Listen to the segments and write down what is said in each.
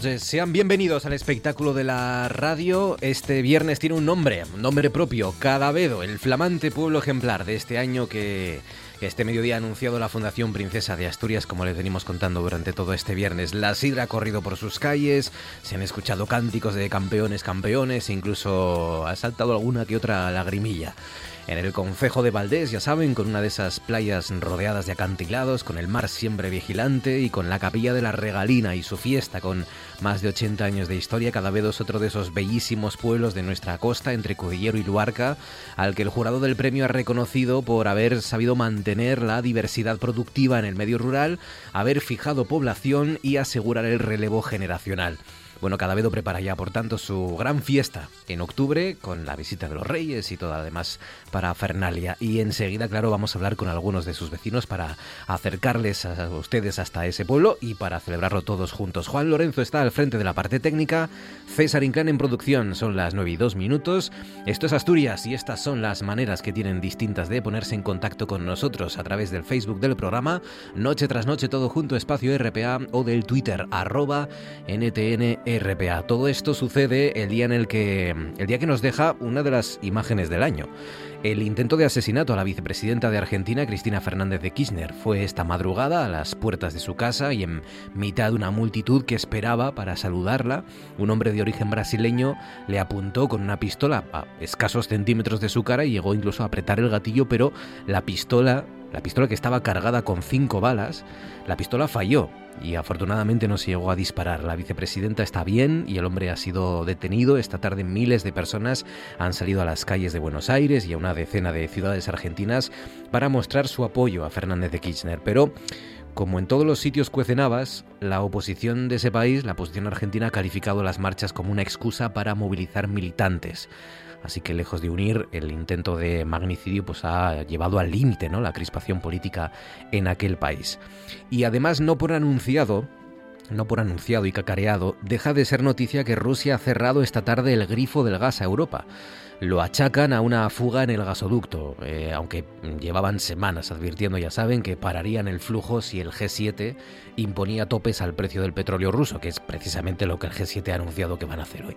Noches, sean bienvenidos al espectáculo de la radio. Este viernes tiene un nombre, nombre propio, Cadavedo, el flamante pueblo ejemplar de este año que, este mediodía ha anunciado la Fundación Princesa de Asturias, como les venimos contando durante todo este viernes. La sidra ha corrido por sus calles, se han escuchado cánticos de campeones, campeones, incluso ha saltado alguna que otra lagrimilla en el concejo de Valdés, ya saben, con una de esas playas rodeadas de acantilados, con el mar siempre vigilante y con la capilla de la Regalina y su fiesta con más de 80 años de historia, cada vez es otro de esos bellísimos pueblos de nuestra costa entre Cudillero y Luarca, al que el jurado del premio ha reconocido por haber sabido mantener la diversidad productiva en el medio rural, haber fijado población y asegurar el relevo generacional. Bueno, Cadavedo prepara ya, por tanto, su gran fiesta en octubre con la visita de los reyes y toda además para Fernalia. Y enseguida, claro, vamos a hablar con algunos de sus vecinos para acercarles a ustedes hasta ese pueblo y para celebrarlo todos juntos. Juan Lorenzo está al frente de la parte técnica, César Inclán en producción, son las 9 y 2 minutos. Esto es Asturias y estas son las maneras que tienen distintas de ponerse en contacto con nosotros a través del Facebook del programa, noche tras noche todo junto, espacio RPA o del Twitter, arroba NTN RPA. Todo esto sucede el día en el que el día que nos deja una de las imágenes del año. El intento de asesinato a la vicepresidenta de Argentina, Cristina Fernández de Kirchner, fue esta madrugada a las puertas de su casa y en mitad de una multitud que esperaba para saludarla, un hombre de origen brasileño le apuntó con una pistola a escasos centímetros de su cara y llegó incluso a apretar el gatillo, pero la pistola, la pistola que estaba cargada con cinco balas, la pistola falló y afortunadamente no se llegó a disparar. La vicepresidenta está bien y el hombre ha sido detenido. Esta tarde miles de personas han salido a las calles de Buenos Aires y a una decena de ciudades argentinas para mostrar su apoyo a Fernández de Kirchner. Pero como en todos los sitios cuecenabas, la oposición de ese país, la oposición argentina, ha calificado las marchas como una excusa para movilizar militantes. Así que lejos de unir, el intento de magnicidio pues ha llevado al límite ¿no? la crispación política en aquel país. Y además no por anunciado, no por anunciado y cacareado, deja de ser noticia que Rusia ha cerrado esta tarde el grifo del gas a Europa lo achacan a una fuga en el gasoducto, eh, aunque llevaban semanas advirtiendo, ya saben, que pararían el flujo si el G7 imponía topes al precio del petróleo ruso, que es precisamente lo que el G7 ha anunciado que van a hacer hoy.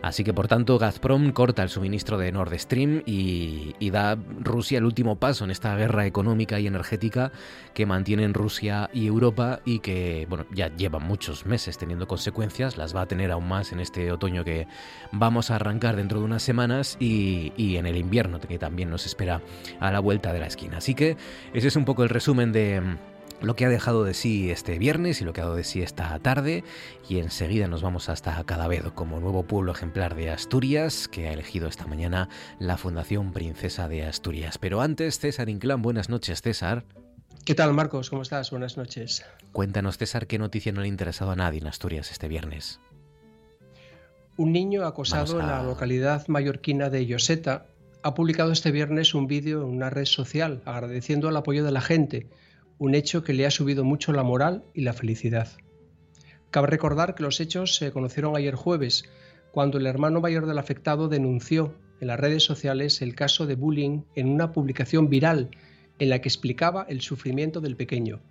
Así que, por tanto, Gazprom corta el suministro de Nord Stream y, y da Rusia el último paso en esta guerra económica y energética que mantienen Rusia y Europa y que, bueno, ya llevan muchos meses teniendo consecuencias, las va a tener aún más en este otoño que vamos a arrancar dentro de unas semanas y, en el invierno que también nos espera a la vuelta de la esquina. Así que ese es un poco el resumen de mm, lo que ha dejado de sí este viernes y lo que ha dado de sí esta tarde y enseguida nos vamos hasta Cadavedo como nuevo pueblo ejemplar de Asturias que ha elegido esta mañana la Fundación Princesa de Asturias. Pero antes, César Inclán, buenas noches César. ¿Qué tal Marcos? ¿Cómo estás? Buenas noches. Cuéntanos César qué noticia no le ha interesado a nadie en Asturias este viernes. Un niño acosado en la localidad mallorquina de Lloseta ha publicado este viernes un vídeo en una red social agradeciendo el apoyo de la gente, un hecho que le ha subido mucho la moral y la felicidad. Cabe recordar que los hechos se conocieron ayer jueves, cuando el hermano mayor del afectado denunció en las redes sociales el caso de bullying en una publicación viral en la que explicaba el sufrimiento del pequeño.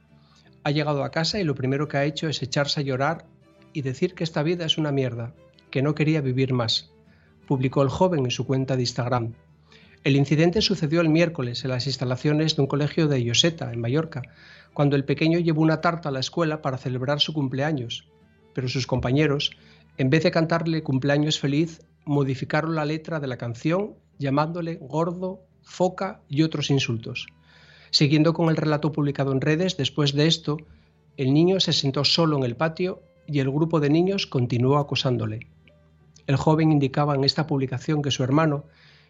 Ha llegado a casa y lo primero que ha hecho es echarse a llorar y decir que esta vida es una mierda que no quería vivir más, publicó el joven en su cuenta de Instagram. El incidente sucedió el miércoles en las instalaciones de un colegio de Lloseta, en Mallorca, cuando el pequeño llevó una tarta a la escuela para celebrar su cumpleaños, pero sus compañeros, en vez de cantarle cumpleaños feliz, modificaron la letra de la canción llamándole gordo, foca y otros insultos. Siguiendo con el relato publicado en redes, después de esto, el niño se sentó solo en el patio y el grupo de niños continuó acosándole. El joven indicaba en esta publicación que su hermano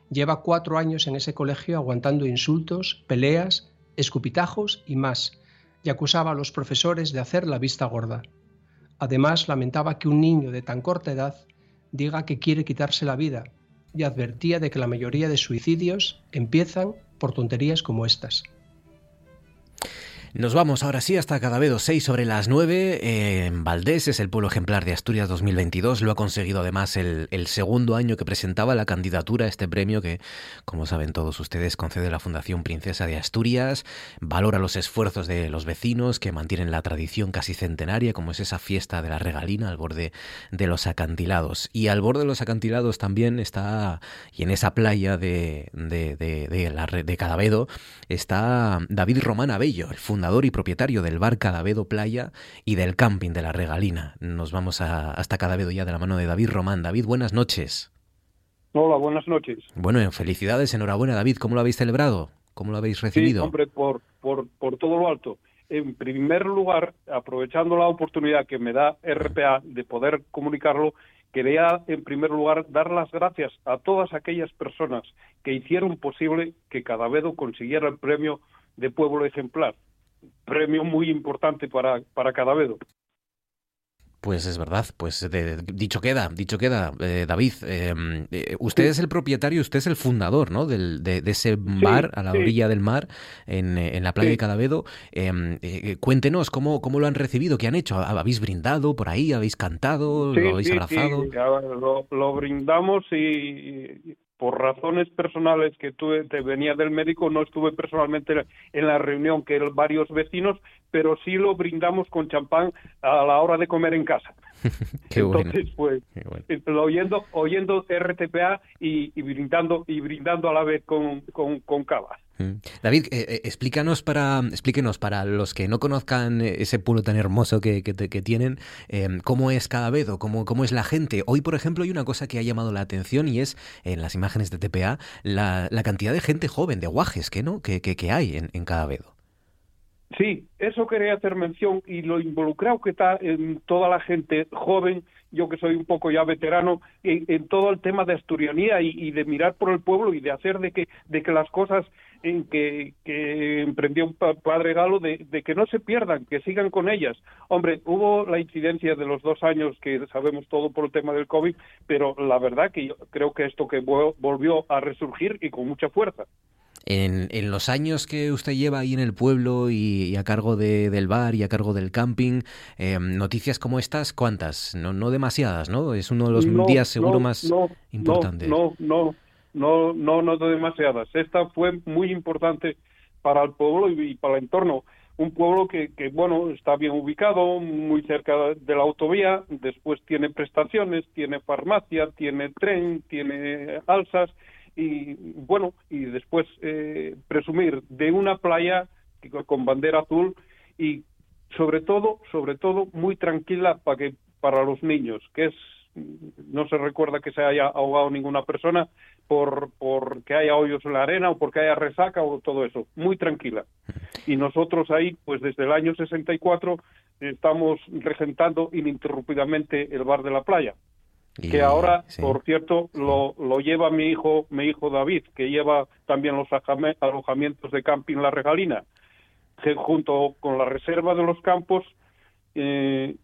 lleva cuatro años en ese colegio aguantando insultos, peleas, escupitajos y más, y acusaba a los profesores de hacer la vista gorda. Además, lamentaba que un niño de tan corta edad diga que quiere quitarse la vida y advertía de que la mayoría de suicidios empiezan por tonterías como estas. Nos vamos ahora sí hasta Cadavedo 6 sobre las 9. en Valdés es el pueblo ejemplar de Asturias 2022. Lo ha conseguido además el, segundo año que presentaba la candidatura a este premio que, como saben todos ustedes, concede la Fundación Princesa de Asturias. Valora los esfuerzos de los vecinos que mantienen la tradición casi centenaria, como es esa fiesta de la regalina al borde de los acantilados. Y al borde de los acantilados también está, y en esa playa de, de, de, de Cadavedo, está David Román Abello, el fundador fundador y propietario del bar Cadavedo Playa y del camping de la Regalina. Nos vamos a, hasta Cadavedo ya de la mano de David Román. David, buenas noches. Hola, buenas noches. Bueno, felicidades, enhorabuena David. ¿Cómo lo habéis celebrado? ¿Cómo lo habéis recibido? Sí, hombre, por, por, por todo lo alto. En primer lugar, aprovechando la oportunidad que me da RPA de poder comunicarlo, quería en primer lugar dar las gracias a todas aquellas personas que hicieron posible que Cadavedo consiguiera el premio de pueblo ejemplar premio muy importante para, para Cadavedo. Pues es verdad, pues dicho queda, dicho queda, eh, David, em, eh, usted es el propietario, usted es el fundador, ¿no? Del, de, ese bar a la orilla del mar, en, eh, en la playa de Cadavedo. Em, cuéntenos cómo, cómo lo han recibido, qué han hecho, ¿habéis brindado por ahí, habéis cantado, lo habéis abrazado? Lo, lo, brindamos y por razones personales que tuve, te venía del médico, no estuve personalmente en la reunión que eran varios vecinos, pero sí lo brindamos con champán a la hora de comer en casa. Qué Entonces, pues, oyendo, oyendo RTPA y, brindando y brindando a la vez con, con, con cava. David, eh, eh, explícanos para, explíquenos para los que no conozcan ese pueblo tan hermoso que, que, tienen, em, cómo es cada vez o cómo, cómo es la gente. Hoy, por ejemplo, hay una cosa que ha llamado la atención y es en las imágenes de TPA la, la cantidad de gente joven, de guajes que no que, que, hay en, en cada vedo. Sí, eso quería hacer mención y lo involucrado que está en toda la gente joven, yo que soy un poco ya veterano, en, todo el tema de asturianía y, de mirar por el pueblo y de hacer de que, de que las cosas en que, que emprendió un padre Galo, de, que no se pierdan, que sigan con ellas. Hombre, hubo la incidencia de los dos años que sabemos todo por el tema del COVID, pero la verdad que yo creo que esto que volvió a resurgir y con mucha fuerza. En, en, los años que usted lleva ahí en el pueblo y, a cargo de, del bar y a cargo del camping, eh, noticias como estas, ¿cuántas? No, no demasiadas, ¿no? Es uno de los días seguro más importantes. No, no, no, no, no demasiadas. Esta fue muy importante para el pueblo y, para el entorno. Un pueblo que, que, bueno, está bien ubicado, muy cerca de la autovía, después tiene prestaciones, tiene farmacia, tiene tren, tiene alzas y bueno, y después eh, presumir de una playa con bandera azul y sobre todo, sobre todo muy tranquila para que para los niños, que es no se recuerda que se haya ahogado ninguna persona por porque haya hoyos en la arena o porque haya resaca o todo eso, muy tranquila. Y nosotros ahí, pues desde el año 64 estamos regentando ininterrumpidamente el bar de la playa que ahora, por cierto, lo, lo lleva mi hijo, mi hijo David, que lleva también los alojamientos de camping La Regalina, que junto con la reserva de los campos eh,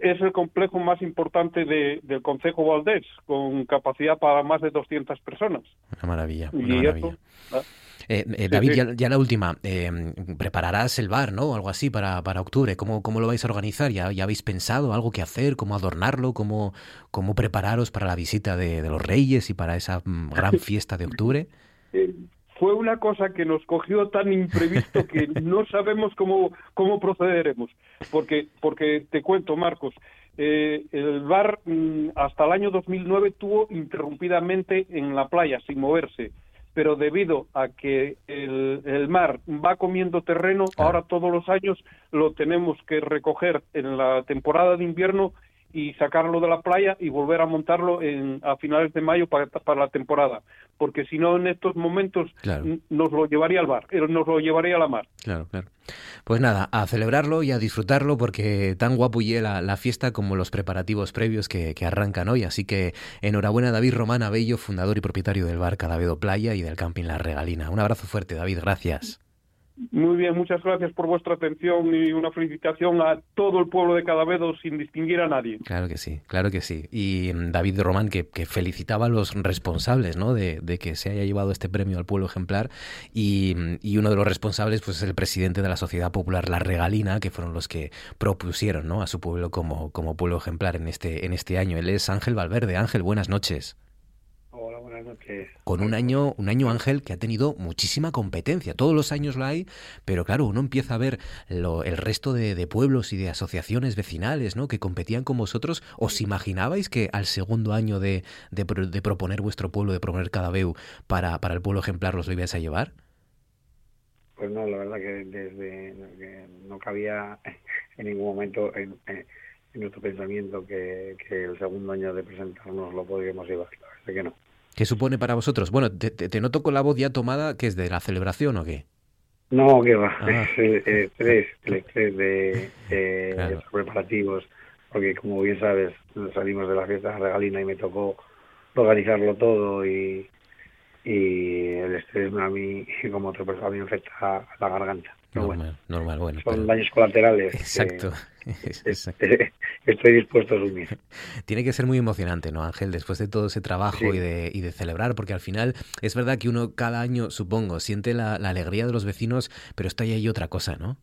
es el complejo más importante de, del Consejo Valdés, con capacidad para más de 200 personas. Una maravilla. Una maravilla. Ah, eh, eh, David, Ya, la última. Eh, prepararás el bar, ¿no? Algo así para, para octubre. ¿Cómo, ¿Cómo lo vais a organizar? ¿Ya, ¿Ya habéis pensado algo que hacer? ¿Cómo adornarlo? ¿Cómo, cómo prepararos para la visita de, los Reyes y para esa mm, gran fiesta de octubre? Fue una cosa que nos cogió tan imprevisto que no sabemos cómo, cómo procederemos. Porque, porque te cuento, Marcos, el bar mm, hasta el año 2009 tuvo interrumpidamente en la playa, sin moverse pero debido a que el, el mar va comiendo terreno, ahora todos los años lo tenemos que recoger en la temporada de invierno y sacarlo de la playa y volver a montarlo en, a finales de mayo para, para la temporada. Porque si no, en estos momentos nos lo llevaría al bar, eh, nos lo llevaría a la mar. Claro, claro. Pues nada, a celebrarlo y a disfrutarlo porque tan guapo y la, la fiesta como los preparativos previos que, que, arrancan hoy. Así que enhorabuena David Román Abello, fundador y propietario del bar Cadavedo Playa y del camping La Regalina. Un abrazo fuerte, David, gracias. Muy bien, muchas gracias por vuestra atención y una felicitación a todo el pueblo de Cadavedo sin distinguir a nadie. Claro que sí, claro que sí. Y mm, David Román que, que felicitaba a los responsables ¿no? de, que se haya llevado este premio al pueblo ejemplar y, mm, y, uno de los responsables pues es el presidente de la Sociedad Popular La Regalina, que fueron los que propusieron ¿no? a su pueblo como, como pueblo ejemplar en este, en este año. Él es Ángel Valverde. Ángel, buenas noches. Con un año, un año Ángel que ha tenido muchísima competencia. Todos los años lo hay, pero claro, uno empieza a ver lo, el resto de, de, pueblos y de asociaciones vecinales, ¿no? Que competían con vosotros. ¿Os imaginabais que al segundo año de, de, de proponer vuestro pueblo, de proponer Cadabeu para, para el pueblo ejemplar, los lo ibais a llevar? Pues no, la verdad que desde que no cabía en ningún momento en, en, nuestro pensamiento que, que, el segundo año de presentarnos lo podríamos llevar. La verdad que no. ¿Qué supone para vosotros? Bueno, te, te, te, noto con la voz ya tomada, ¿qué es de la celebración o qué? No, que va, ah. es el estrés, el estrés de, claro. los preparativos, porque como bien sabes, salimos de la fiesta de regalina y me tocó organizarlo todo y, y el estrés a mí, como otra persona, me afecta la garganta. Normal, bueno, normal, bueno. Son pero... daños colaterales. Exacto. Que, estoy dispuesto a asumir. Tiene que ser muy emocionante, ¿no, Ángel? Después de todo ese trabajo sí. y, de, y de celebrar, porque al final es verdad que uno cada año, supongo, siente la, la alegría de los vecinos, pero está ahí otra cosa, ¿no?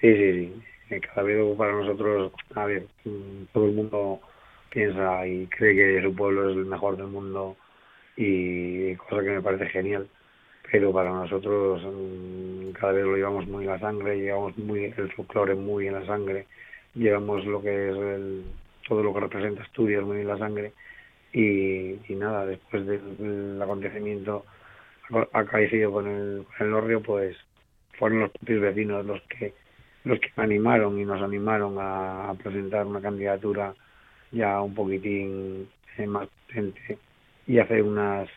Sí, sí, sí. Cada vez para nosotros, a ver, todo el mundo piensa y cree que su pueblo es el mejor del mundo y cosa que me parece genial pero para nosotros mm, cada vez lo llevamos muy en la sangre, llevamos muy el folclore muy en la sangre, llevamos lo que es el, todo lo que representa Asturias muy en la sangre y, nada, después del, acontecimiento acaecido con el, con el Orrio, pues fueron los propios vecinos los que los que animaron y nos animaron a, a presentar una candidatura ya un poquitín eh, más potente y hacer unas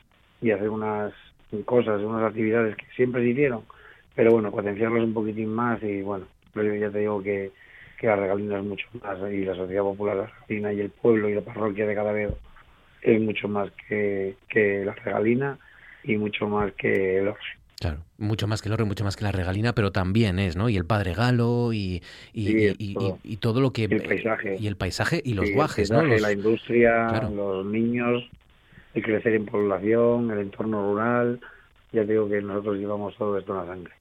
y hacer unas cosas, unas actividades que siempre se hicieron, pero bueno, potenciarlos un poquitín más y bueno, ya te digo que, que la regalina es mucho más y la Sociedad Popular la Regalina y el pueblo y la parroquia de Cadavedo es mucho más que, que la regalina y mucho más que el orrio. Claro, mucho más que el oro, mucho más que la regalina, pero también es, ¿no? Y el padre galo y, y, sí, y, todo. y, todo. lo que... El paisaje. Y el paisaje y los sí, guajes, paisaje, ¿no? Los... La industria, claro. los niños, el crecer en población, el entorno rural, ya digo que nosotros llevamos todo esto en la sangre.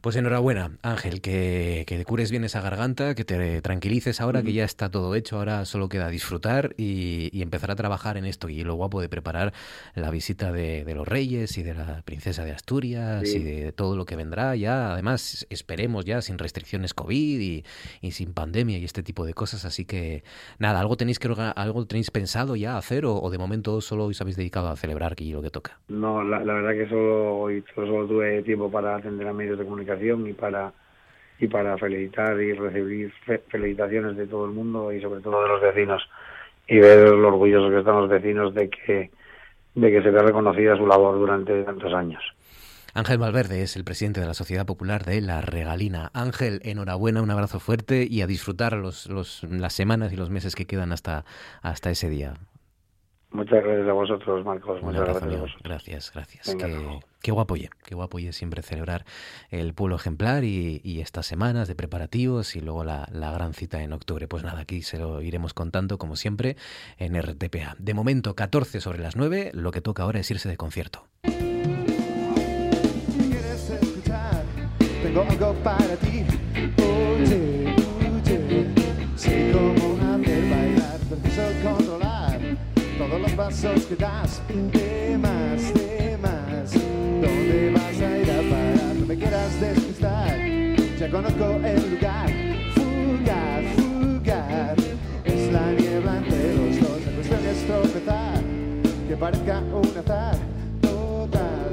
Pues enhorabuena, Ángel, que, que cures bien esa garganta, que te tranquilices ahora que ya está todo hecho, ahora solo queda disfrutar y, y, empezar a trabajar en esto. Y lo guapo de preparar la visita de, de los reyes y de la princesa de Asturias sí. y de todo lo que vendrá ya. Además, esperemos ya sin restricciones COVID y, y, sin pandemia y este tipo de cosas. Así que nada, algo tenéis que algo tenéis pensado ya hacer o, o de momento solo os habéis dedicado a celebrar aquí lo que toca. No, la, la verdad que solo, solo, solo tuve tiempo para atender a medios de comunicación y para y para felicitar y recibir fe felicitaciones de todo el mundo y sobre todo de los vecinos y ver lo orgullosos que están los vecinos de que de que se vea reconocida su labor durante tantos años. Ángel Valverde es el presidente de la Sociedad Popular de La Regalina. Ángel, enhorabuena, un abrazo fuerte y a disfrutar los, los, las semanas y los meses que quedan hasta, hasta ese día. Muchas gracias a vosotros, Marcos. Muchas gracias, gracias. Gracias, gracias. Qué, guapo oye, qué guapo siempre celebrar el pueblo ejemplar y, y estas semanas de preparativos y luego la, la, gran cita en octubre. Pues nada, aquí se lo iremos contando como siempre en RTPA. De momento, 14 sobre las 9, lo que toca ahora es irse de concierto. ¿Quieres escuchar? Tengo algo para ti. Oye, oye, sé cómo hacer bailar, preciso controlar todos los pasos que das, temas, temas. ¿Dónde vas a ir a parar? No me quieras despistar, ya conozco el lugar. Fugar, fugar, es la niebla entre los dos. La cuestión es tropezar, que parezca un azar. total,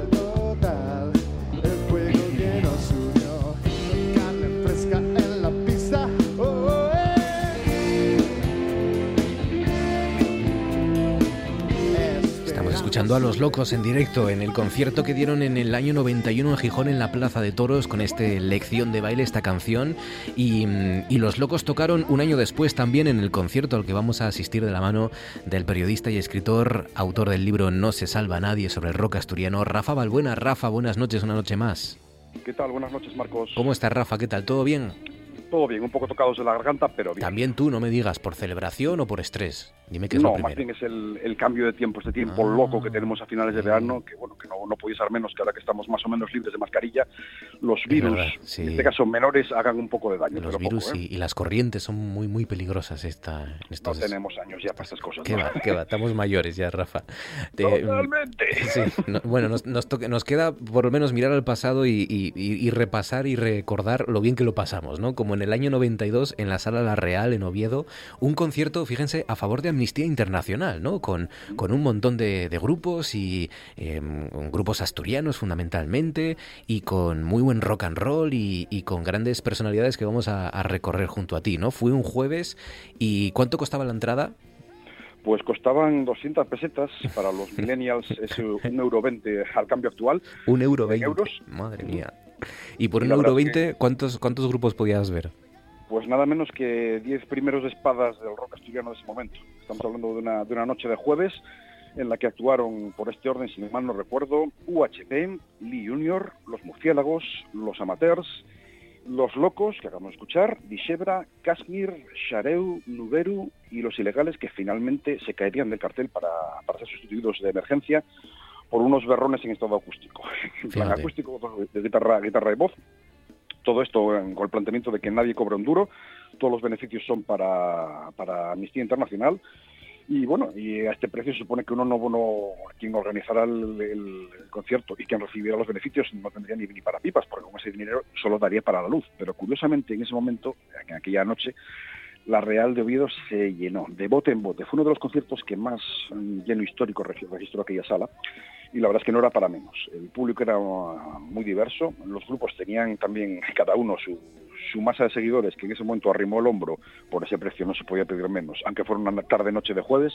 escuchando a Los Locos en directo en el concierto que dieron en el año 91 en Gijón en la Plaza de Toros con este lección de baile, esta canción. Y, mm, y Los Locos tocaron un año después también en el concierto al que vamos a asistir de la mano del periodista y escritor, autor del libro No se salva nadie sobre el rock asturiano, Rafa Balbuena. Rafa, buenas noches, una noche más. ¿Qué tal? Buenas noches, Marcos. ¿Cómo estás, Rafa? ¿Qué tal? ¿Todo bien? Todo bien, un poco tocados de la garganta, pero bien. También tú, no me digas, ¿por celebración o por estrés? Dime qué es no, lo más primero. bien es el, el cambio de tiempo, este tiempo Ah. loco que tenemos a finales de verano, que bueno, que no, no podéis ser menos que ahora que estamos más o menos libres de mascarilla, los virus, verdad, sí. en este caso menores, hagan un poco de daño. Los pero virus poco, ¿eh? y, y las corrientes son muy, muy peligrosas esta, en No estos... tenemos años ya para estas cosas. ¿Qué ¿no? va, qué va? Estamos mayores ya, Rafa. Te- Totalmente. Sí, no- bueno, nos, nos, toca- nos queda por lo menos mirar al pasado y, y- y- repasar y recordar lo bien que lo pasamos, ¿no? Como en el año 92 en la Sala La Real en Oviedo, un concierto, fíjense, a favor de Amnistía Internacional, ¿no? Con, con un montón de, de grupos y em, grupos asturianos fundamentalmente y con muy buen rock and roll y, y con grandes personalidades que vamos a, a recorrer junto a ti, ¿no? Fue un jueves y ¿cuánto costaba la entrada? Pues costaban 200 pesetas para los millennials, es un euro 20 al cambio actual. Un euro ¿En veinte. euros? Madre mía. Y por Y un euro verdad es veinte, ¿cuántos, ¿cuántos grupos podías ver? Pues nada menos que 10 primeros espadas del rock asturiano de ese momento. Estamos hablando de una, de una noche de jueves en la que actuaron por este orden, si mal no recuerdo, UHP, Lee Junior, Los Murciélagos, Los Amateurs, Los Locos, que acabamos de escuchar, Dishebra, Kashmir, Shareu, Nuberu y Los Ilegales, que finalmente se caerían del cartel para, para ser sustituidos de emergencia por unos berrones en estado acústico. En plan acústico de guitarra, guitarra y voz. Todo esto con el planteamiento de que nadie cobra un duro, todos los beneficios son para, para Amnistía Internacional. Y bueno, y a este precio se supone que uno no, no quien organizará el, el- el concierto y quien recibirá los beneficios no tendría ni, ni para pipas, porque con ese dinero solo daría para la luz. Pero curiosamente, en ese momento, en aquella noche, la Real de Oviedo se llenó de bote en bote. Fue uno de los conciertos que más mm, lleno histórico regi- registró aquella sala. Y la verdad es que no era para menos. El público era uh, muy diverso. Los grupos tenían también cada uno su, su masa de seguidores que en ese momento arrimó el hombro. Por ese precio no se podía pedir menos, aunque fuera una tarde-noche de jueves.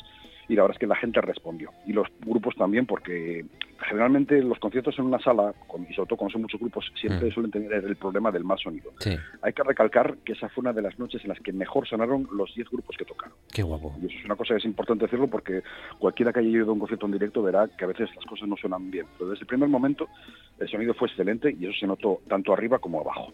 Y la verdad es que la gente respondió. Y los grupos también, porque generalmente los conciertos en una sala, con- y sobre todo cuando son muchos grupos, siempre Mm. suelen tener el problema del mal sonido. Sí, Hay que recalcar que esa fue una de las noches en las que mejor sonaron los 10 grupos que tocaron. qué guapo. Y eso es una cosa que es importante decirlo porque cualquiera que haya ido a un concierto en directo verá que a veces las cosas no suenan bien. Pero desde el primer momento el sonido fue excelente y eso se notó tanto arriba como abajo.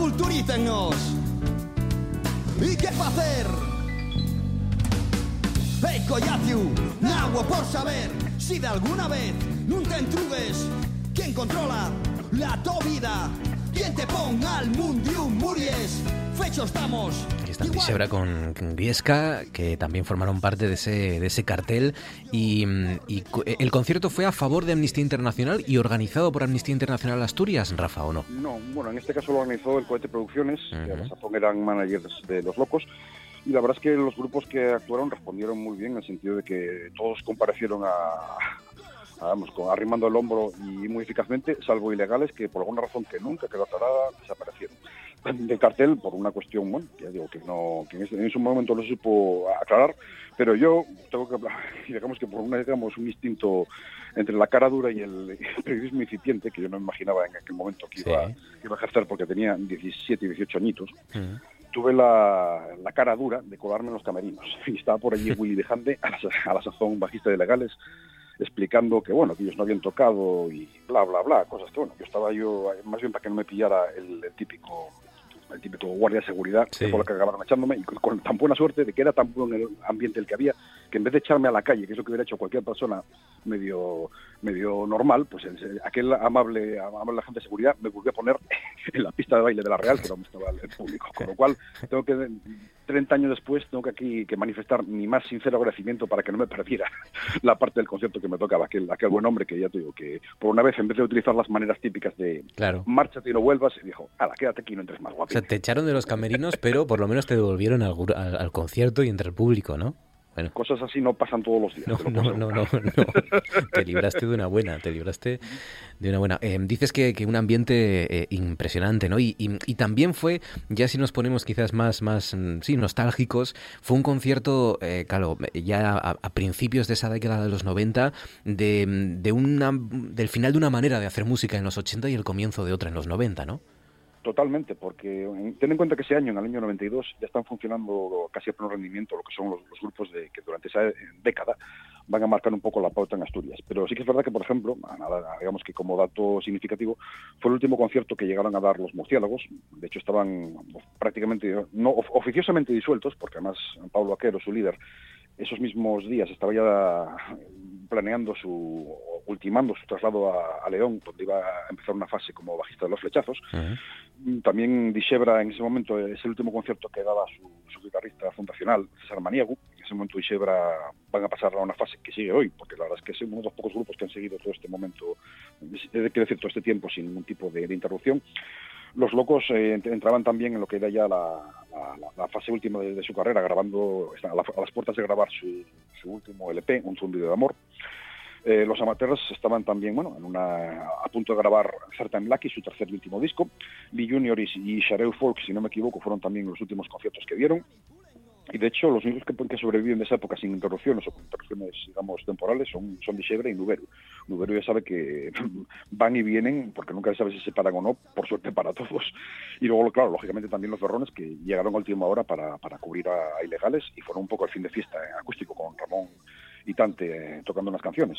aculturícennos. ¿Y qué hacer? Hey, collaciu, nagua por saber si de alguna vez te entrugues. ¿Quién controla la tu vida? ¿Quién te ponga al mundium muries? Fecho estamos. Disebra con Griesca, que también formaron parte de ese, de ese cartel. Y, y co- el concierto fue a favor de Amnistía Internacional y organizado por Amnistía Internacional Asturias, Rafa, ¿o no? No, bueno, en este caso lo organizó el Cohete Producciones, que Ujú. a la sazón eran managers de Los Locos. Y la verdad es que los grupos que actuaron respondieron muy bien en el sentido de que todos comparecieron a, a, vamos, con- arrimando el hombro y muy eficazmente, salvo ilegales que por alguna razón que nunca quedó aclarada desaparecieron. Del cartel por una cuestión, bueno, ya digo que no, que en ese, en ese momento no supo aclarar, pero yo tengo que hablar, digamos que por una, digamos, un instinto entre la cara dura y el, el periodismo incipiente, que yo no imaginaba en aquel momento que iba, Sí. que iba a ejercer porque tenía 17 y 18 añitos, Mm. tuve la, la cara dura de colarme en los camerinos. Y estaba por allí Willy Dejande, a la, a la sazón bajista de legales, explicando que bueno, que ellos no habían tocado y bla bla bla, cosas que bueno, yo estaba yo más bien para que no me pillara el, el típico el típico guardia de seguridad Sí. que fue lo que acabaron echándome y con, tan buena suerte de que era tan buen el ambiente el que había que en vez de echarme a la calle, que es lo que hubiera hecho cualquier persona medio medio normal, pues el- aquel amable amable agente de seguridad me volvió a poner en la pista de baile de la Real, que era donde estaba el público, con lo cual tengo que 30 años después tengo que aquí que manifestar mi más sincero agradecimiento para que no me perdiera la parte del concierto que me tocaba, aquel, aquel buen hombre que ya te digo que por una vez en vez de utilizar las maneras típicas de Claro. márchate y no vuelvas, dijo, ala, quédate aquí y no entres más O guapo. sea, te echaron de los camerinos, pero por lo menos te devolvieron al, gru- al- al concierto y entre el público, ¿no? Bueno. Cosas así no pasan todos los días. No, no, no, no. Te libraste de una buena, te libraste de una buena. Eh, dices que, que un ambiente eh, impresionante, ¿no? Y, y- y también fue, ya si nos ponemos quizás más, más mm, sí, nostálgicos, fue un concierto, eh, claro, ya a, a principios de esa década de los 90, de, de una, del final de una manera de hacer música en los 80 y el comienzo de otra en los 90, ¿no? Totalmente, porque en- ten en cuenta que ese año, en el año 92, ya están funcionando casi a pleno rendimiento lo que son los, grupos de, que durante esa eh, década van a marcar un poco la pauta en Asturias. Pero sí que es verdad que, por ejemplo, digamos que como dato significativo, fue el último concierto que llegaron a dar los murciélagos. De hecho, estaban prácticamente, no of- oficiosamente disueltos, porque además Pablo Aquero, su líder, esos mismos días estaba ya planeando su, ultimando su traslado a, a León, donde iba a empezar una fase como bajista de los flechazos. También Dixebra en ese momento es el último concierto que daba su, su guitarrista fundacional, César Maniago. En ese momento Dixebra van a pasar a una fase que sigue hoy, porque la verdad es que es uno de los pocos grupos que han seguido todo este momento, es quiero decir, todo este tiempo sin ningún tipo de, de interrupción. Los locos eh, ent- entraban también en lo que era ya la, la- fase última de, su carrera, grabando, a, la- a las puertas de grabar su, último LP, Un zumbido de amor. Eh, los amateurs estaban también bueno, en una, a punto de grabar Certain Lucky, su tercer y último disco. Lee Junior y, y Shareu Folk, si no me equivoco, fueron también los últimos conciertos que dieron. Y de hecho, los únicos que, sobreviven de esa época sin interrupciones o con interrupciones, digamos, temporales son, son y Nuberu. Nuberu ya sabe que van y vienen, porque nunca se sabe si se paran o no, por suerte para todos. Y luego, claro, lógicamente también los berrones que llegaron a última hora para, para cubrir a, ilegales y fueron un poco el fin de fiesta en acústico con Ramón y Tante eh, tocando unas canciones.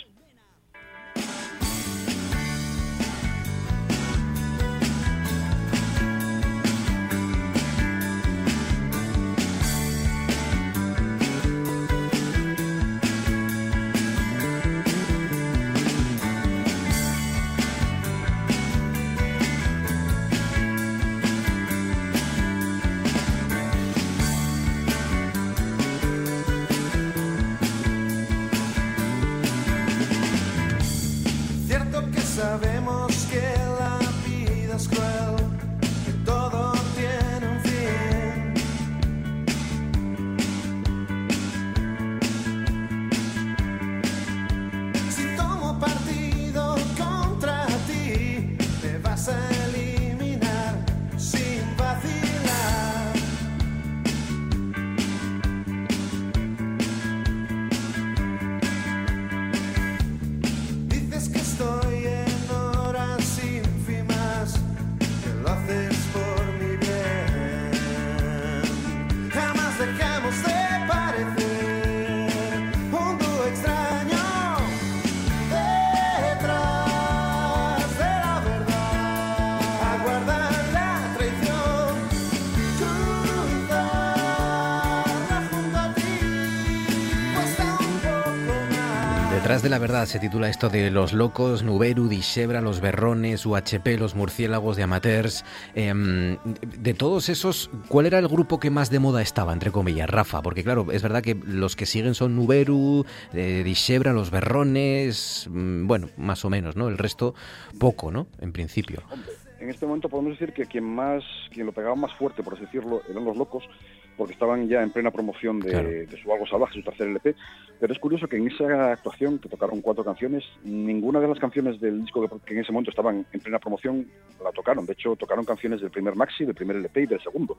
La verdad se titula esto de Los Locos, Nuberu, Dixebra, Los Berrones, UHP, Los Murciélagos de Amateurs. Em, de todos esos, ¿cuál era el grupo que más de moda estaba, entre comillas, Rafa? Porque claro, es verdad que los que siguen son Nuberu, eh, Dixebra, Los Berrones, mm, bueno, más o menos, ¿no? El resto, poco, ¿no? En principio. En este momento podemos decir que quien más, quien lo pegaba más fuerte, por así decirlo, eran los locos, porque estaban ya en plena promoción de, de su Algo Salvaje, su tercer LP. Pero es curioso que en esa actuación, que tocaron cuatro canciones, ninguna de las canciones del disco que, que en ese momento estaban en plena promoción la tocaron. De hecho, tocaron canciones del primer Maxi, del primer LP y del segundo.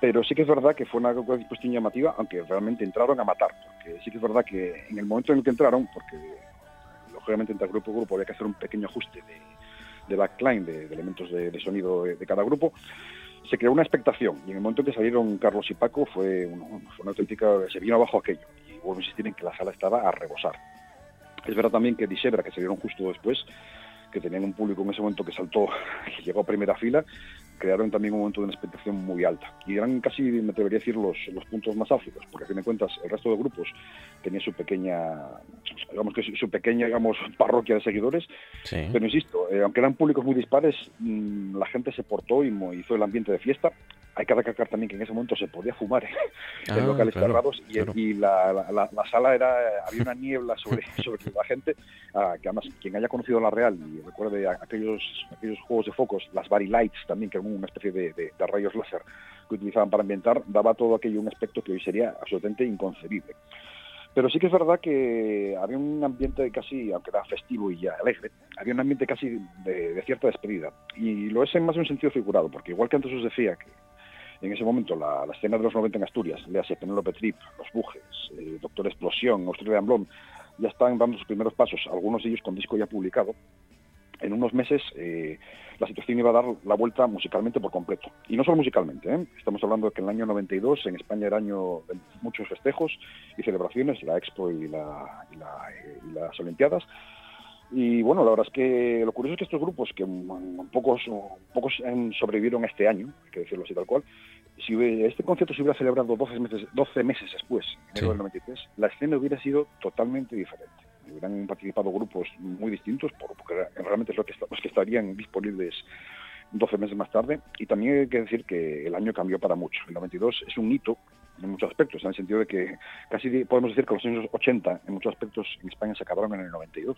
Pero sí que es verdad que fue una cuestión llamativa, aunque realmente entraron a matar. Porque sí que es verdad que en el momento en el que entraron, porque lógicamente entre grupo y grupo había que hacer un pequeño ajuste de, de backline, de, de elementos de, sonido de, cada grupo, se creó una expectación y en el momento en que salieron Carlos y Paco fue una auténtica, se vino abajo aquello y vuelvo a insistir en que la sala estaba a rebosar. Es verdad también que Disebra, que salieron justo después, que tenían un público en ese momento que saltó, que llegó a primera fila, crearon también un momento de una expectación muy alta. Y eran casi, me atrevería a decir, los, los puntos más álgidos, porque a fin de cuentas el resto de grupos tenía su pequeña, digamos que su, pequeña, digamos, parroquia de seguidores, Sí. pero insisto, eh, aunque eran públicos muy dispares, mm, la gente se portó y hizo el ambiente de fiesta. Hay que recalcar también que en ese momento se podía fumar en Ah, locales claro, cerrados y, claro. y la, la- la- la sala era había una niebla sobre, sobre la gente ah, que además quien haya conocido la Real y recuerde aquellos aquellos juegos de focos las Bari Lights también que eran una especie de, de- rayos láser que utilizaban para ambientar daba todo aquello un aspecto que hoy sería absolutamente inconcebible pero sí que es verdad que había un ambiente casi, aunque era festivo y ya alegre, había un ambiente casi de, cierta despedida. Y lo es en más de un sentido figurado, porque igual que antes os decía que en ese momento la, escena de los 90 en Asturias, léase Penélope Trip, Los Bujes, eh, Doctor Explosión, Australian Blonde, ya están dando sus primeros pasos, algunos de ellos con disco ya publicado. En unos meses eh, la situación iba a dar la vuelta musicalmente por completo. Y no solo musicalmente, ¿eh? estamos hablando de que en el año 92 en España era año de muchos festejos y celebraciones, la Expo y, la- y la- y las Olimpiadas. Y bueno, la verdad es que lo curioso es que estos grupos, que mm, pocos, pocos sobrevivieron este año, hay que decirlo así tal cual, si este concierto se hubiera celebrado 12 meses, 12 meses después, en enero Sí. del 93, la escena hubiera sido totalmente diferente. Hubieran participado grupos muy distintos, por- porque realmente es lo que, está- los que estarían disponibles 12 meses más tarde. Y también hay que decir que el año cambió para mucho. El 92 es un hito en muchos aspectos, en el sentido de que casi podemos decir que los años 80 en muchos aspectos en España se acabaron en el 92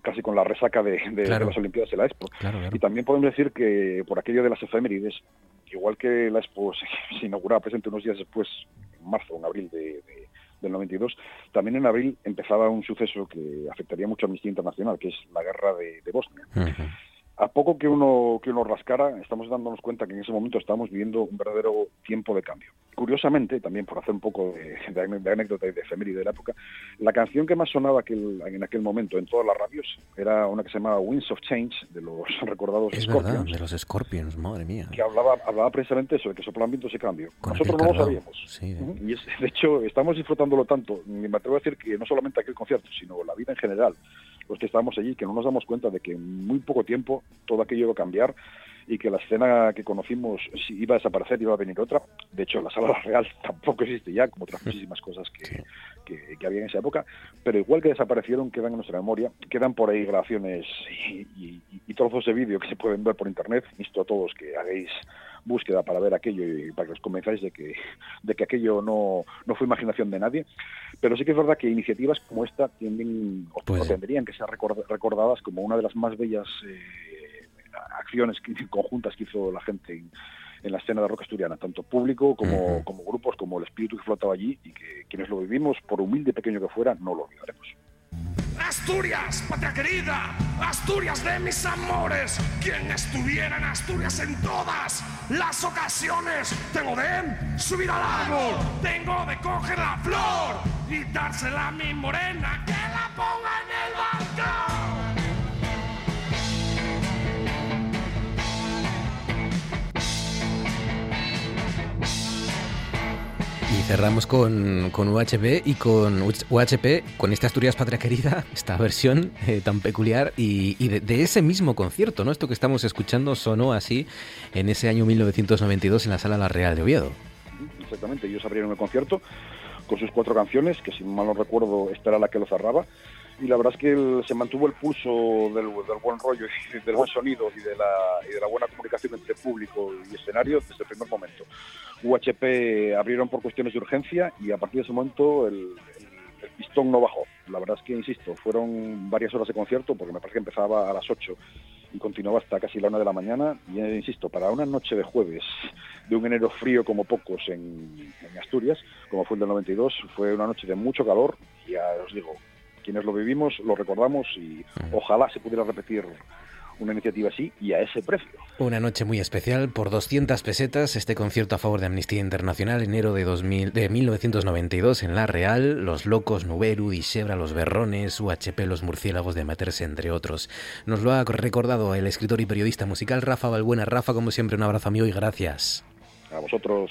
casi con la resaca de, de- de Claro. las Olimpiadas de la Expo. Claro, claro. Y también podemos decir que por aquello de las efemérides, igual que la Expo se, inauguraba presente unos días después, en marzo en abril de, de- del 92, también en abril empezaba un suceso que afectaría mucho a Amnistía Internacional, que es la guerra de, Bosnia. A poco que uno, que uno rascara, estamos dándonos cuenta que en ese momento estamos viviendo un verdadero tiempo de cambio. Curiosamente, también por hacer un poco de, de anécdota y de efeméride de la época, la canción que más sonaba aquel- en aquel momento en todas las radios era una que se llamaba Winds of Change, de los recordados Es Scorpions, verdad, de los Scorpions, madre mía. que hablaba, hablaba precisamente eso, de que soplan vientos y cambio. Con Nosotros no lo sabíamos. Sí, Ujú. Y es- de hecho, estamos disfrutándolo tanto, y me atrevo a decir que no solamente aquel concierto, sino la vida en general, los que estábamos allí, que no nos damos cuenta de que en muy poco tiempo todo aquello iba a cambiar y que la escena que conocimos sí, iba a desaparecer, iba a venir otra. De hecho, la sala real tampoco existe ya, como otras muchísimas cosas que, que, que había en esa época, pero igual que desaparecieron, quedan en nuestra memoria, quedan por ahí grabaciones y, y- y trozos de vídeo que se pueden ver por internet. Insto a todos que hagáis búsqueda para ver aquello y para que os convenzáis de que, de que aquello no, no fue imaginación de nadie. Pero sí que es verdad que iniciativas como esta tienden, o, Pues- tendrían que ser record- recordadas como una de las más bellas eh, acciones conjuntas que hizo la gente en, en la escena de rock asturiana, tanto público como, como grupos, como el espíritu que flotaba allí y que quienes lo vivimos, por humilde pequeño que fuera, no lo olvidaremos. Asturias, patria querida, Asturias de mis amores. Quien estuviera en Asturias en todas las ocasiones. Tengo de subir al árbol, tengo de coger la flor y dársela a mi morena que la ponga en el balcón. Y cerramos con, UHB y con UHP, con esta Asturias Patria Querida, esta versión eh, tan peculiar y, de, ese mismo concierto, ¿no? Esto que estamos escuchando sonó así en ese año 1992 en la Sala La Real de Oviedo. Exactamente, ellos abrieron el concierto con sus cuatro canciones, que si mal no recuerdo, esta era la que lo cerraba. Y la verdad es que el- se mantuvo el pulso del, del buen rollo y del buen sonido y de, la, y de la buena comunicación entre público y escenario desde el primer momento. UHP abrieron por cuestiones de urgencia y a partir de ese momento el, el- el pistón no bajó. La verdad es que, insisto, fueron varias horas de concierto porque me parece que empezaba a las 8 y continuaba hasta casi la una de la mañana. Y eh, insisto, para una noche de jueves de un enero frío como pocos en, en Asturias, como fue el del 92, fue una noche de mucho calor. Y ya os digo, quienes lo vivimos lo recordamos y ojalá se pudiera repetir una iniciativa así y a ese precio. Una noche muy especial por 200 pesetas este concierto a favor de Amnistía Internacional enero de 2000 de 1992 en La Real, Los Locos, Nuberu, Dixebra, Los Berrones, UHP, Los Murciélagos de Materse entre otros. Nos lo ha recordado el escritor y periodista musical Rafa Balbuena. Rafa, como siempre, un abrazo amigo y gracias. A vosotros.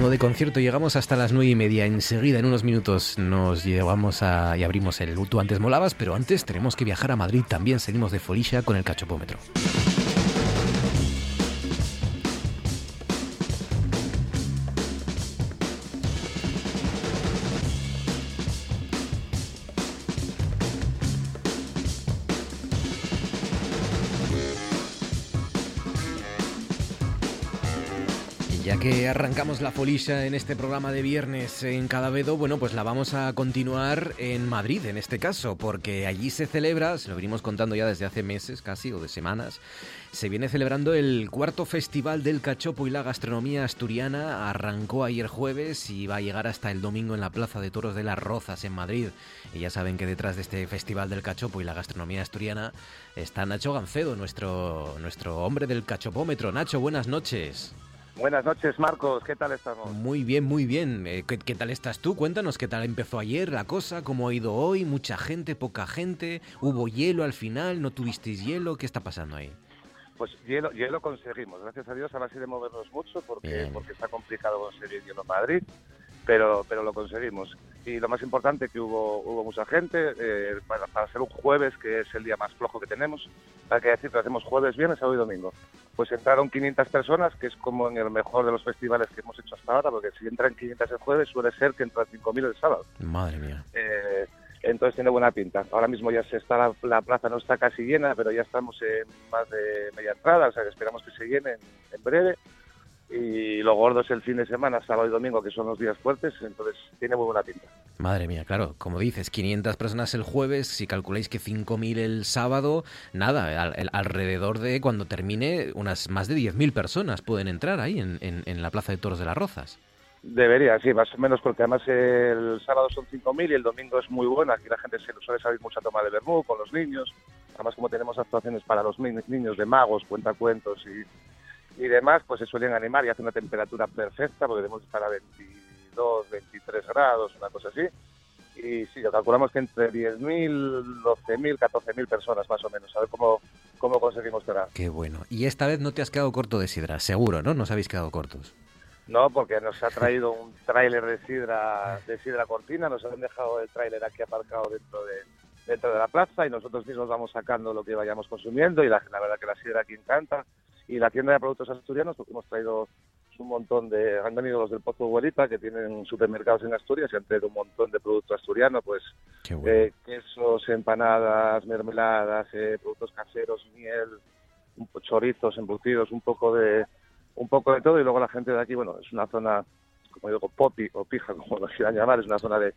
De concierto llegamos hasta las nueve y media. Enseguida, en unos minutos, nos llevamos a, y abrimos el Tú antes molabas, pero antes tenemos que viajar a Madrid. También seguimos de Folisha con el cachopómetro. Que arrancamos la folisha en este programa de viernes en Cadavedo, bueno, pues la vamos a continuar en Madrid en este caso, porque allí se celebra, se lo venimos contando ya desde hace meses casi o de semanas, se viene celebrando el cuarto festival del cachopo y la gastronomía asturiana. Arrancó ayer jueves y va a llegar hasta el domingo en la Plaza de Toros de las Rozas en Madrid. Y ya saben que detrás de este festival del cachopo y la gastronomía asturiana está Nacho Gancedo, nuestro, nuestro hombre del cachopómetro. Nacho, buenas noches. Buenas noches, Marcos. ¿Qué tal estamos? Muy bien, muy bien. Eh, ¿Qué, qué tal estás tú? Cuéntanos qué tal empezó ayer la cosa, cómo ha ido hoy, mucha gente, poca gente, hubo hielo al final, no tuvisteis hielo, ¿qué está pasando ahí? Pues hielo, hielo conseguimos. Gracias a Dios ahora sí de movernos mucho porque, Bien. porque está complicado conseguir hielo en Madrid, pero, pero lo conseguimos. Y lo más importante que hubo, hubo mucha gente eh, para, para ser un jueves, que es el día más flojo que tenemos. Hay que decir que hacemos jueves, viernes, sábado y domingo. Pues entraron 500 personas, que es como en el mejor de los festivales que hemos hecho hasta ahora, porque si entran 500 el jueves suele ser que entran 5.000 el sábado. Madre mía. Eh, entonces tiene buena pinta. Ahora mismo ya se está la, la plaza no está casi llena, pero ya estamos en más de media entrada, o sea que esperamos que se llene en, en breve. Y lo gordo es el fin de semana, sábado y domingo, que son los días fuertes, entonces tiene muy buena pinta. Madre mía, claro, como dices, 500 personas el jueves, si calculáis que 5.000 el sábado, nada, al- el- alrededor de cuando termine, unas más de 10.000 personas pueden entrar ahí en, en- en la Plaza de Toros de las Rozas. Debería, sí, más o menos, porque además el sábado son 5.000 y el domingo es muy bueno. Aquí la gente se suele salir mucho a tomar de vermú con los niños. Además, como tenemos actuaciones para los ni- niños de magos, cuentacuentos y, y demás, pues se suelen animar y hace una temperatura perfecta, porque debemos estar a 22, 23 grados, una cosa así. Y sí, calculamos que entre 10.000, 12.000, 14.000 personas más o menos. A ver cómo, cómo conseguimos cerrar. Qué bueno. Y esta vez no te has quedado corto de sidra, seguro, ¿no? No os habéis quedado cortos. No, porque nos ha traído un tráiler de sidra de sidra cortina, nos han dejado el tráiler aquí aparcado dentro de dentro de la plaza y nosotros mismos vamos sacando lo que vayamos consumiendo y la, la verdad que la sidra aquí encanta y la tienda de productos asturianos porque hemos traído un montón de han venido los del Pozo Huelita que tienen supermercados en Asturias y han traído un montón de producto asturiano pues bueno. eh, quesos, empanadas, mermeladas, eh, productos caseros, miel, chorizos, embutidos, un poco de un poco de todo y luego la gente de aquí, bueno, es una zona, como digo, popi o pija, como lo quieran llamar, es una zona de,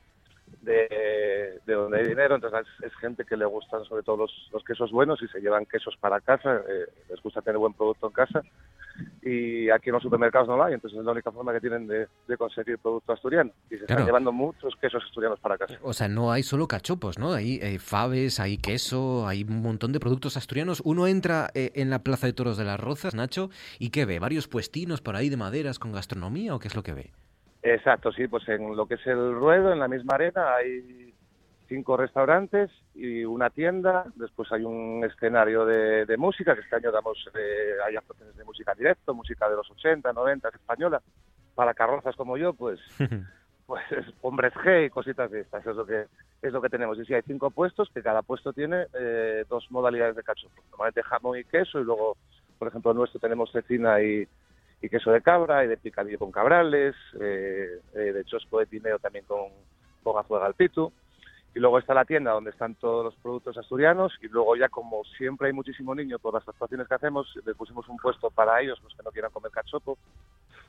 de, de donde hay dinero, entonces es, es gente que le gustan sobre todo los, los quesos buenos y se llevan quesos para casa, eh, les gusta tener buen producto en casa y aquí en los supermercados no lo hay, entonces es la única forma que tienen de, de conseguir producto asturiano y se Claro. están llevando muchos quesos asturianos para casa. O sea, no hay solo cachopos, ¿no? Hay eh, faves, hay queso, hay un montón de productos asturianos. Uno entra eh, en la Plaza de Toros de las Rozas, Nacho, ¿y qué ve? ¿Varios puestinos por ahí de maderas con gastronomía o qué es lo que ve? Exacto, sí, pues en lo que es el ruedo, en la misma arena, hay cinco restaurantes y una tienda. Después hay un escenario de, de música, que este año damos, eh, hay actuaciones de música en directo, música de los 80, 90, española. Para carrozas como yo, pues, pues hombres G y cositas de estas, es lo que es lo que tenemos. Y sí, hay cinco puestos, que cada puesto tiene eh, dos modalidades de cachopo. Normalmente jamón y queso, y luego, por ejemplo, nuestro tenemos cecina y, y queso de cabra, y de picadillo con cabrales, eh, eh, de chosco de tineo también con, con al pitu. y luego está la tienda donde están todos los productos asturianos y luego ya como siempre hay muchísimo niño por las actuaciones que hacemos, le pusimos un puesto para ellos, los que no quieran comer cachopo,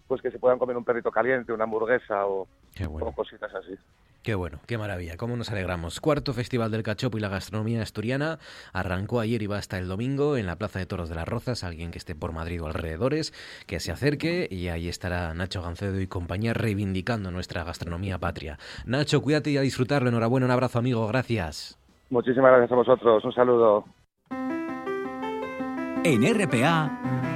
pues que se puedan comer un perrito caliente, una hamburguesa o, o cositas así. Qué bueno, qué maravilla, cómo nos alegramos. Cuarto Festival del Cachopo y la Gastronomía Asturiana arrancó ayer y va hasta el domingo en la Plaza de Toros de las Rozas. Alguien que esté por Madrid o alrededores, que se acerque y ahí estará Nacho Gancedo y compañía reivindicando nuestra gastronomía patria. Nacho, cuídate y a disfrutarlo. Enhorabuena, un abrazo amigo, gracias. Muchísimas gracias a vosotros, un saludo. En RPA.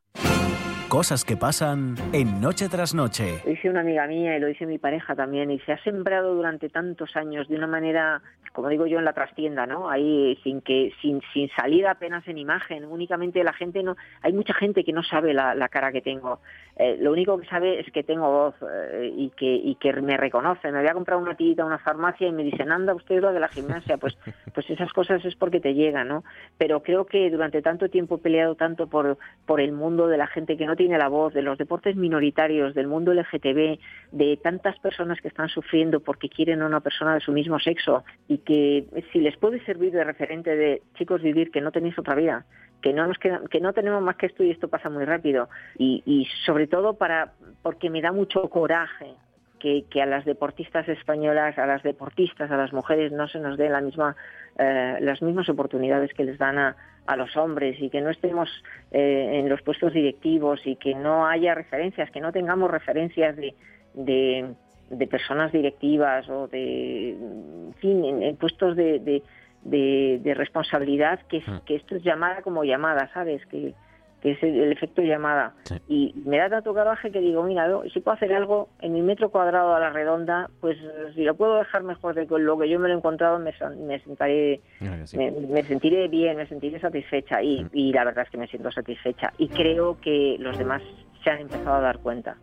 Cosas que pasan en Noche tras Noche. Lo dice una amiga mía y lo dice mi pareja también, y se ha sembrado durante tantos años de una manera como digo yo en la trastienda, ¿no? Ahí sin que sin sin salir apenas en imagen, únicamente la gente no hay mucha gente que no sabe la, la cara que tengo. Eh, lo único que sabe es que tengo voz eh, y que y que me reconoce. Me había comprado una tirita a una farmacia y me dicen, "Anda, usted es la de la gimnasia." Pues pues esas cosas es porque te llegan, ¿no? Pero creo que durante tanto tiempo he peleado tanto por por el mundo de la gente que no tiene la voz, de los deportes minoritarios, del mundo LGTB, de tantas personas que están sufriendo porque quieren a una persona de su mismo sexo y que si les puede servir de referente de chicos vivir que no tenéis otra vida, que no nos queda, que no tenemos más que esto y esto pasa muy rápido. Y, y sobre todo para porque me da mucho coraje que, que, a las deportistas españolas, a las deportistas, a las mujeres no se nos den la misma, eh, las mismas oportunidades que les dan a, a los hombres y que no estemos eh, en los puestos directivos y que no haya referencias, que no tengamos referencias de, de de personas directivas o de, en fin, en, en puestos de, de, de, de responsabilidad, que, que, esto es llamada como llamada, ¿sabes? Que, que es el, efecto llamada. Sí. Y me da tanto coraje que digo, mira, yo, si puedo hacer algo en mi metro cuadrado a la redonda, pues si lo puedo dejar mejor de lo que yo me lo he encontrado, me, me sentaré, sí. me, me, sentiré bien, me sentiré satisfecha y, mm. y la verdad es que me siento satisfecha. Y creo que los demás se han empezado a dar cuenta.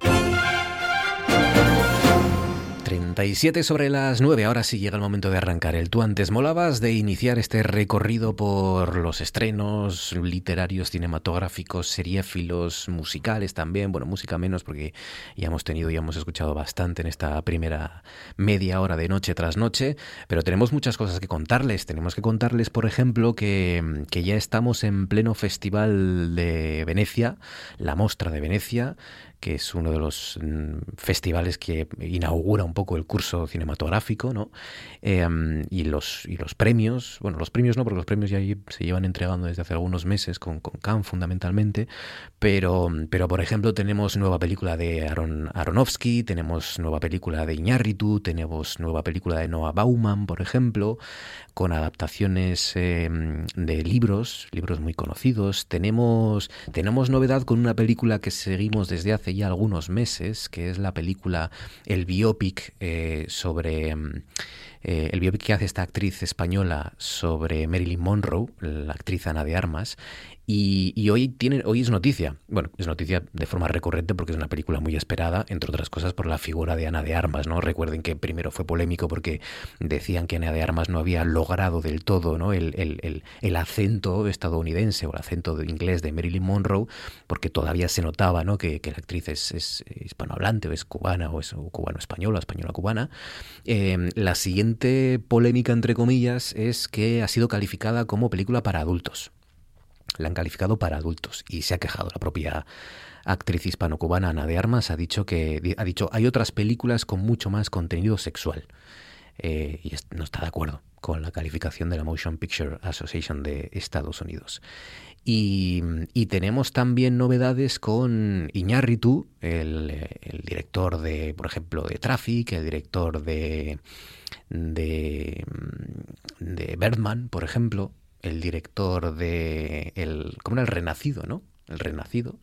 37 sobre las 9, ahora sí llega el momento de arrancar. El tú antes molabas de iniciar este recorrido por los estrenos literarios, cinematográficos, seriéfilos, musicales también. Bueno, música menos porque ya hemos tenido y hemos escuchado bastante en esta primera media hora de noche tras noche, pero tenemos muchas cosas que contarles. Tenemos que contarles, por ejemplo, que, que ya estamos en pleno festival de Venecia, la Mostra de Venecia, que es uno de los mm, festivales que inaugura un poco el curso cinematográfico, ¿no? Eh, y, los, y los premios, bueno, los premios no, porque los premios ya se llevan entregando desde hace algunos meses con, con Cannes fundamentalmente, pero, pero por ejemplo tenemos nueva película de Aaron, Aronofsky, tenemos nueva película de Iñárritu, tenemos nueva película de Noah Bauman, por ejemplo, con adaptaciones eh, de libros, libros muy conocidos, tenemos, tenemos novedad con una película que seguimos desde hace ya algunos meses, que es la película, el biopic eh, sobre... Eh, el biopic que hace esta actriz española sobre Marilyn Monroe, la actriz Ana de Armas, y, hoy, hoy es noticia. Bueno, es noticia de forma recurrente porque es una película muy esperada, entre otras cosas por la figura de Ana de Armas. ¿no? Recuerden que primero fue polémico porque decían que Ana de Armas no había logrado del todo ¿no? el, el, el, acento estadounidense o el acento inglés de Marilyn Monroe, porque todavía se notaba ¿no? que, que la actriz es, es, hispanohablante o es cubana o es cubano-española, española-cubana. Eh, la siguiente polémica, entre comillas, es que ha sido calificada como película para adultos la han calificado para adultos y se ha quejado la propia actriz hispano-cubana Ana de Armas. Ha dicho que ha dicho hay otras películas con mucho más contenido sexual eh, y no está de acuerdo con la calificación de la Motion Picture Association de Estados Unidos. Y, tenemos también novedades con Iñárritu, el, el, director de, por ejemplo, de Traffic, el director de, de, de Birdman, por ejemplo, el director de el, como era el Renacido, ¿no? El Renacido,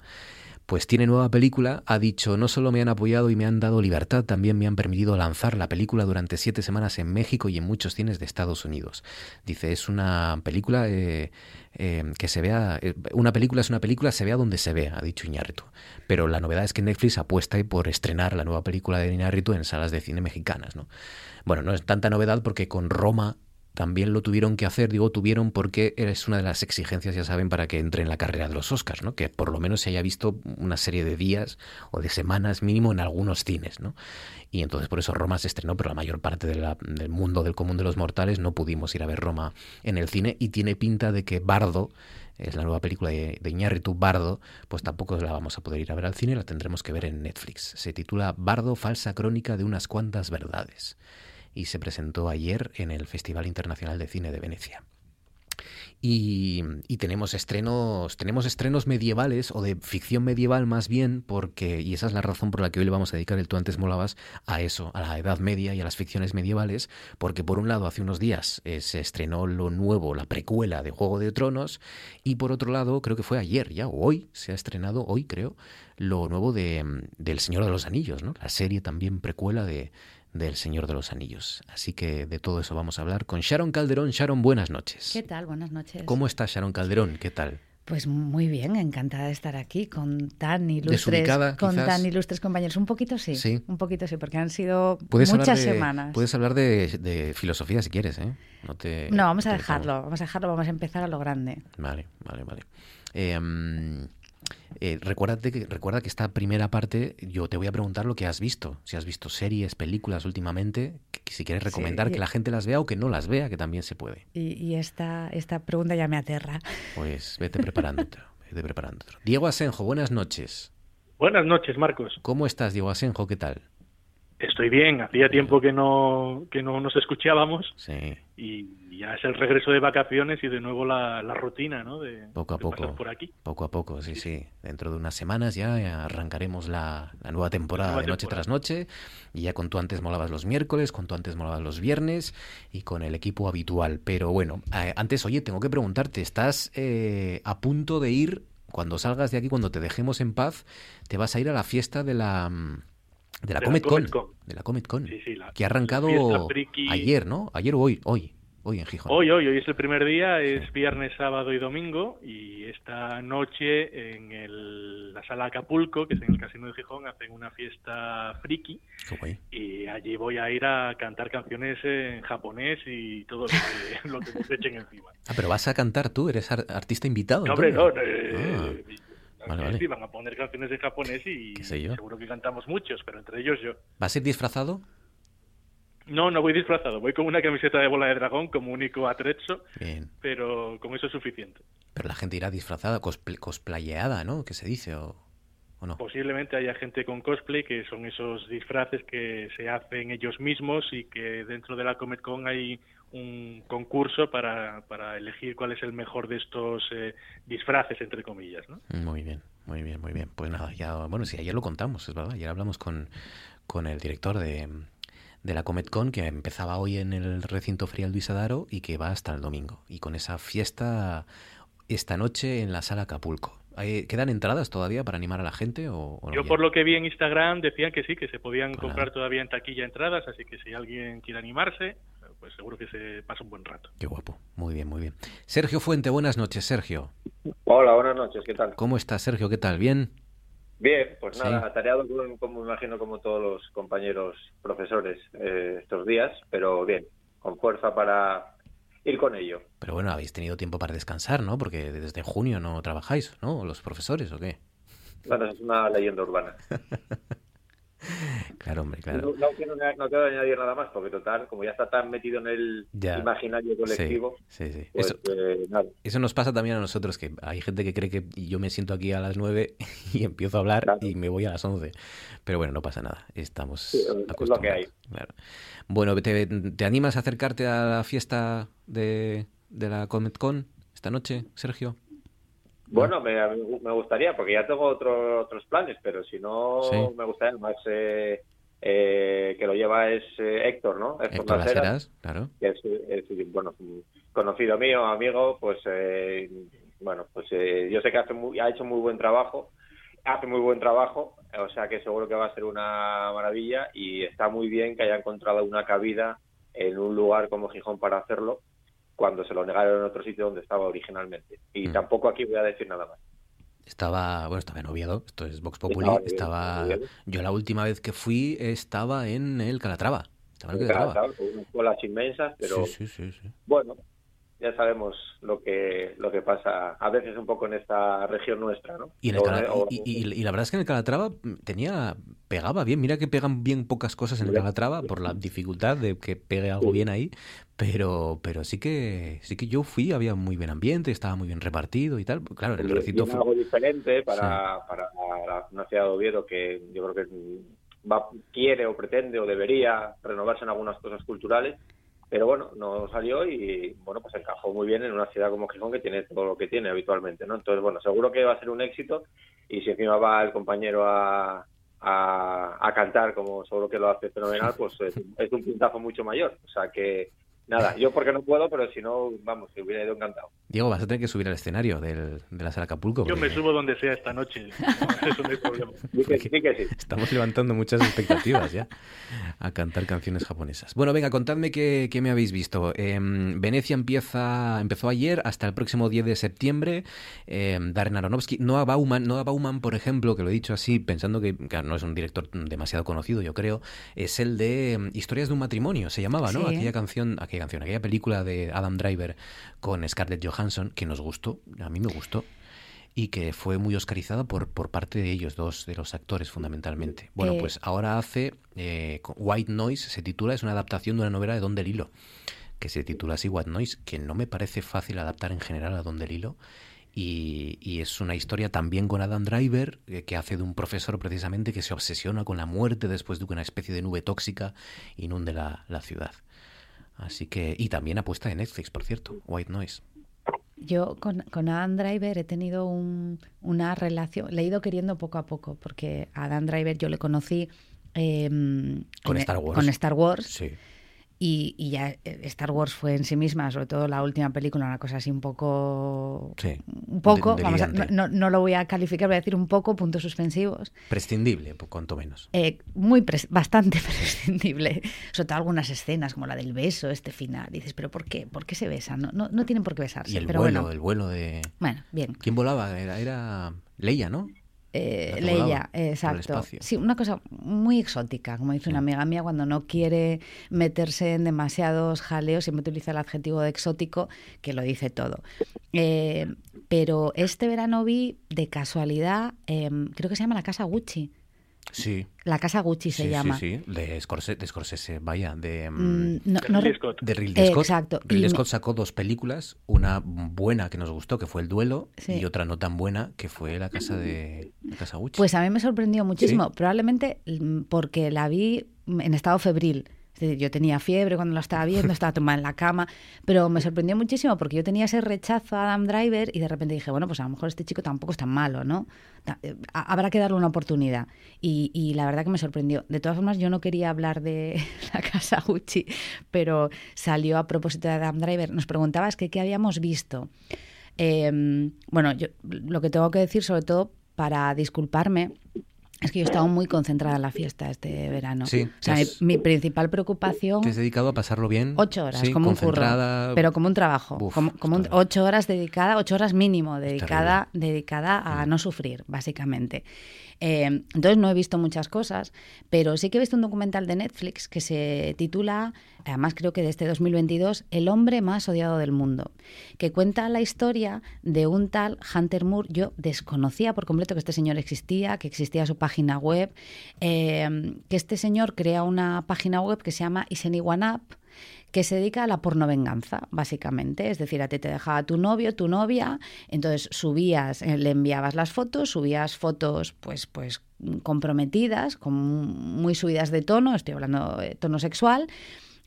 pues tiene nueva película, ha dicho, no solo me han apoyado y me han dado libertad, también me han permitido lanzar la película durante siete semanas en México y en muchos cines de Estados Unidos. Dice, es una película eh, eh, que se vea, eh, una película es una película, se vea donde se vea, ha dicho Iñárritu. Pero la novedad es que Netflix apuesta por estrenar la nueva película de Iñárritu en salas de cine mexicanas, ¿no? Bueno, no es tanta novedad porque con Roma también lo tuvieron que hacer, digo tuvieron porque es una de las exigencias, ya saben, para que entre en la carrera de los Oscars, ¿no? Que por lo menos se haya visto una serie de días o de semanas mínimo en algunos cines, ¿no? Y entonces por eso Roma se estrenó, pero la mayor parte del mundo del común de los mortales no pudimos ir a ver Roma en el cine y tiene pinta de que Bardo, es la nueva película de, de Bardo, pues tampoco la vamos a poder ir a ver al cine, la tendremos que ver en Netflix. Se titula Bardo, falsa crónica de unas cuantas verdades y se presentó ayer en el Festival Internacional de Cine de Venecia. Y, y tenemos estrenos, tenemos estrenos medievales o de ficción medieval más bien, porque, y esa es la razón por la que hoy le vamos a dedicar el Tú antes molabas a eso, a la Edad Media y a las ficciones medievales, porque por un lado hace unos días eh, se estrenó lo nuevo, la precuela de Juego de Tronos, y por otro lado, creo que fue ayer ya, o hoy, se ha estrenado, hoy creo, lo nuevo de, mm, del Señor de los Anillos, ¿no? La serie también precuela de, del Señor de los Anillos. Así que de todo eso vamos a hablar con Sharon Calderón. Sharon, buenas noches. ¿Qué tal? Buenas noches. ¿Cómo está Sharon Calderón? ¿Qué tal? Pues muy bien, encantada de estar aquí con tan ilustres, con tan ilustres compañeros. Un poquito sí, Sí. un poquito sí, porque han sido Puedes muchas de, semanas. Puedes hablar de, de filosofía si quieres, ¿eh? No, te, No, vamos a dejarlo, vamos a dejarlo, vamos a empezar a lo grande. Vale, vale, vale. Eh, mm, eh, recuérdate que, recuerda que esta primera parte yo te voy a preguntar lo que has visto. Si has visto series, películas últimamente, que- que si quieres recomendar Sí. que la gente las vea o que no las vea, que también se puede. Y, y esta, esta pregunta ya me aterra. Pues vete preparándote. vete preparándote. Diego Asenjo, buenas noches. Buenas noches, Marcos. ¿Cómo estás, Diego Asenjo? ¿Qué tal? Estoy bien. Hacía tiempo que no, que no nos escuchábamos Sí, y ya es el regreso de vacaciones y de nuevo la, la rutina, ¿no? De, poco a de poco. por aquí. Poco a poco, sí, sí. Dentro de unas semanas ya arrancaremos la, la nueva temporada nueva de Noche temporada. tras Noche. Y ya con tú antes molabas los miércoles, con tú antes molabas los viernes y con el equipo habitual. Pero bueno, eh, antes, oye, tengo que preguntarte, ¿estás eh, a punto de ir, cuando salgas de aquí, cuando te dejemos en paz, te vas a ir a la fiesta de la... De la De la Comic Con, Comic Con. de la Comic Con, Sí, sí, la- que ha arrancado ayer, ¿no? Ayer o hoy, hoy, hoy en Gijón. Hoy, hoy, hoy es el primer día, es viernes, sábado y domingo y esta noche en el- la sala Acapulco, que es en el Casino de Gijón, hacen una fiesta friki y allí voy a ir a cantar canciones en japonés y todo lo que, lo que me echen encima. Ah, pero vas a cantar tú, eres ar- artista invitado. No, hombre, no, Antonio. eh, Ah, vale, vale. sí, van a poner canciones en japonés y ¿Qué sé yo? seguro que cantamos muchos, pero entre ellos yo. ¿Vas a ir disfrazado? No, no voy disfrazado, voy con una camiseta de bola de dragón como único atrezzo, Bien. pero con eso es suficiente. Pero la gente irá disfrazada, cosple- cosplayeada, ¿no? ¿Qué se dice? ¿O, o no? Posiblemente haya gente con cosplay, que son esos disfraces que se hacen ellos mismos y que dentro de la Comic Con hay un concurso para, para elegir cuál es el mejor de estos eh, disfraces, entre comillas. ¿no? Muy bien, muy bien, muy bien. Pues nada, ya, bueno, sí, ayer lo contamos, es verdad. Ayer hablamos con, con el director de, de la Comet Con, que empezaba hoy en el recinto ferial Luis Adaro y que va hasta el domingo. Y con esa fiesta esta noche en la sala Acapulco. ¿Hay- ¿Quedan entradas todavía para animar a la gente o, o no? Yo ya? por lo que vi en Instagram decían que sí, que se podían comprar todavía en taquilla entradas, así que si alguien quiere animarse, pues seguro que se pasa un buen rato. Qué guapo, muy bien, muy bien. Sergio Fuente, buenas noches, Sergio. Hola, buenas noches, ¿qué tal? ¿Cómo estás, Sergio? ¿Qué tal? ¿Bien? Bien, pues Sí. nada, atareado como, como me imagino como todos los compañeros profesores eh, estos días, pero bien, con fuerza para ir con ello. Pero bueno, habéis tenido tiempo para descansar, ¿no? Porque desde junio no trabajáis, ¿no? ¿Los profesores o qué? Bueno, es una leyenda urbana. Claro, hombre, claro. No, quiero, no quiero añadir nada más, porque total, como ya está tan metido en el Ya. imaginario colectivo, Sí, sí. pues Eso, eh, nada. eso nos pasa también a nosotros, que hay gente que cree que yo me siento aquí a las 9 y empiezo a hablar y me voy a las 11. Pero bueno, no pasa nada, estamos Sí, es lo que acostumbrados. hay. claro. Bueno, ¿te, te animas a acercarte a la fiesta de, de la Comet Con esta noche, Sergio? Bueno, me, me gustaría, porque ya tengo otro- otros planes, pero si no, Sí. me gustaría más eh, eh, que lo lleva es eh, Héctor, ¿no? Héctor Heras, claro. que es, es, bueno, conocido mío, amigo, pues eh, bueno, pues eh, yo sé que hace muy- ha hecho muy buen trabajo hace muy buen trabajo, o sea que seguro que va a ser una maravilla y está muy bien que haya encontrado una cabida en un lugar como Gijón para hacerlo cuando se lo negaron en otro sitio donde estaba originalmente. Y Mm. tampoco aquí voy a decir nada más. Estaba, bueno, estaba en Oviedo, esto es Vox Populi, Estaba yo la última vez que fui estaba en el Calatrava, estaba en el Calatrava. con unas colas inmensas, pero sí, sí, sí. bueno, ya sabemos lo que lo que pasa a veces un poco en esta región nuestra, ¿no? Y, en el O- Cala- o- y, y- y la verdad es que en el Calatrava mm, tenía, pegaba bien, mira que pegan bien pocas cosas en el Calatrava por la dificultad de que pegue algo bien ahí, pero, pero sí que sí que yo fui, había muy buen ambiente, estaba muy bien repartido y tal. Claro, en el recinto fue- algo diferente para, para la- una ciudad de Oviedo que yo creo que va, quiere o pretende o debería renovarse en algunas cosas culturales, pero bueno, no salió y bueno, pues encajó muy bien en una ciudad como Gijón que tiene todo lo que tiene habitualmente, ¿no? Entonces, bueno, seguro que va a ser un éxito y si encima va el compañero a, a, cantar como seguro que lo hace fenomenal, pues es, es un puntazo mucho mayor. O sea que nada, yo porque no puedo, pero si no, vamos, que hubiera ido encantado. Diego, vas a tener que subir al escenario del, de la sala Acapulco. Yo me subo donde sea esta noche. No, eso no hay problema. Estamos levantando muchas expectativas ya a cantar canciones japonesas. Bueno, venga, contadme qué, qué me habéis visto. Em, Venecia empieza, empezó ayer hasta el próximo 10 de septiembre. Eh, Darren Aronofsky, Noah Bauman, Noah Bauman, por ejemplo, que lo he dicho así, pensando que claro, no es un director demasiado conocido, yo creo, es el de em, Historias de un matrimonio, se llamaba, ¿no? Sí. Aquella canción, aquella canción, aquella película de Adam Driver con Scarlett Johansson, que nos gustó, a mí me gustó y que fue muy oscarizada por, por parte de ellos dos, de los actores fundamentalmente. Bueno, Eh, pues ahora hace eh, White Noise, se titula, es una adaptación de una novela de Don DeLillo, que se titula así White Noise, que no me parece fácil adaptar en general a Don DeLillo. Y, y es una historia también con Adam Driver, eh, que hace de un profesor precisamente que se obsesiona con la muerte después de que una especie de nube tóxica inunde la, la ciudad. Así que, y también apuesta de Netflix, por cierto, White Noise. Yo con, con Adam Driver he tenido un- una relación, le he ido queriendo poco a poco, porque a Adam Driver yo le conocí eh, Con en- Star Wars. con Star Wars Sí. Y, y ya eh, Star Wars fue en sí misma, sobre todo la última película, una cosa así un poco... Sí. Un poco, vamos a- no, no- lo voy a calificar, voy a decir un poco, puntos suspensivos. Prescindible, cuanto menos. Eh, muy pres- bastante prescindible. Sobre todo algunas escenas, como la del beso, este final. Dices, ¿pero por qué? ¿Por qué se besan? No, no, no tienen por qué besarse. Y el pero vuelo, bueno, el vuelo de... Bueno, bien. ¿Quién volaba? Era, era Leia, ¿no? Eh, Leia, exacto. Sí, una cosa muy exótica, como dice una amiga mía, cuando no quiere meterse en demasiados jaleos, siempre utiliza el adjetivo de exótico, que lo dice todo. Eh, pero este verano vi, de casualidad, em, creo que se llama la Casa Gucci. Sí. La Casa Gucci se sí, llama. Sí, sí, de Scorsese, de Scorsese, vaya, de... Mm, mm, no- no re- De Ridley Scott. Exacto. Ridley Y Scott sacó dos películas, una buena que nos gustó, que fue El Duelo, Sí. y otra no tan buena, que fue La Casa de la Casa Gucci. Pues a mí me sorprendió muchísimo, probablemente mm, porque la vi en estado febril. Es decir, yo tenía fiebre cuando la estaba viendo, estaba tomada en la cama, pero me sorprendió muchísimo porque yo tenía ese rechazo a Adam Driver y de repente dije, bueno, pues a lo mejor este chico tampoco es tan malo, ¿no? Eh, ha- Habrá que darle una oportunidad. Y, la verdad que me sorprendió. De todas formas, yo no quería hablar de la casa Gucci, pero salió a propósito de Adam Driver. Nos preguntabas que qué habíamos visto. Eh, bueno, yo lo que tengo que decir, sobre todo para disculparme, es que yo he estado muy concentrada en la fiesta este verano. Sí, o sea, es- mi, mi principal preocupación. ¿Te has dedicado a pasarlo bien? Ocho horas, Sí, como un curro. concentrada. Pero como un trabajo. Uf, como como un- ocho horas dedicada, ocho horas mínimo dedicada, dedicada Mm. a no sufrir, básicamente. Eh, entonces no he visto muchas cosas, pero sí que he visto un documental de Netflix que se titula, además creo que de este 2022, El hombre más odiado del mundo, que cuenta la historia de un tal Hunter Moore. Yo desconocía por completo que este señor existía, que existía su página web, eh, que este señor crea una página web que se llama Is Anyone Up, que se dedica a la pornovenganza, básicamente. Es decir, a ti te dejaba tu novio, tu novia, entonces subías, eh, le enviabas las fotos, subías fotos pues, pues comprometidas, con muy subidas de tono, estoy hablando de tono sexual,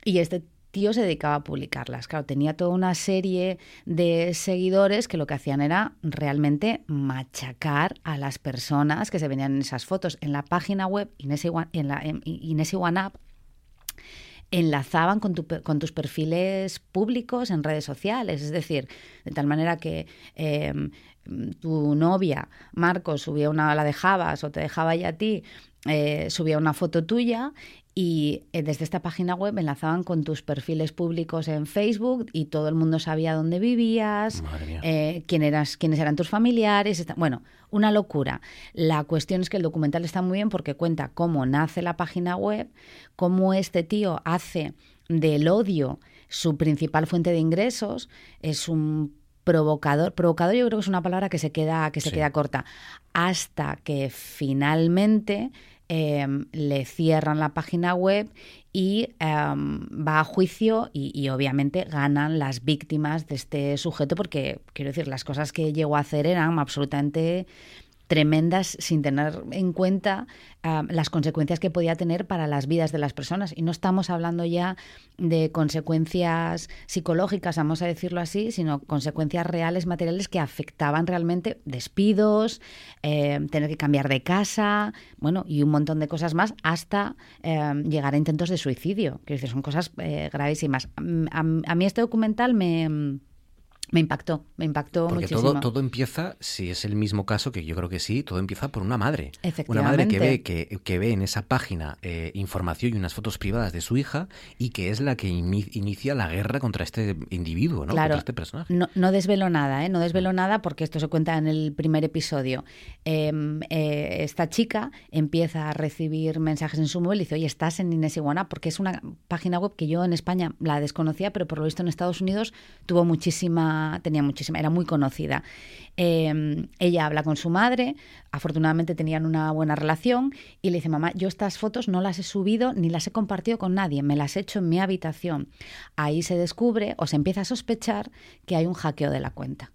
y este tío se dedicaba a publicarlas. Claro, tenía toda una serie de seguidores que lo que hacían era realmente machacar a las personas que se venían en esas fotos. En la página web, Inesi One, en la en Up, enlazaban con, tu, con tus perfiles públicos en redes sociales. Es decir, de tal manera que em, tu novia, Marcos, subía una, la dejabas o te dejaba ya a ti, eh, subía una foto tuya y eh, desde esta página web enlazaban con tus perfiles públicos en Facebook y todo el mundo sabía dónde vivías, eh, quién eras, quiénes eran tus familiares. Bueno, una locura. La cuestión es que el documental está muy bien porque cuenta cómo nace la página web, cómo este tío hace del odio su principal fuente de ingresos, es un provocador, provocador yo creo que es una palabra que se queda, que se queda corta, hasta que finalmente Em, le cierran la página web y em, va a juicio y, y, obviamente ganan las víctimas de este sujeto porque, quiero decir, las cosas que llegó a hacer eran absolutamente tremendas sin tener en cuenta ah, las consecuencias que podía tener para las vidas de las personas. Y no estamos hablando ya de consecuencias psicológicas, vamos a decirlo así, sino consecuencias reales, materiales que afectaban realmente despidos, eh, tener que cambiar de casa, bueno, y un montón de cosas más, hasta eh, llegar a intentos de suicidio. Decir, son cosas eh, gravísimas. a mí este documental me me impactó, me impactó Porque muchísimo. Todo, todo empieza, si es el mismo caso, que yo creo que sí, todo empieza por una madre. Una madre que ve, que, que ve en esa página eh, información y unas fotos privadas de su hija y que es la que inicia la guerra contra este individuo, ¿no? Claro, contra este personaje. No, no desvelo nada, ¿eh? No desvelo nada porque esto se cuenta en el primer episodio. Em, eh, esta chica empieza a recibir mensajes en su móvil y dice, oye, estás en Inés Iguana, porque es una página web que yo en España la desconocía, pero por lo visto en Estados Unidos tuvo muchísima tenía muchísima, era muy conocida. Em, ella habla con su madre, afortunadamente tenían una buena relación y le dice, mamá, yo estas fotos no las he subido ni las he compartido con nadie, me las he hecho en mi habitación. Ahí se descubre o se empieza a sospechar que hay un hackeo de la cuenta.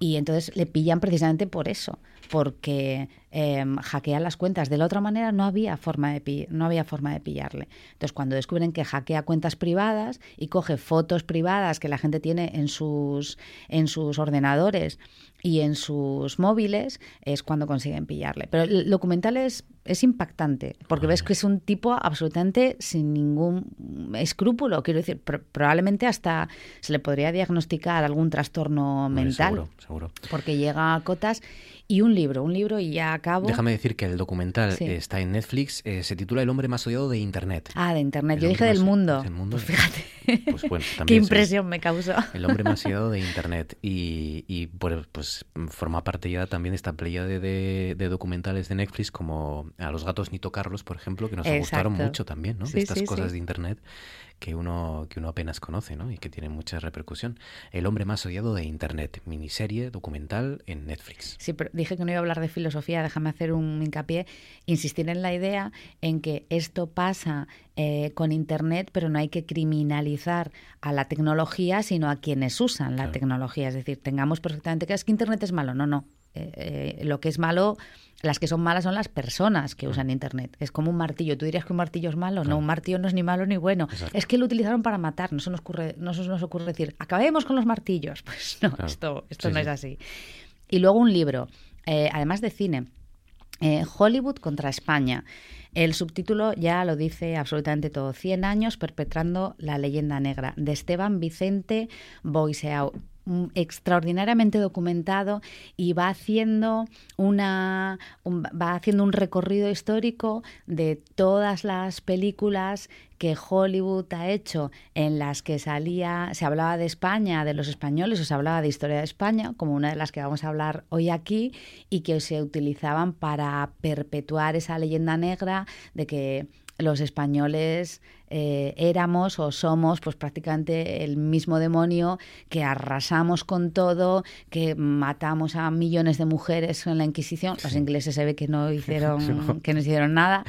Y entonces le pillan precisamente por eso, porque em, hackean las cuentas. De la otra manera no había, forma de no había forma de pillarle. Entonces cuando descubren que hackea cuentas privadas y coge fotos privadas que la gente tiene en sus, en sus ordenadores y en sus móviles, es cuando consiguen pillarle. Pero el documental es, es impactante, porque ves que es un tipo absolutamente sin ningún escrúpulo. Quiero decir, probablemente hasta se le podría diagnosticar algún trastorno mental. Seguro, seguro. Porque llega a cotas y un libro, un libro y ya acabo. Déjame decir que el documental está en Netflix, eh, se titula El hombre más odiado de Internet. Ah, de Internet. Yo dije del mundo. Pues fíjate. Pues bueno, Qué impresión me causó. El hombre más odiado de Internet. Y, y pues forma parte ya también de esta playa de, de, documentales de Netflix como A los gatos ni tocarlos, por ejemplo, que nos gustaron mucho también, ¿no? de estas cosas de Internet que uno, que uno apenas conoce ¿no? y que tiene mucha repercusión. El hombre más odiado de Internet, miniserie documental en Netflix. Sí, pero dije que no iba a hablar de filosofía, déjame hacer un hincapié, insistir en la idea en que esto pasa eh, con Internet, pero no hay que criminalizar a la tecnología, sino a quienes usan la tecnología. Es decir, tengamos perfectamente que es que Internet es malo. No, no. Eh, eh, lo que es malo las que son malas son las personas que usan Internet. Es como un martillo. ¿Tú dirías que un martillo es malo? No, un martillo no es ni malo ni bueno. Es que lo utilizaron para matar. No se nos ocurre, no se nos ocurre decir, acabemos con los martillos. Pues no, esto, esto no es así. Y luego un libro, eh, además de cine, eh, Hollywood contra España. El subtítulo ya lo dice absolutamente todo. 100 años perpetrando la leyenda negra de Esteban Vicente Boiseau extraordinariamente documentado y va haciendo una un, va haciendo un recorrido histórico de todas las películas que Hollywood ha hecho en las que salía se hablaba de España, de los españoles o se hablaba de historia de España, como una de las que vamos a hablar hoy aquí y que se utilizaban para perpetuar esa leyenda negra de que los españoles eh, éramos o somos pues prácticamente el mismo demonio que arrasamos con todo, que matamos a millones de mujeres en la Inquisición. Los ingleses se ve que no hicieron, que no hicieron nada.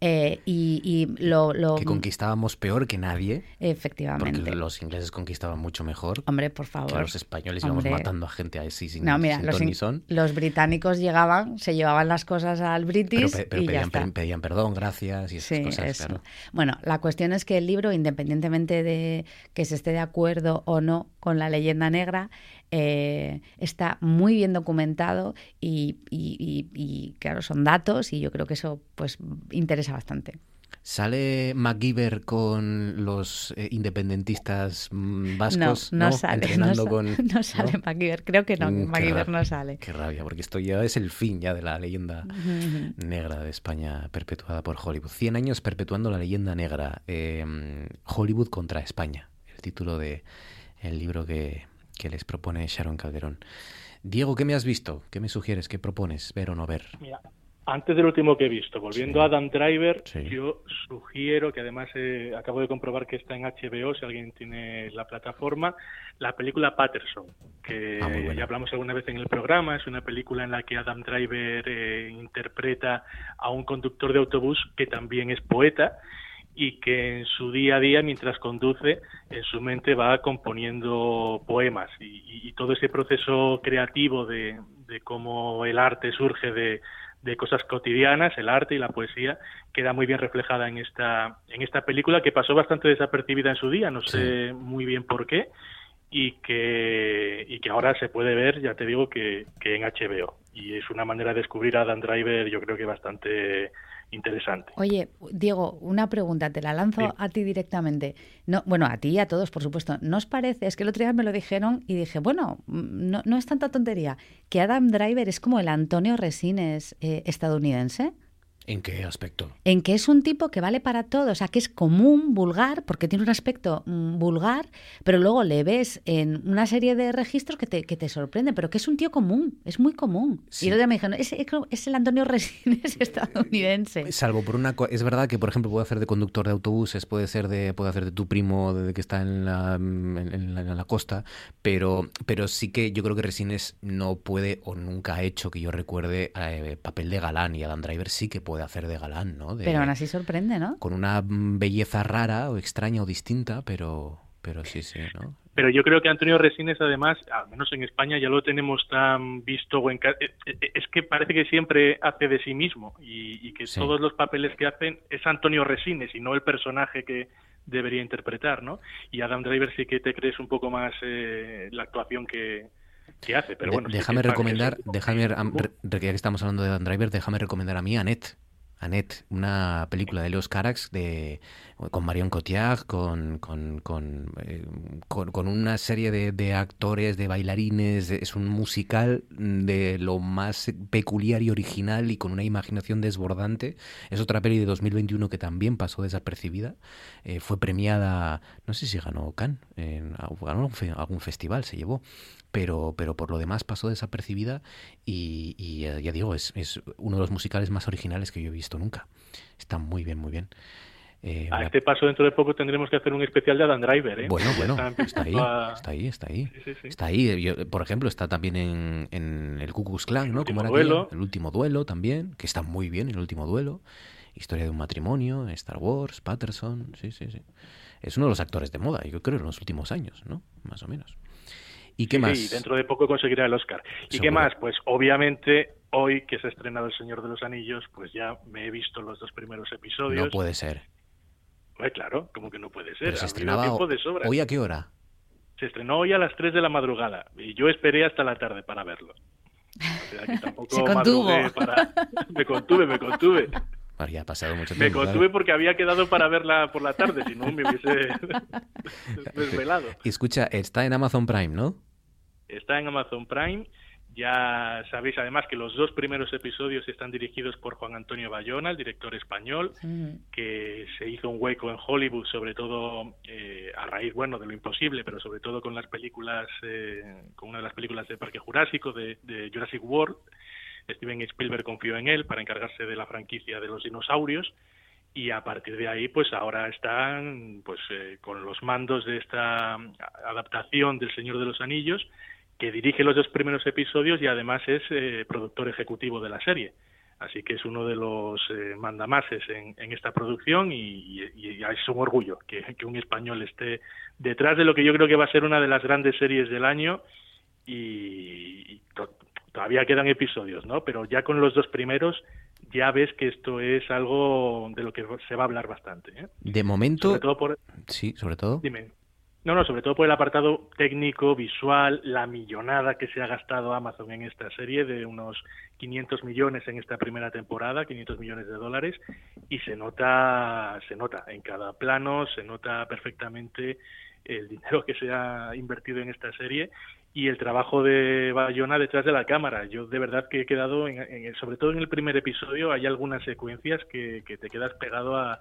Eh, y, lo, Que conquistábamos peor que nadie. Efectivamente. Porque los ingleses conquistaban mucho mejor. Hombre, por favor. Que los españoles íbamos matando a gente así sin, no, mira, los, los, británicos llegaban, se llevaban las cosas al British pero, y pedían, ya pedían, perdón, gracias y esas cosas. Claro. Bueno, la cuestión es que el libro, independientemente de que se esté de acuerdo o no con la leyenda negra, eh, está muy bien documentado y, claro, son datos y yo creo que eso pues interesa bastante. ¿Sale MacGyver con los eh, independentistas mm, vascos? No, no, sale. Entrenando no, con, no sale MacGyver, creo que no, Mm, MacGyver no sale. Qué rabia, porque esto ya es el fin ya de la leyenda negra de España perpetuada por Hollywood. 100 años perpetuando la leyenda negra. eh, Hollywood contra España. El título de el libro que, que les propone Sharon Calderón. Diego, ¿qué me has visto? ¿Qué me sugieres? ¿Qué propones? ¿Ver o no ver? Mira, antes del último que he visto, volviendo Sí. a Adam Driver, Sí. yo sugiero que además eh, acabo de comprobar que está en HBO, si alguien tiene la plataforma, la película Patterson, que Ah, ya hablamos alguna vez en el programa, es una película en la que Adam Driver eh, interpreta a un conductor de autobús que también es poeta y que en su día a día, mientras conduce, en su mente va componiendo poemas y, y- y todo ese proceso creativo de, de cómo el arte surge de, de cosas cotidianas, el arte y la poesía, queda muy bien reflejada en esta, en esta película que pasó bastante desapercibida en su día, no sé muy bien por qué, y que, y que ahora se puede ver, ya te digo, que, que en HBO. Y es una manera de descubrir a Dan Driver, yo creo que bastante interesante. Oye, Diego, una pregunta, te la lanzo Sí. a ti directamente. No, bueno, a ti y a todos, por supuesto. ¿No os parece? Es que el otro día me lo dijeron y dije, bueno, mm, no, no es tanta tontería, que Adam Driver es como el Antonio Resines eh, estadounidense. ¿En qué aspecto? En que es un tipo que vale para todo, o sea, que es común, vulgar, porque tiene un aspecto mm, vulgar, pero luego le ves en una serie de registros que te, que te sorprende, pero que es un tío común, es muy común. Sí. Y el otro día me dijeron, es, es, el Antonio Resines estadounidense. Salvo por una es verdad que por ejemplo puede hacer de conductor de autobuses, puede ser de puede hacer de tu primo de que está en la, en, en la, en la costa, pero pero sí que yo creo que Resines no puede o nunca ha hecho que yo recuerde eh, papel de galán y Adam Driver sí que puede hacer de galán, ¿no? De- Pero aún así sorprende, ¿no? con una belleza rara o extraña o distinta, pero pero sí, sí, ¿no? Pero yo creo que Antonio Resines, además, al menos en España, ya lo tenemos tan visto o enca- eh, eh, Es que parece que siempre hace de sí mismo y, y que Sí. todos los papeles que hacen es Antonio Resines y no el personaje que debería interpretar, ¿no? Y Adam Driver sí que te crees un poco más eh, la actuación que, que hace, pero De- bueno. sí déjame recomendar, déjame, am- re- re- ya que estamos hablando de Dan Driver, déjame recomendar a mí Annette. Annette, una película de Leos Carax de, con Marion Cotillard, con, con, con, eh, con- una serie de, de actores, de bailarines. es un musical de lo más peculiar y original y con una imaginación desbordante. Es otra peli de 2021 que también pasó desapercibida. Eh, fue premiada, no sé si ganó Cannes, ganó algún festival, se llevó pero, pero por lo demás pasó desapercibida y, y, eh, ya digo, es, es uno de los musicales más originales que yo he visto nunca. Está muy bien, muy bien. Eh, A este paso dentro de poco tendremos que hacer un especial de Adam Driver, ¿eh? Bueno, bueno, está ahí, a- está ahí, está ahí. Sí, sí, sí. Está ahí. Yo, por ejemplo, está también en, en el Ku Klux Klan, ¿no? último Como era aquello? duelo. El último duelo también, que está muy bien el último duelo. Historia de un matrimonio, Star Wars, Patterson, sí, sí, sí. Es uno de los actores de moda, yo creo, en los últimos años, ¿no? Más o menos. ¿Y qué más? sí, dentro de poco conseguirá el Oscar. ¿Y qué más? Pues obviamente hoy que se ha estrenado El Señor de los Anillos, pues ya me he visto los dos primeros episodios. No puede ser. Claro, como que no puede ser. Pero se estrenaba de sobra. hoy a qué hora? Se estrenó hoy a las 3 de la madrugada y yo esperé hasta la tarde para verlo. O sea, que tampoco Se contuvo. para- Me contuve, me contuve. Bueno, ya ha pasado mucho Me tiempo. contuve claro. porque había quedado para verla por la tarde, si no me hubiese desvelado. Y escucha, está en Amazon Prime, ¿no? Está en Amazon Prime. Ya sabéis además que los dos primeros episodios están dirigidos por Juan Antonio Bayona, el director español, que se hizo un hueco en Hollywood, sobre todo eh, a raíz, bueno, de lo imposible, pero sobre todo con las películas, eh, con una de las películas de Parque Jurásico, de, de Jurassic World. Steven Spielberg confió en él para encargarse de la franquicia de los dinosaurios y a partir de ahí pues ahora están pues eh, con los mandos de esta adaptación del Señor de los Anillos que dirige los dos primeros episodios y además es eh, productor ejecutivo de la serie así que es uno de los eh, mandamases en, en esta producción y, y- y es un orgullo que, que un español esté detrás de lo que yo creo que va a ser una de las grandes series del año y, y to- todavía quedan episodios, ¿no? Pero ya con los dos primeros ya ves que esto es algo de lo que se va a hablar bastante. ¿eh? De momento. Sobre todo por... Sí, sobre todo. Dime. No, no, sobre todo por el apartado técnico, visual, la millonada que se ha gastado Amazon en esta serie de unos 500 millones en esta primera temporada, 500 millones de dólares, y se nota, se nota en cada plano, se nota perfectamente el dinero que se ha invertido en esta serie y el trabajo de Bayona detrás de la cámara. Yo de verdad que he quedado, en, sobre todo en el primer episodio, hay algunas secuencias que, que te quedas pegado a,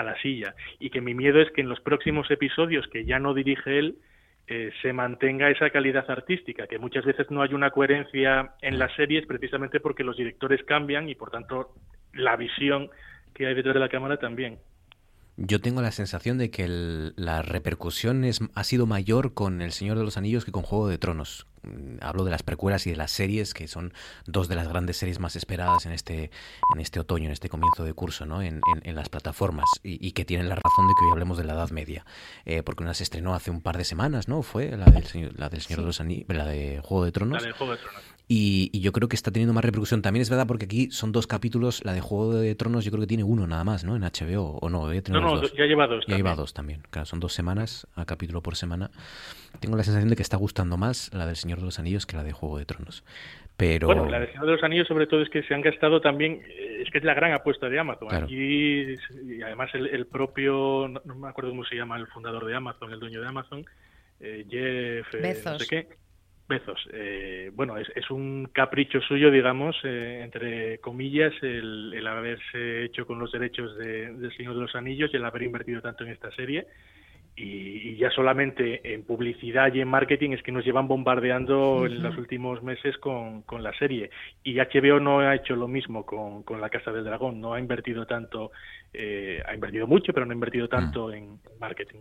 a la silla. Y que mi miedo es que en los próximos episodios, que ya no dirige él, eh, se mantenga esa calidad artística, que muchas veces no hay una coherencia en las series precisamente porque los directores cambian y por tanto la visión que hay detrás de la cámara también. Yo tengo la sensación de que la repercusión es, ha sido mayor con El Señor de los Anillos que con Juego de Tronos. Mm, hablo de las precuelas y de las series, que son dos de las grandes series más esperadas en este, en este otoño, en este comienzo de curso, ¿no? en, en, las plataformas, y, que tienen la razón de que hoy hablemos de la Edad Media. Eh, porque una se estrenó hace un par de semanas, ¿no? Fue la del, la del Señor de los Anillos, la de Juego de Tronos. La de Juego de Tronos. Y, yo creo que está teniendo más repercusión. También es verdad porque aquí son dos capítulos. La de Juego de Tronos yo creo que tiene uno nada más, ¿no? En HBO o no. no, no, ya lleva dos. Ya lleva dos también. Claro, son dos semanas a capítulo por semana. Tengo la sensación de que está gustando más la del Señor de los Anillos que la de Juego de Tronos. Pero... Bueno, la del Señor de los Anillos sobre todo es que se han gastado también, es que es la gran apuesta de Amazon. Aquí, y además el, propio, no, me acuerdo cómo se llama el fundador de Amazon, el dueño de Amazon, eh, Jeff, eh, no sé qué, Bezos. Eh, bueno, es, es, un capricho suyo, digamos, eh, entre comillas, el, el, haberse hecho con los derechos de, del Señor de los Anillos y el haber invertido tanto en esta serie. Y, ya solamente en publicidad y en marketing es que nos llevan bombardeando en los últimos meses con, con, la serie. Y HBO no ha hecho lo mismo con, con La Casa del Dragón, no ha invertido tanto, eh, ha invertido mucho, pero no ha invertido tanto en marketing.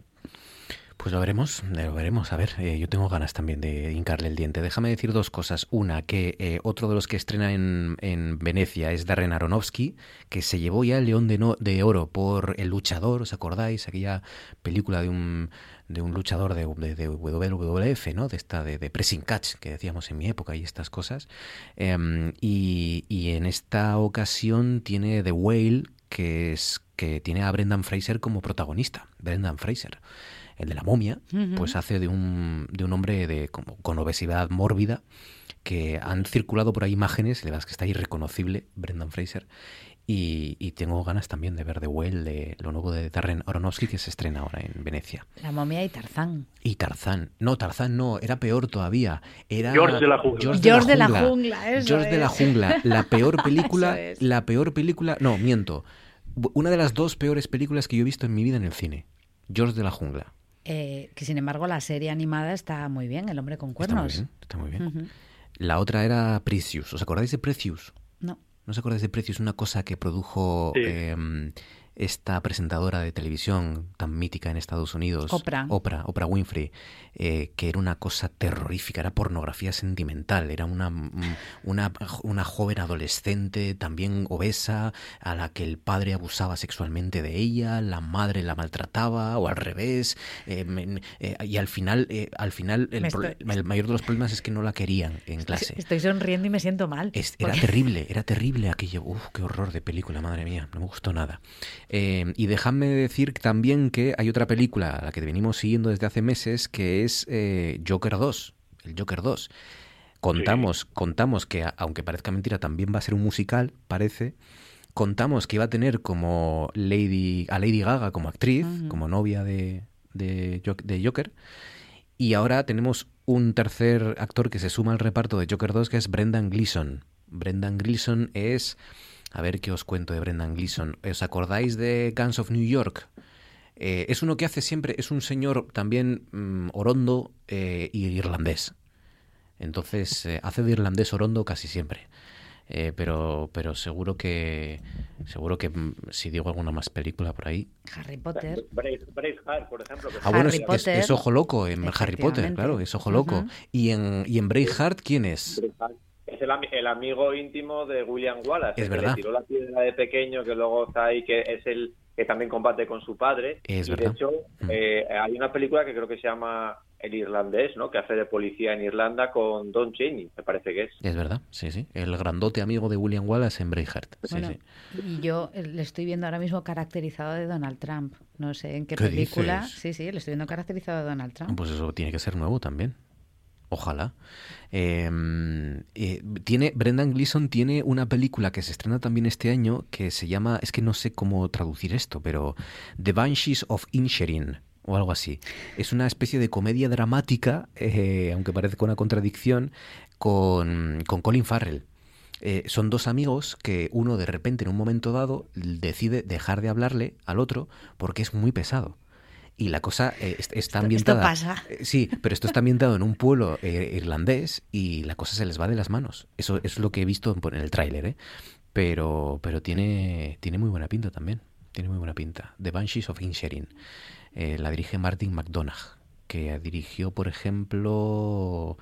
Pues lo veremos, lo veremos. A ver, eh, yo tengo ganas también de hincarle el diente. Déjame decir dos cosas. Una, que eh, otro de los que estrena en, en, Venecia es Darren Aronofsky, que se llevó ya el León de, no, de Oro por El Luchador, ¿os acordáis? Aquella película de un, de un luchador de, de, WWF, ¿no? De esta de, Pressing Catch, que decíamos en mi época y estas cosas. Em, y, y en esta ocasión tiene The Whale, que, es, que tiene a Brendan Fraser como protagonista. Brendan Fraser el de la momia, pues hace de un, de un hombre de, como, con obesidad mórbida, que han circulado por ahí imágenes, de las que está irreconocible Brendan Fraser, y, tengo ganas también de ver The Well, de lo nuevo de Darren Aronofsky, que se estrena ahora en Venecia. La momia y Tarzán. Y Tarzán. No, Tarzán no, era peor todavía. Era George de la jungla. George, de la jungla, George de la jungla. La peor película, la peor película, no, miento. Una de las dos peores películas que yo he visto en mi vida en el cine. George de la jungla. Eh, que sin embargo la serie animada está muy bien, El hombre con cuernos. Está muy bien. La otra era Precious. ¿Os acordáis de Precious? No. ¿No os acordáis de Precious? Una cosa que produjo em, esta presentadora de televisión tan mítica en Estados Unidos, Oprah, Oprah, Oprah Winfrey, eh, que era una cosa terrorífica, era pornografía sentimental, era una, una, una, joven adolescente también obesa a la que el padre abusaba sexualmente de ella, la madre la maltrataba o al revés, eh, eh, y al final, al final el, mayor de los problemas es que no la querían en clase. Estoy sonriendo y me siento mal. era terrible, era terrible aquello, uf, qué horror de película, madre mía, no me gustó nada. Eh, y dejadme decir también que hay otra película a la que venimos siguiendo desde hace meses que es eh, Joker 2, el Joker 2. Contamos, contamos que, aunque parezca mentira, también va a ser un musical, parece. Contamos que iba a tener como Lady, a Lady Gaga como actriz, como novia de, de, de Joker. Y ahora tenemos un tercer actor que se suma al reparto de Joker 2, que es Brendan Gleeson. Brendan Gleeson es a ver qué os cuento de Brendan Gleeson. ¿Os acordáis de Guns of New York? Eh, es uno que hace siempre, es un señor también mm, orondo eh, y irlandés. Entonces eh, hace de irlandés orondo casi siempre. pero, pero seguro que seguro que mm, si digo alguna más película por ahí. Harry Potter. Braveheart, por ejemplo. ah, bueno, es, ojo loco en Harry Potter, claro, es ojo loco. ¿Y en, y en Braveheart quién es? Es el, amigo íntimo de William Wallace, es que le tiró la piedra de pequeño, que luego está ahí, que es el que también combate con su padre. Es y verdad. de hecho, mm. eh, hay una película que creo que se llama el irlandés, ¿no? Que hace de policía en Irlanda con Don Cheney, me parece que es. Es verdad, sí, sí. El grandote amigo de William Wallace en Braveheart. Sí, Bueno, sí. y yo eh, le estoy viendo ahora mismo caracterizado de Donald Trump. No sé en qué, ¿Qué película. dices? Sí, sí, le estoy viendo caracterizado de Donald Trump. Pues eso tiene que ser nuevo también. Ojalá. Eh, eh, tiene Brendan Gleeson tiene una película que se estrena también este año que se llama, es que no sé cómo traducir esto, pero The Banshees of Inisherin o algo así. Es una especie de comedia dramática, eh, aunque parezca una contradicción, con, con Colin Farrell. Eh, son dos amigos que uno de repente en un momento dado decide dejar de hablarle al otro porque es muy pesado. Y la cosa eh, es- está ambientada. pasa. Eh, Sí, pero esto está ambientado en un pueblo eh, irlandés y la cosa se les va de las manos. Eso, eso es lo que he visto en, en el tráiler, ¿eh? Pero, pero tiene, tiene muy buena pinta también. Tiene muy buena pinta. The Banshees of Inisherin. La dirige Martin McDonagh, que dirigió, por ejemplo,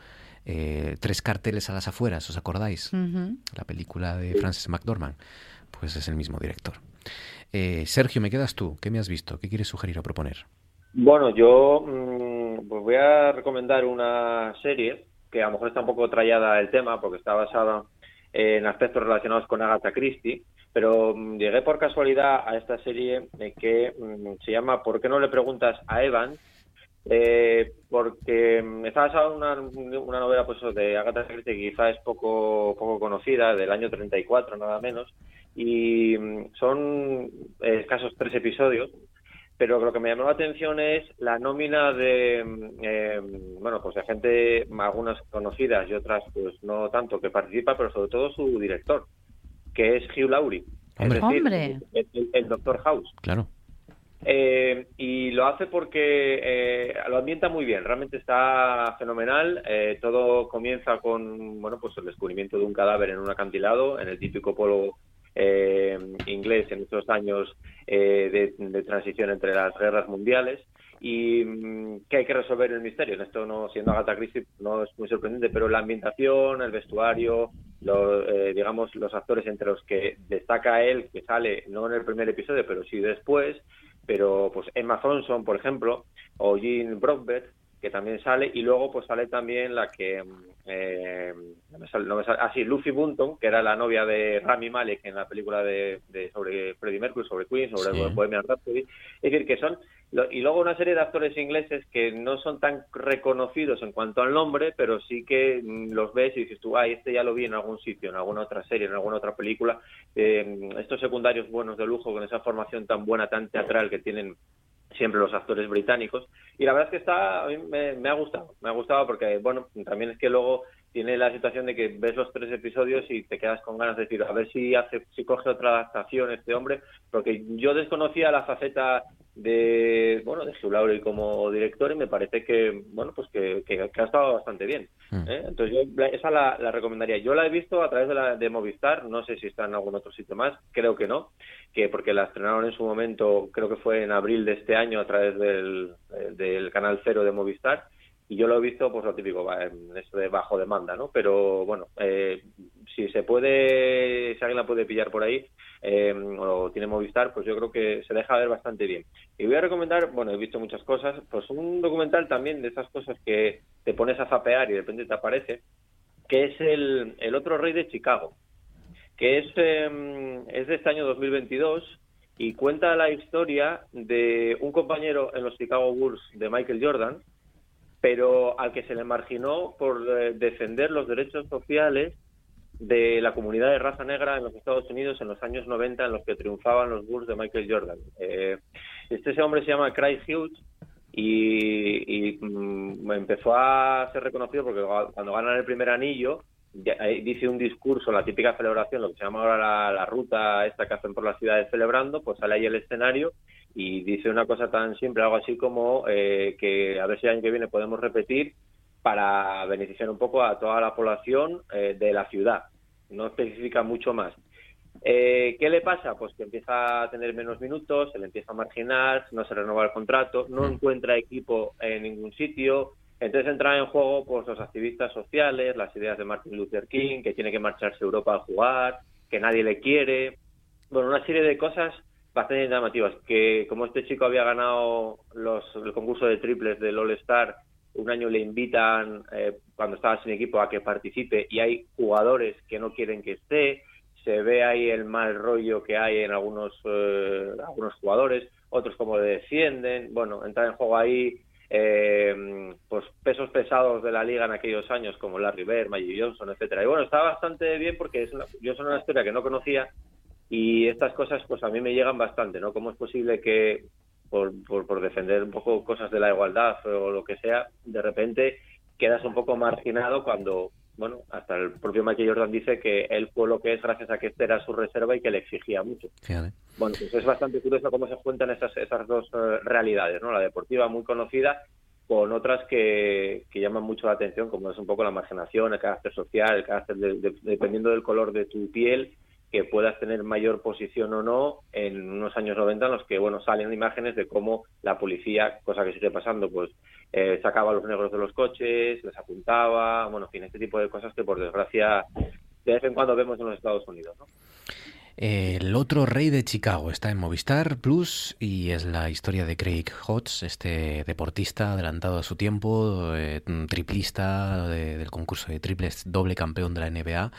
Tres carteles a las afueras, ¿os acordáis? La película de Frances McDormand. Pues es el mismo director. Sergio, me quedas tú. ¿Qué me has visto? ¿Qué quieres sugerir o proponer? Bueno, yo mm, pues voy a recomendar una serie que a lo mejor está un poco trallada el tema porque está basada en aspectos relacionados con Agatha Christie, pero mm, llegué por casualidad a esta serie eh, que mm, se llama ¿Por qué no le preguntas a Evan? Eh, porque está basada en una, una novela pues, de Agatha Christie que quizá es poco, poco conocida, del año 34 nada menos, y son eh, escasos tres episodios, pero lo que me llamó la atención es la nómina de mm, eh, bueno pues de gente algunas conocidas y otras pues no tanto que participa pero sobre todo su director que es Hugh Laurie Hombre. es decir, Hombre. el, el- el Doctor House Claro. eh, y lo hace porque eh, lo ambienta muy bien, realmente está fenomenal. Eh, todo comienza con bueno, pues el descubrimiento de un cadáver en un acantilado, en el típico polo eh, inglés en estos años eh, de, transición entre las guerras mundiales. Y mm, que hay que resolver el misterio. En esto, no siendo Agatha Christie, no es muy sorprendente, pero la ambientación, el vestuario, lo- eh, digamos, los actores entre los que destaca él, que sale no en el primer episodio, pero sí después, pero pues Emma Thompson, por ejemplo, o Jean Broadbent, que también sale, y luego pues sale también la que, mm, eh, no me sale, no me sale- ah sí, Lucy Bunton, que era la novia de Rami Malek en la película de, de- sobre Freddie Mercury, sobre Queen, sobre Sí. Bohemian Rhapsody, es decir, que son, y luego una serie de actores ingleses que no son tan reconocidos en cuanto al nombre, pero sí que mm, los ves y dices tú, ah, este ya lo vi en algún sitio, en alguna otra serie, en alguna otra película, Eh, estos secundarios buenos de lujo con esa formación tan buena, tan teatral que tienen siempre los actores británicos. Y la verdad es que está a mí me, me ha gustado me ha gustado porque bueno también es que luego tiene la situación de que ves los tres episodios y te quedas con ganas de decir a ver si hace si coge otra adaptación este hombre porque yo desconocía la faceta de bueno de Hugh Laurie como director y me parece que bueno pues que, que- que ha estado bastante bien Mm. ¿eh? entonces yo esa la, la recomendaría yo la he visto a través de la de Movistar no sé si está en algún otro sitio más creo que no que porque la estrenaron en su momento creo que fue en abril de este año a través del, del canal cero de Movistar y yo lo he visto pues lo típico esto de bajo demanda no pero bueno eh, si se puede si alguien la puede pillar por ahí eh, o tiene Movistar pues yo creo que se deja ver bastante bien. Y voy a recomendar bueno he visto muchas cosas pues un documental también de esas cosas que te pones a zapear y de repente te aparece que es el, el otro rey de Chicago que es, eh, es de este año 2022 y cuenta la historia de un compañero en los Chicago Bulls de Michael Jordan, pero al que se le marginó por eh, defender los derechos sociales de la comunidad de raza negra en los Estados Unidos en los años 90 en los que triunfaban los Bulls de Michael Jordan. Eh, este hombre se llama Craig Hughes y, y, mm, empezó a ser reconocido porque cuando ganan el primer anillo dice un discurso, la típica celebración, lo que se llama ahora la, la ruta esta que hacen por las ciudades celebrando, pues sale ahí el escenario y dice una cosa tan simple, algo así como eh, que a ver si el año que viene podemos repetir para beneficiar un poco a toda la población eh, de la ciudad. No especifica mucho más. Eh, ¿Qué le pasa? Pues que empieza a tener menos minutos, se le empieza a marginar, no se renueva el contrato, no encuentra equipo en ningún sitio. Entonces entran en juego pues, los activistas sociales, las ideas de Martin Luther King, que tiene que marcharse a Europa a jugar, que nadie le quiere. Bueno, una serie de cosas bastante llamativas. Que como este chico había ganado los, el concurso de triples del All Star un año le invitan eh, cuando estaba sin equipo a que participe y hay jugadores que no quieren que esté, se ve ahí el mal rollo que hay en algunos, eh, algunos jugadores, otros como le defienden, bueno, entra en juego ahí eh, pues pesos pesados de la liga en aquellos años como Larry Bird, Magic Johnson, etcétera. Y bueno, está bastante bien porque es una, yo son una historia que no conocía y estas cosas pues a mí me llegan bastante, ¿no? ¿Cómo es posible que por, por, defender un poco cosas de la igualdad o lo que sea, de repente quedas un poco marginado cuando, bueno, hasta el propio Michael Jordan dice que él fue lo que es gracias a que este era su reserva y que le exigía mucho. Bueno, pues es bastante curioso cómo se juntan esas, esas dos eh, realidades, ¿no? La deportiva muy conocida con otras que, que, llaman mucho la atención, como es un poco la marginación, el carácter social, el carácter dependiendo del color de tu piel que puedas tener mayor posición o no en unos años 90 en los que bueno salen imágenes de cómo la policía, cosa que sigue pasando, pues eh, sacaba a los negros de los coches, les apuntaba, bueno, en fin, este tipo de cosas que por desgracia de vez en cuando vemos en los Estados Unidos, ¿no? El otro rey de Chicago está en Movistar Plus y es la historia de Craig Hodges, este deportista adelantado a su tiempo, eh, triplista del concurso de triples, doble campeón de la NBA,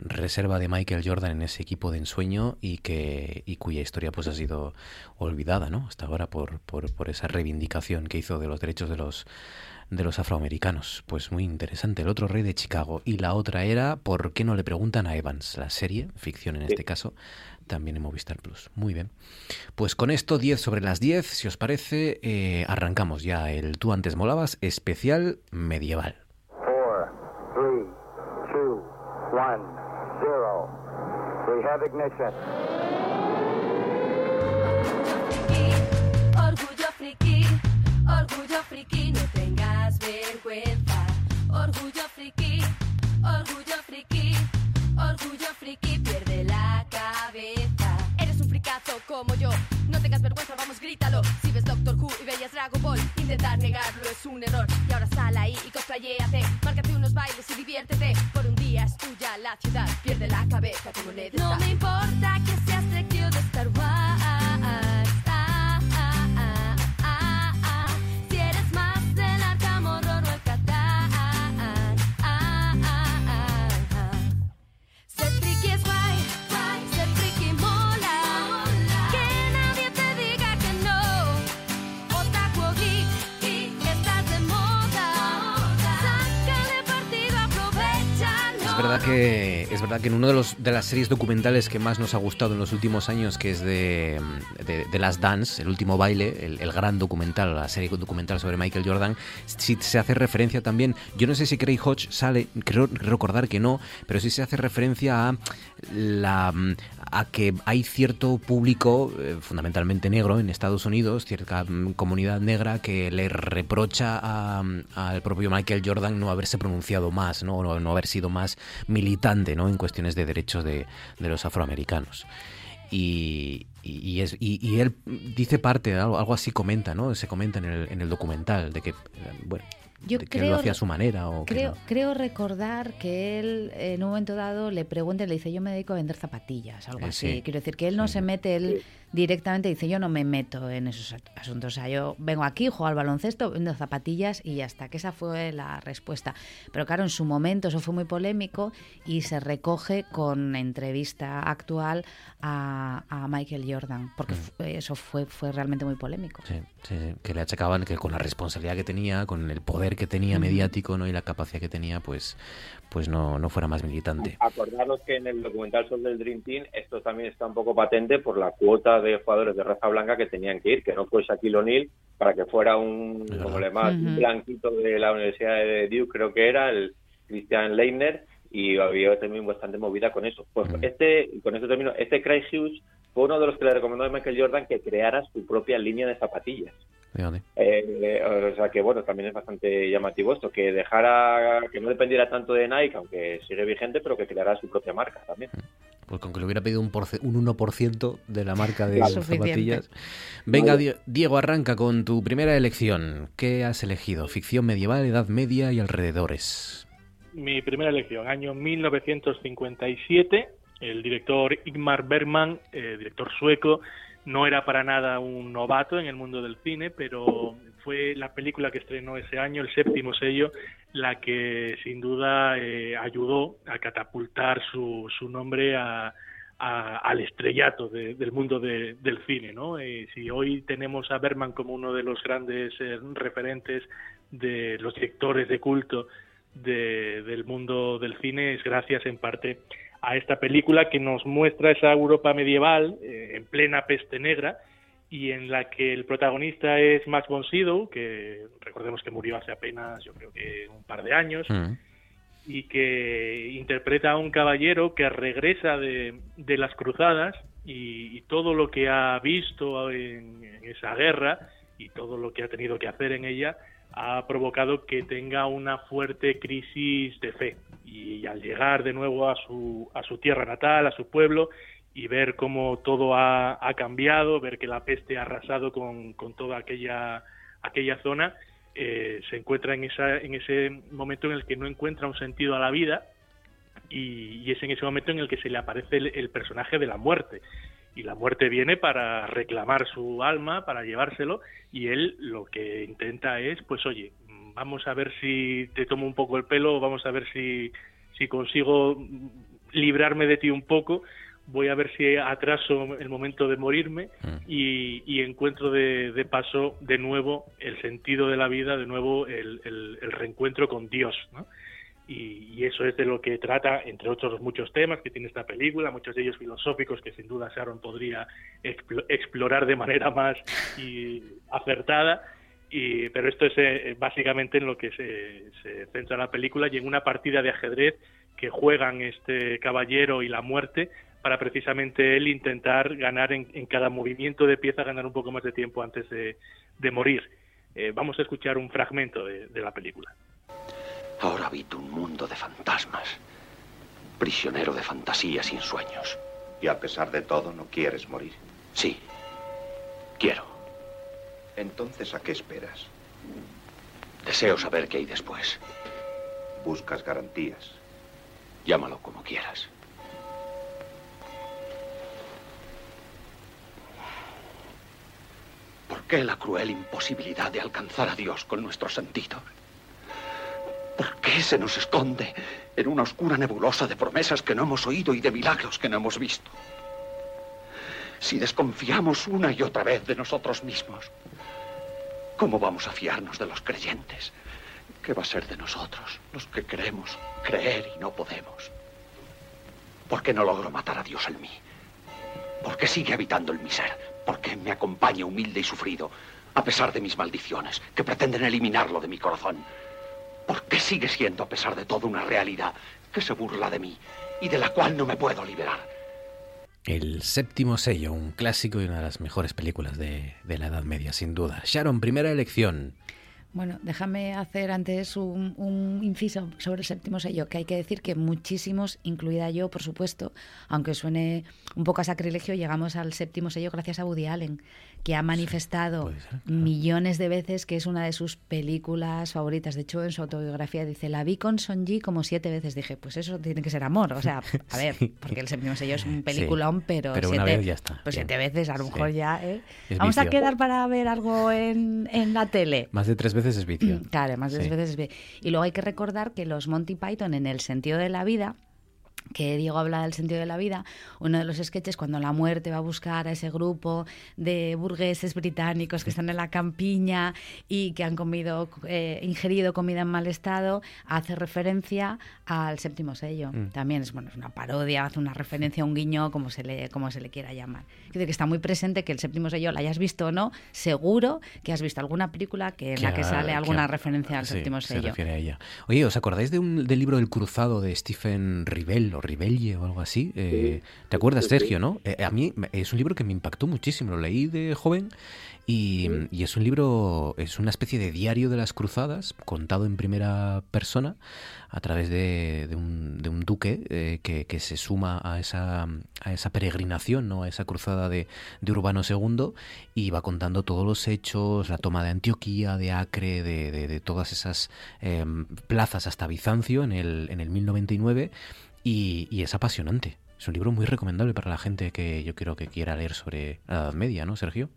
reserva de Michael Jordan en ese equipo de ensueño y que y cuya historia pues ha sido olvidada, ¿no? Hasta ahora por, por, por esa reivindicación que hizo de los derechos de los de los afroamericanos. Pues muy interesante. El otro rey de Chicago. Y la otra era ¿Por qué no le preguntan a Evans? La serie, ficción en este caso, también en Movistar Plus. Muy bien. Pues con esto, 10 sobre las 10, si os parece, eh, arrancamos ya el Tú antes molabas especial medieval. 4, 3, 2, 1, 0. We have ignition. Orgullo friki, orgullo friki, no tengas Orgullo friki, orgullo friki, orgullo friki, pierde la cabeza. Eres un fricazo como yo, no tengas vergüenza, vamos, grítalo. Si ves Doctor Who y veías Dragon Ball, intentar negarlo es un error. Y ahora sal ahí y cosplayéate, márcate unos bailes y diviértete. Por un día es tuya la ciudad, pierde la cabeza como le No me importa que que es verdad que en uno de los de las series documentales que más nos ha gustado en los últimos años, que es de, de, de Last Dance, el último baile, el, el, gran documental, la serie documental sobre Michael Jordan, sí se hace referencia también. Yo no sé si Craig Hodge sale, creo recordar que no, pero sí se hace referencia a la a que hay cierto público, eh, fundamentalmente negro, en Estados Unidos, cierta mm, comunidad negra que le reprocha al propio Michael Jordan no haberse pronunciado más, ¿no? No, no haber sido más militante ¿no? en cuestiones de derechos de, los afroamericanos. Y, y, es, y, él dice parte, algo, así comenta, ¿no? Se comenta en el, en el documental, de que, bueno, yo de creo, que lo hacía a su manera. O creo, que no. creo recordar que él en un momento dado le pregunta y le dice, yo me dedico a vender zapatillas, algo Eh, así. sí. Quiero decir que él no Sí. se mete, él directamente dice, yo no me meto en esos asuntos. O sea, yo vengo aquí, juego al baloncesto, vendo zapatillas y ya está, que esa fue la respuesta. Pero claro, en su momento eso fue muy polémico y se recoge con entrevista actual a, a Michael Jordan, porque fue- eso fue, fue realmente muy polémico. Sí, sí, que le achacaban que con la responsabilidad que tenía, con el poder que tenía mediático ¿no? y la capacidad que tenía, pues, pues no, no fuera más militante. Acordaros que en el documental sobre el Dream Team esto también está un poco patente por la cuota de jugadores de raza blanca que tenían que ir, que no fue Shaquille O'Neal para que fuera un, como le blanquito de la Universidad de Duke, creo que era, el Christian Leitner, y había también bastante movida con eso. Pues este, y con esto termino, este Craig Hughes fue uno de los que le recomendó a Michael Jordan que creara su propia línea de zapatillas. Eh, eh, o sea que bueno, también es bastante llamativo esto, que dejara, que no dependiera tanto de Nike, aunque sigue vigente, pero que creara su propia marca también. Pues con que le hubiera pedido un, porce- un 1% de la marca de Claro. zapatillas. Venga, Die- Diego, arranca con tu primera elección. ¿Qué has elegido? Ficción medieval, Edad Media y alrededores. Mi primera elección, año 1957. El director Igmar Bergman, eh, director sueco, no era para nada un novato en el mundo del cine, pero fue la película que estrenó ese año, el séptimo sello, la que sin duda eh, ayudó a catapultar su, su nombre a, al estrellato del mundo del cine. ¿no? Eh, si hoy tenemos a Berman como uno de los grandes eh, referentes de los directores de culto del mundo del cine, es gracias en parte a esta película que nos muestra esa Europa medieval en plena peste negra y en la que el protagonista es Max von Sydow, que recordemos que murió hace apenas, yo creo que un par de años, mm. y que interpreta a un caballero que regresa de, de las cruzadas y, todo lo que ha visto en, esa guerra y todo lo que ha tenido que hacer en ella ha provocado que tenga una fuerte crisis de fe y al llegar de nuevo a su, a su tierra natal, a su pueblo, y ver cómo todo ha, cambiado, ver que la peste ha arrasado con, toda aquella, aquella zona, eh, se encuentra en, esa, en ese momento en el que no encuentra un sentido a la vida y, es en ese momento en el que se le aparece el, personaje de la muerte. Y la muerte viene para reclamar su alma, para llevárselo, y él lo que intenta es, pues oye, vamos a ver si te tomo un poco el pelo, vamos a ver si, si consigo librarme de ti un poco, voy a ver si atraso el momento de morirme mm. y, encuentro de, paso de nuevo el sentido de la vida, de nuevo el, reencuentro con Dios. Y, eso es de lo que trata, entre otros muchos temas que tiene esta película, muchos de ellos filosóficos que sin duda Sharon podría explorar de manera más y acertada. Y, pero esto es eh, básicamente en lo que se, centra la película y en una partida de ajedrez que juegan este caballero y la muerte para precisamente él intentar ganar en, cada movimiento de pieza, ganar un poco más de tiempo antes de, morir. Eh, vamos a escuchar un fragmento de, de la película. Ahora habito un mundo de fantasmas, prisionero de fantasías sin sueños. Y a pesar de todo, ¿no quieres morir? Sí, quiero. Entonces, ¿a qué esperas? Deseo saber qué hay después. Buscas garantías. Llámalo como quieras. ¿Por qué la cruel imposibilidad de alcanzar a Dios con nuestros sentidos? ¿Por qué se nos esconde en una oscura nebulosa de promesas que no hemos oído y de milagros que no hemos visto? Si desconfiamos una y otra vez de nosotros mismos, ¿cómo vamos a fiarnos de los creyentes? ¿Qué va a ser de nosotros, los que queremos creer y no podemos? ¿Por qué no logro matar a Dios en mí? ¿Por qué sigue habitando en mi ser? porque me acompaña humilde y sufrido, a pesar de mis maldiciones, que pretenden eliminarlo de mi corazón. Porque sigue siendo, a pesar de todo, una realidad que se burla de mí y de la cual no me puedo liberar. El séptimo sello, un clásico y una de las mejores películas de, de la Edad Media, sin duda. Sharon, primera elección. Bueno, déjame hacer antes un, inciso sobre el séptimo sello, que hay que decir que muchísimos, incluida yo, por supuesto, aunque suene un poco a sacrilegio, llegamos al séptimo sello gracias a Woody Allen, que ha manifestado millones de veces que es una de sus películas favoritas. De hecho, en su autobiografía dice, la vi con Sonji como siete veces. Dije, pues eso tiene que ser amor. O sea, a ver, porque el séptimo sello es un peliculón, pero, siete, ya está. Pues siete veces a lo mejor ya... ¿eh? Vamos a quedar para ver algo en, en la tele. Más de tres veces es vicio. Claro, más de tres veces es vicio. Y luego hay que recordar que los Monty Python en el sentido de la vida que Diego habla del sentido de la vida, uno de los sketches cuando la muerte va a buscar a ese grupo de burgueses británicos que están en la campiña y que han comido, eh, ingerido comida en mal estado, hace referencia al séptimo sello. Mm. También es, bueno, es una parodia, hace una referencia, un guiño, como se le, como se le quiera llamar. que está muy presente que el séptimo sello, la hayas visto o no, seguro que has visto alguna película que en la que sale alguna referencia al séptimo sello. Se refiere a ella. Oye, ¿os acordáis de un, del libro El Cruzado de Stephen Ribell? O Ribelle o algo así. Eh, ¿Te acuerdas, Sergio, no? Eh, a mí es un libro que me impactó muchísimo. Lo leí de joven y, es un libro, es una especie de diario de las cruzadas, contado en primera persona a través de, un, de un, duque eh, que, se suma a esa, a esa peregrinación, ¿no? a esa cruzada de, de, Urbano II y va contando todos los hechos, la toma de Antioquía, de Acre, de, de todas esas em, plazas hasta Bizancio en el, en el 1099 y, es apasionante. Es un libro muy recomendable para la gente que yo quiero que quiera leer sobre la Edad Media, ¿no, Sergio?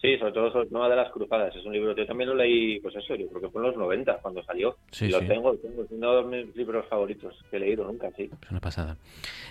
Sí, sobre todo sobre el tema de las cruzadas. Es un libro que yo también lo leí, pues eso, yo creo que fue en los 90 cuando salió. Sí, y lo sí. tengo, lo tengo, es uno de mis libros favoritos que he leído nunca, sí. Es una pasada.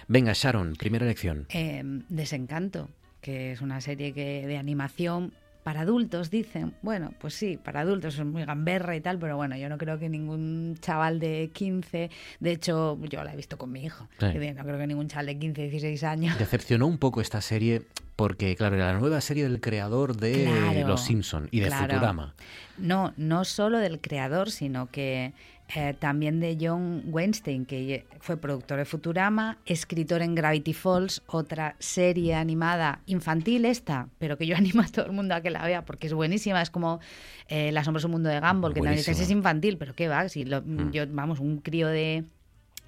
Venga, Sharon, primera elección. Eh, Desencanto, que es una serie que de animación para adultos, dicen. Bueno, pues sí, para adultos es muy gamberra y tal, pero bueno, yo no creo que ningún chaval de 15, de hecho, yo la he visto con mi hijo, Sí. no creo que ningún chaval de 15, 16 años. Decepcionó un poco esta serie porque, claro, era la nueva serie del creador de Claro, Los Simpson y de claro. Futurama. No, no solo del creador, sino que eh, también de John Weinstein, que fue productor de Futurama, escritor en Gravity Falls, otra serie animada infantil esta, pero que yo animo a todo el mundo a que la vea porque es buenísima. Es como eh, El asombroso mundo de Gumball, que también Buenísima. es infantil, pero qué va, si lo- Mm. yo, vamos, un crío de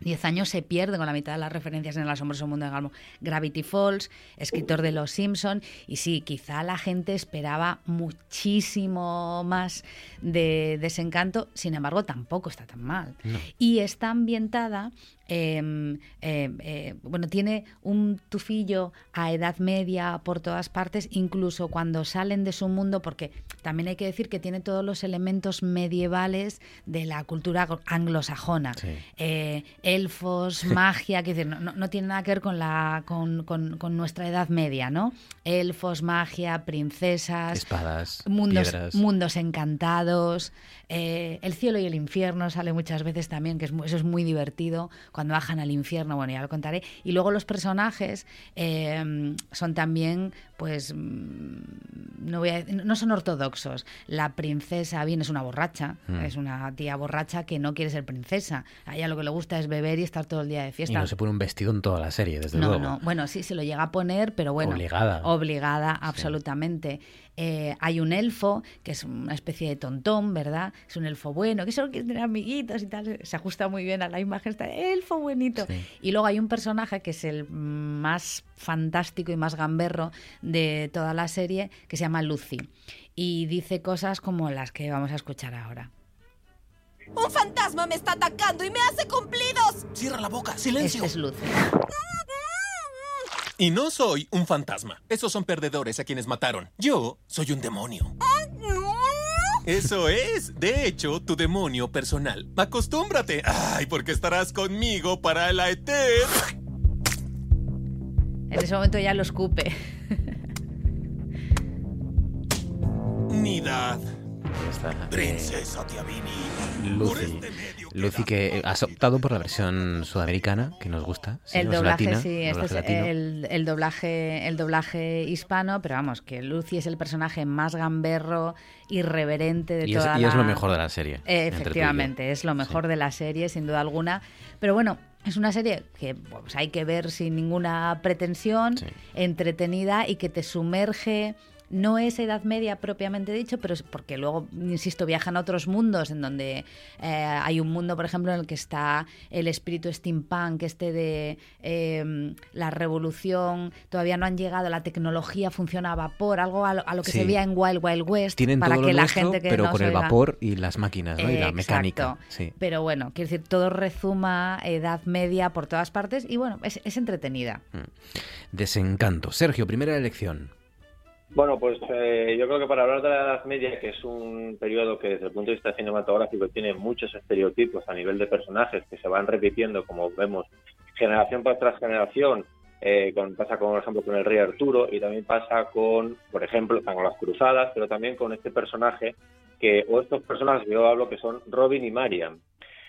10 años se pierde con la mitad de las referencias en el asombroso mundo de Gumball. Gravity Falls, escritor de Los Simpson y sí, quizá la gente esperaba muchísimo más de Desencanto, sin embargo tampoco está tan mal. Y está ambientada, eh, eh, eh, bueno, tiene un tufillo a edad media por todas partes, incluso cuando salen de su mundo, porque también hay que decir que tiene todos los elementos medievales de la cultura anglosajona. Eh, elfos, magia, que decir, no, no- no tiene nada que ver con, la, con, con- con nuestra edad media, ¿no? Elfos, magia, princesas, Espadas, mundos, piedras. mundos encantados, eh, el cielo y el infierno sale muchas veces también, que es, eso es muy divertido, cuando bajan al infierno, bueno, ya lo contaré. Y luego los personajes eh, son también, pues, mm, no, voy a no son ortodoxos. La princesa, bien, es una borracha, Mm. es una tía borracha que no quiere ser princesa. A ella lo que le gusta es beber y estar todo el día de Y fiesta. no se pone un vestido en toda la serie, desde No, luego. no. Bueno, sí, se lo llega a poner, pero bueno. Obligada. Obligada, absolutamente. Eh, hay un elfo, que es una especie de tontón, ¿verdad? Es un elfo bueno, que solo quiere tener amiguitos y tal. Se ajusta muy bien a la imagen, está elfo buenito. Y luego hay un personaje que es el más fantástico y más gamberro de toda la serie, que se llama Lucy. Y dice cosas como las que vamos a escuchar ahora. ¡Un fantasma me está atacando y me hace cumplidos! Cierra la boca, silencio. Este es Lucy. Y no soy un fantasma. Esos son perdedores a quienes mataron. Yo soy un demonio. Eso es, de hecho, tu demonio personal. Acostúmbrate. Ay, porque estarás conmigo para la eter. En ese momento ya lo escupe. Nidad. Princesa Tiabini. Lucy. Lucy que has optado por la versión sudamericana, que nos gusta. sí, el es doblaje, latina, sí, doblaje es el, el doblaje, el doblaje hispano, pero vamos, que Lucy es el personaje más gamberro, irreverente de Y es, toda y la... es lo mejor de la serie. Eh, y efectivamente, es lo mejor de la serie, sin duda alguna. Pero bueno, es una serie que pues, hay que ver sin ninguna pretensión, entretenida y que te sumerge. No es Edad Media propiamente dicho, pero es porque luego, insisto, viajan a otros mundos en donde eh, hay un mundo, por ejemplo, en el que está el espíritu steampunk, este de eh, la revolución, todavía no han llegado, la tecnología funciona a vapor, algo a lo, a lo que Sí. se veía en Wild Wild West, Tienen para todo que lo la nuestro, gente que pero no con el oiga- vapor y las máquinas, ¿no? Y la Exacto. mecánica. Sí. Pero bueno, quiero decir, todo rezuma Edad Media por todas partes y bueno, es, es entretenida. Desencanto. Sergio, primera elección. Bueno, pues eh, yo creo que para hablar de la Edad Media, que es un periodo que desde el punto de vista cinematográfico tiene muchos estereotipos a nivel de personajes que se van repitiendo, como vemos, generación tras generación, eh, con, pasa con, por ejemplo con el rey Arturo y también pasa con, por ejemplo, con las cruzadas, pero también con este personaje que, o estos personajes que yo hablo, que son Robin y Marian.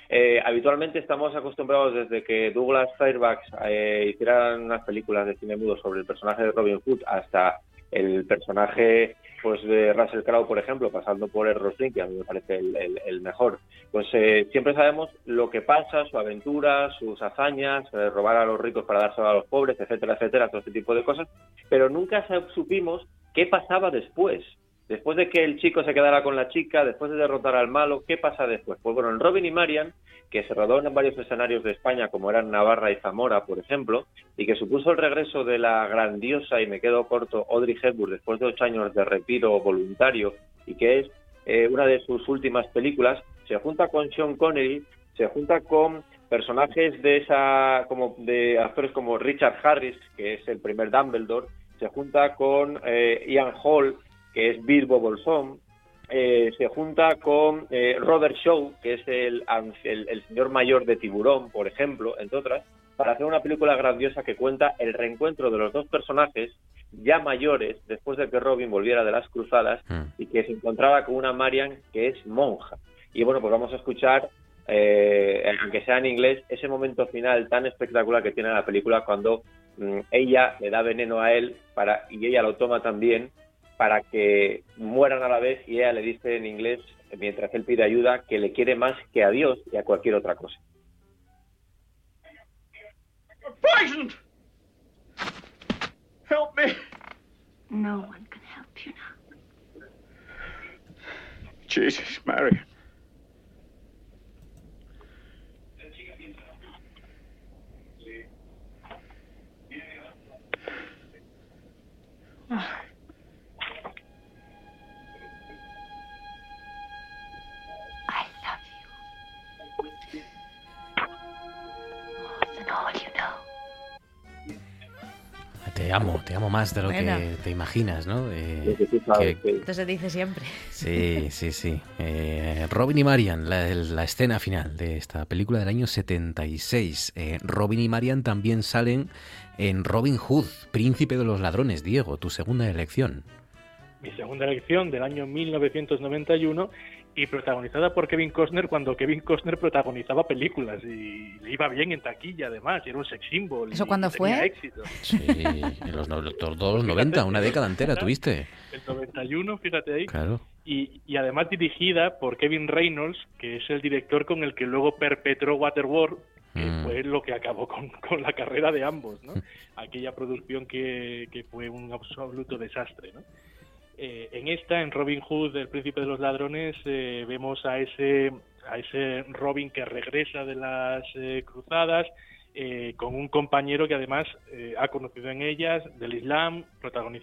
Eh, habitualmente estamos acostumbrados desde que Douglas Fairbanks eh, hicieran unas películas de cine mudo sobre el personaje de Robin Hood hasta el personaje pues de Russell Crowe, por ejemplo, pasando por el Roslin, que a mí me parece el, el- mejor. Pues eh, siempre sabemos lo que pasa, su aventura, sus hazañas, eh, robar a los ricos para dárselo a los pobres, etcétera, etcétera, todo este tipo de cosas, pero nunca supimos qué pasaba después. Después de que el chico se quedara con la chica, después de derrotar al malo, ¿qué pasa después? Pues bueno, en Robin y Marian, que se rodó en varios escenarios de España, como eran Navarra y Zamora, por ejemplo, y que supuso el regreso de la grandiosa, y me quedo corto, Audrey Hepburn, después de ocho años de retiro voluntario, y que es eh, una de sus últimas películas, se junta con Sean Connery, se junta con personajes de esa, como de actores como Richard Harris, que es el primer Dumbledore, se junta con eh, Ian Hall, que es Bilbo Bolsón, eh, se junta con eh, Robert Shaw, que es el, el, el señor mayor de Tiburón, por ejemplo, entre otras, para hacer una película grandiosa que cuenta el reencuentro de los dos personajes ya mayores después de que Robin volviera de las cruzadas y que se encontraba con una Marian que es monja. Y bueno, pues vamos a escuchar, eh, aunque sea en inglés, ese momento final tan espectacular que tiene la película cuando mm, ella le da veneno a él para y ella lo toma también para que mueran a la vez y ella le dice en inglés, mientras él pide ayuda, que le quiere más que a Dios y a cualquier otra cosa. Poisoned! Help me! No one can help you now. Jesus, Mary. I Te amo, te amo más de lo Bueno. que te imaginas, ¿no? Eh, que- Esto se dice siempre. Sí, sí, sí. Eh, Robin y Marian, la, la escena final de esta película del año 76. Eh, Robin y Marian también salen en Robin Hood, Príncipe de los Ladrones. Diego, tu segunda elección. mi segunda elección del año 1991 y protagonizada por Kevin Costner cuando Kevin Costner protagonizaba películas y le iba bien en taquilla además, y era un sex symbol. ¿Eso cuándo fue? éxito. Sí, en los, no- todos los 90, una década entera tuviste. El 91, fíjate ahí. Claro. Y, y además dirigida por Kevin Reynolds, que es el director con el que luego perpetró Waterworld, que Mm. fue lo que acabó con, con la carrera de ambos, ¿no? Aquella producción que, que fue un absoluto desastre, ¿no? Eh, en esta, en Robin Hood, el príncipe de los ladrones, eh, vemos a ese, a ese Robin que regresa de las eh, cruzadas eh, con un compañero que además eh, ha conocido en ellas del Islam,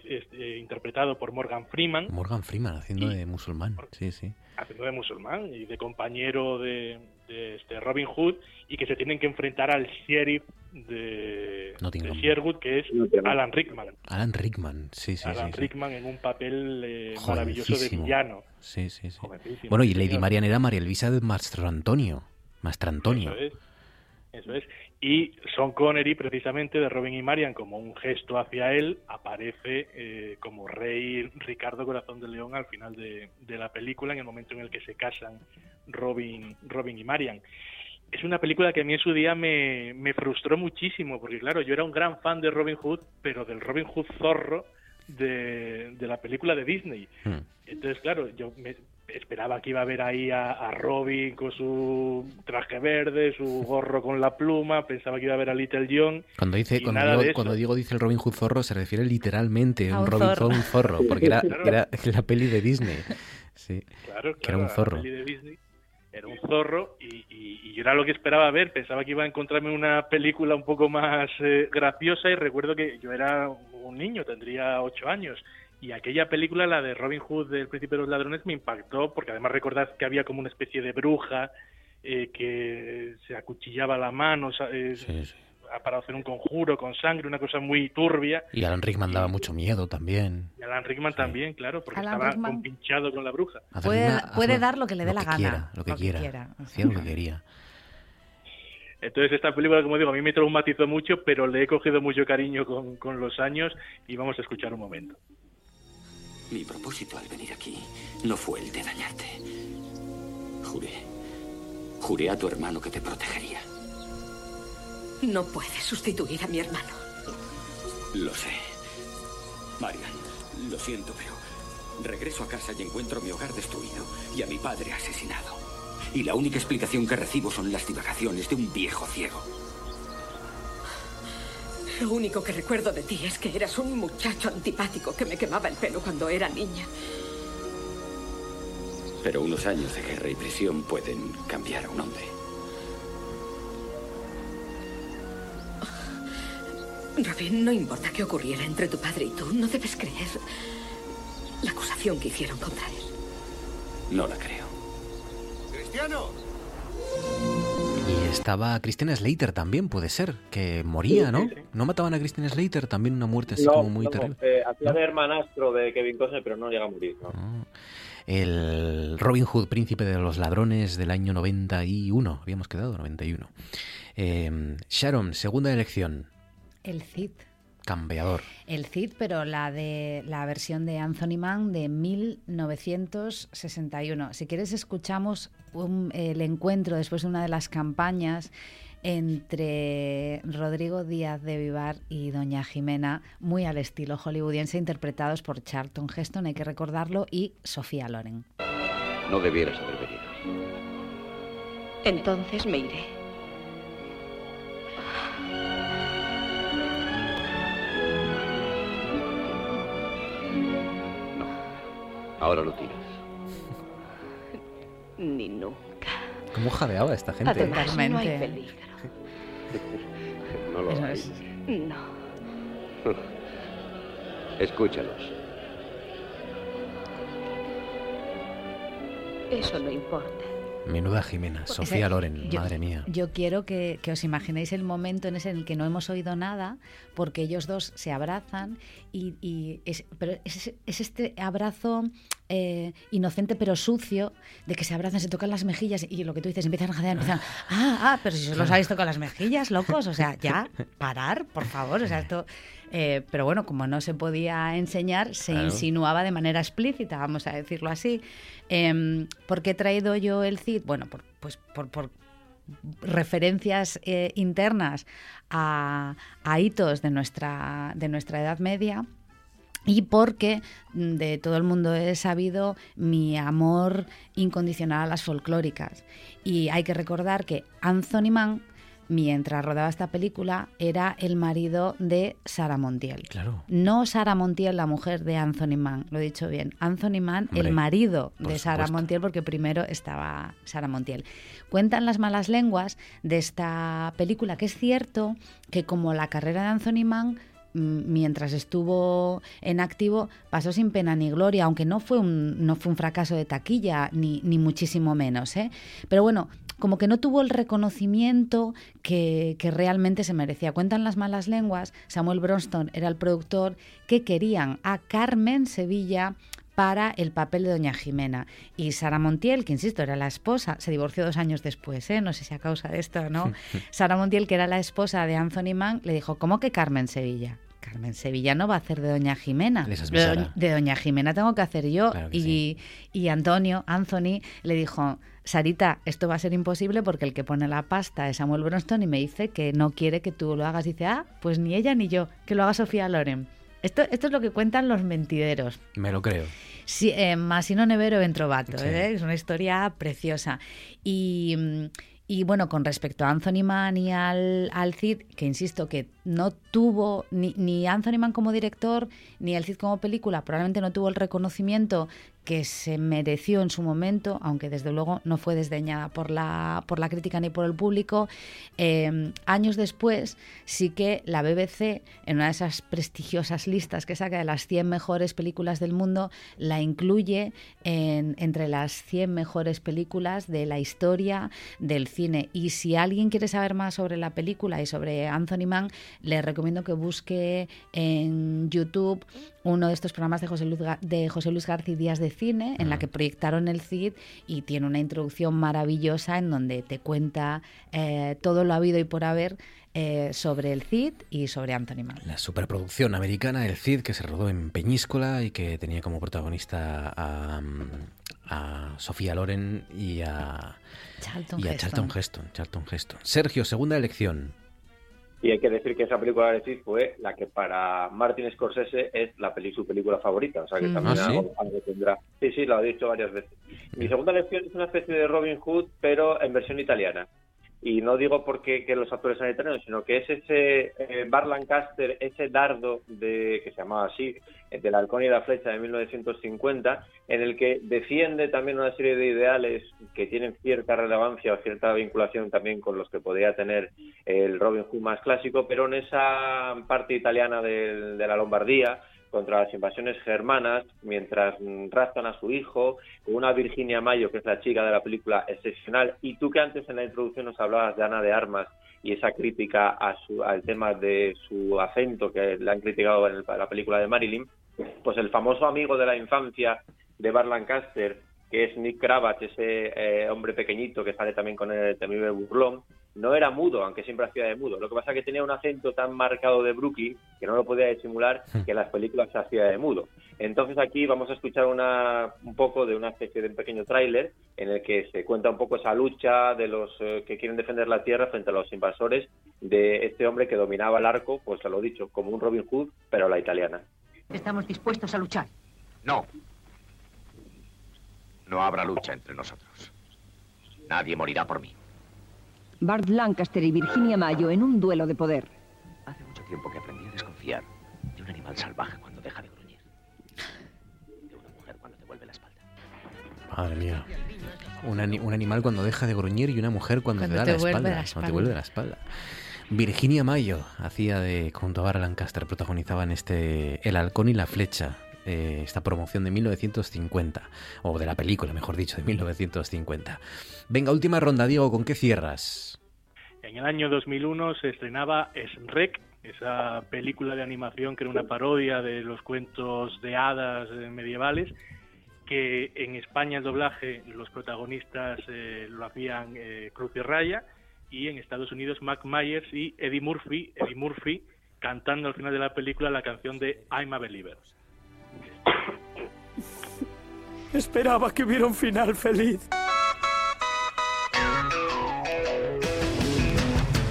este, interpretado por Morgan Freeman, Morgan Freeman haciendo de musulmán. Sí, sí. haciendo de musulmán y de compañero de, de este Robin Hood y que se tienen que enfrentar al sheriff de, de Sherwood que es Alan Rickman. Alan Rickman, sí, sí, Alan sí. sí. Rickman en un papel eh, maravilloso de villano. Sí, sí, sí. Jovencísimo, Bueno, y Lady. Marian era María Luisa de Mastrantonio. Mastrantonio. Eso es. Eso es. Y Sean Connery, precisamente, de Robin y Marian, como un gesto hacia él, aparece eh, como rey Ricardo Corazón de León al final de, de la película, en el momento en el que se casan Robin, Robin y Marian. Es una película que a mí en su día me, me frustró muchísimo, porque claro, yo era un gran fan de Robin Hood, pero del Robin Hood zorro de, de la película de Disney. Hmm. Entonces, claro, yo me esperaba que iba a ver ahí a, a Robin con su traje verde, su gorro con la pluma, pensaba que iba a ver a Little John. Cuando dice, y cuando nada digo, de eso. cuando digo dice el Robin Hood zorro, se refiere literalmente a A un un Robin zorro. Hood zorro, porque era, Claro. era la peli de Disney. Sí. Claro, Que era un claro, la zorro. peli de Disney era un zorro y, y- y yo era lo que esperaba ver. Pensaba que iba a encontrarme una película un poco más eh, graciosa y recuerdo que yo era un niño, tendría ocho años. Y aquella película, la de Robin Hood del Príncipe de los Ladrones, me impactó porque además recordad que había como una especie de bruja eh, que se acuchillaba la mano eh, para hacer un conjuro con sangre, una cosa muy turbia. Y Alan Rickman daba mucho miedo también. Y Alan Rickman también, claro, porque Alan estaba Rickman. compinchado con la bruja. Puede, una- puede dar lo que le dé la que gana. quiera, lo que quiera. Hacía lo que quería. Entonces esta película, como digo, a mí me traumatizó mucho, pero le he cogido mucho cariño con, con los años y vamos a escuchar un momento. Mi propósito al venir aquí no fue el de dañarte. Juré. Juré a tu hermano que te protegería. No puedes sustituir a mi hermano. Lo sé. Marian, lo siento, pero regreso a casa y encuentro mi hogar destruido y a mi padre asesinado. Y la única explicación que recibo son las divagaciones de un viejo ciego. Lo único que recuerdo de ti es que eras un muchacho antipático que me quemaba el pelo cuando era niña. Pero unos años de guerra y prisión pueden cambiar a un hombre. Robin, no importa qué ocurriera entre tu padre y tú, no debes creer la acusación que hicieron contra él. No la creo. ¡Cristiano! Y estaba Christina Slater también, puede ser, que moría, ¿no? sí, sí. ¿No mataban a Christina Slater? También una muerte así No, como muy no, terrible. eh, hacía de hermanastro de Kevin Costner, pero no llega a morir. ¿no? El Robin Hood, príncipe de los ladrones del año 91, habíamos quedado, 91. Eh, Sharon, segunda elección, El Cid. campeador. El Cid, pero la de la versión de Anthony Mann de 1961. Si quieres escuchamos un- el encuentro después de una de las campañas entre Rodrigo Díaz de Vivar y Doña Jimena, muy al estilo hollywoodiense, interpretados por Charlton Heston, hay que recordarlo, y Sofía Loren. No debieras haber venido. Entonces me iré. Ahora lo tiras. Ni nunca. ¿Cómo jadeaba esta gente? Además, no hay peligro. No lo hay. es. No. Escúchalos. Eso no importa. Menuda Jimena, Sofía Ese- Loren, yo- madre mía. Yo quiero que, que os imaginéis el momento en ese en el que no hemos oído nada, porque ellos dos se abrazan y, y es, pero es, es este abrazo eh, inocente pero sucio de que se abrazan, se tocan las mejillas y lo que tú dices, empiezan a jadear, empiezan, ah, ah, pero si os los habéis tocado las mejillas, locos, o sea, ya, parar, por favor, o sea, esto... eh, pero bueno, como no se podía enseñar, se Claro. insinuaba de manera explícita, vamos a decirlo así. Em, ¿Por qué he traído yo el CID? Bueno, por, pues por, por referencias eh, internas a, hitos de nuestra, de nuestra Edad Media. Y porque mm, de todo el mundo he sabido mi amor incondicional a las folclóricas. Y hay que recordar que Anthony Mann, mientras rodaba esta película, era el marido de Sara Montiel. Claro. No Sara Montiel, la mujer de Anthony Mann, lo he dicho bien. Anthony Mann, Hombre, el marido de Sara supuesto. Montiel, porque primero estaba Sara Montiel. Cuentan las malas lenguas de esta película, que es cierto que como la carrera de Anthony Mann mm, mientras estuvo en activo pasó sin pena ni gloria, aunque no fue un, no fue un fracaso de taquilla, ni, ni muchísimo menos. ¿eh? Pero bueno, como que no tuvo el reconocimiento que, que realmente se merecía. Cuentan las malas lenguas, Samuel Bronston era el productor, que querían a Carmen Sevilla para el papel de Doña Jimena. Y Sara Montiel, que insisto, era la esposa, se divorció dos años después, ¿eh? no sé si a causa de esto o no. Sara Montiel, que era la esposa de Anthony Mann, le dijo, ¿cómo que Carmen Sevilla? Carmen Sevilla no va a hacer de Doña Jimena. De, doña- Sara. de Doña Jimena tengo que hacer yo. Claro que y, y Antonio, Anthony, le dijo, Sarita, esto va a ser imposible porque el que pone la pasta es Samuel Bronston y me dice que no quiere que tú lo hagas. dice, ah, pues ni ella ni yo, que lo haga Sofía Loren. Esto, esto es lo que cuentan los mentideros. Me lo creo. Sí, eh, Masino Nevero en Trovato, Sí. ¿eh? es una historia preciosa. Y, y bueno, con respecto a Anthony Mann y al, al Cid, que insisto que no tuvo ni, ni Anthony Mann como director, ni el Cid como película, probablemente no tuvo el reconocimiento que se mereció en su momento, aunque desde luego no fue desdeñada por la, por la crítica ni por el público. Eh, años después, sí que la BBC, en una de esas prestigiosas listas que saca de las 100 mejores películas del mundo, la incluye en- entre las 100 mejores películas de la historia del cine. Y si alguien quiere saber más sobre la película y sobre Anthony Mann, le recomiendo que busque en YouTube uno de estos programas de José Luis, de José Luis García Díaz de Cine, en la que proyectaron el CID y tiene una introducción maravillosa en donde te cuenta eh, todo lo habido y por haber eh, sobre el CID y sobre Anthony Mann. La superproducción americana, El Cid, que se rodó en Peñíscola y que tenía como protagonista a, mm, a Sofía Loren y a Charlton y a Heston. Charlton Heston. Charlton Heston. Sergio, segunda elección. Y hay que decir que esa película de Cid fue la que para Martin Scorsese es la peli, su película favorita. O sea que Mm. también Ah, ¿sí? algo, algo tendrá. Sí, sí, lo ha dicho varias veces. Mi segunda lección es una especie de Robin Hood, pero en versión italiana. Y no digo porque que los actores sean italianos, sino que es ese eh, Bar Lancaster, ese dardo de que se llamaba así, eh, del halcón y la flecha de 1950, en el que defiende también una serie de ideales que tienen cierta relevancia o cierta vinculación también con los que podría tener el Robin Hood más clásico, pero en esa parte italiana del- de la Lombardía, contra las invasiones germanas mientras raptan a su hijo, una Virginia Mayo, que es la chica de la película excepcional, y tú que antes en la introducción nos hablabas de Ana de Armas y esa crítica a su, al tema de su acento que le han criticado en el- la película de Marilyn, pues el famoso amigo de la infancia de Bar Lancaster, que es Nick Kravach, ese eh, hombre pequeñito que sale también con el temible burlón, no era mudo, aunque siempre hacía de mudo. Lo que pasa es que tenía un acento tan marcado de Brooklyn que no lo podía disimular que en las películas se hacía de mudo. Entonces aquí vamos a escuchar una, un poco de una especie de un pequeño tráiler en el que se cuenta un poco esa lucha de los eh, que quieren defender la tierra frente a los invasores de este hombre que dominaba el arco, pues se lo he dicho, como un Robin Hood, pero a la italiana. Estamos dispuestos a luchar. No. No habrá lucha entre nosotros. Nadie morirá por mí. Bart Lancaster y Virginia Mayo en un duelo de poder. Hace mucho tiempo que aprendí a desconfiar de un animal salvaje cuando deja de gruñir. De una mujer cuando te vuelve la espalda. Madre mía. Un, ani- un animal cuando deja de gruñir y una mujer cuando, Cuando te da te la espalda. la Cuando te espalda. vuelve la espalda. Virginia Mayo hacía de junto a Bar Lancaster, protagonizaban este El halcón y la flecha, eh, esta promoción de 1950, o de la película, mejor dicho, de 1950. Venga, última ronda, Diego, ¿con qué cierras? En el año 2001 se estrenaba Shrek, esa película de animación que era una parodia de los cuentos de hadas eh, medievales, que en España el doblaje los protagonistas eh, lo hacían Cruz y Raya y en Estados Unidos Mac Myers y Eddie Murphy, Eddie Murphy cantando al final de la película la canción de I'm a Believer. Esperaba que hubiera un final feliz.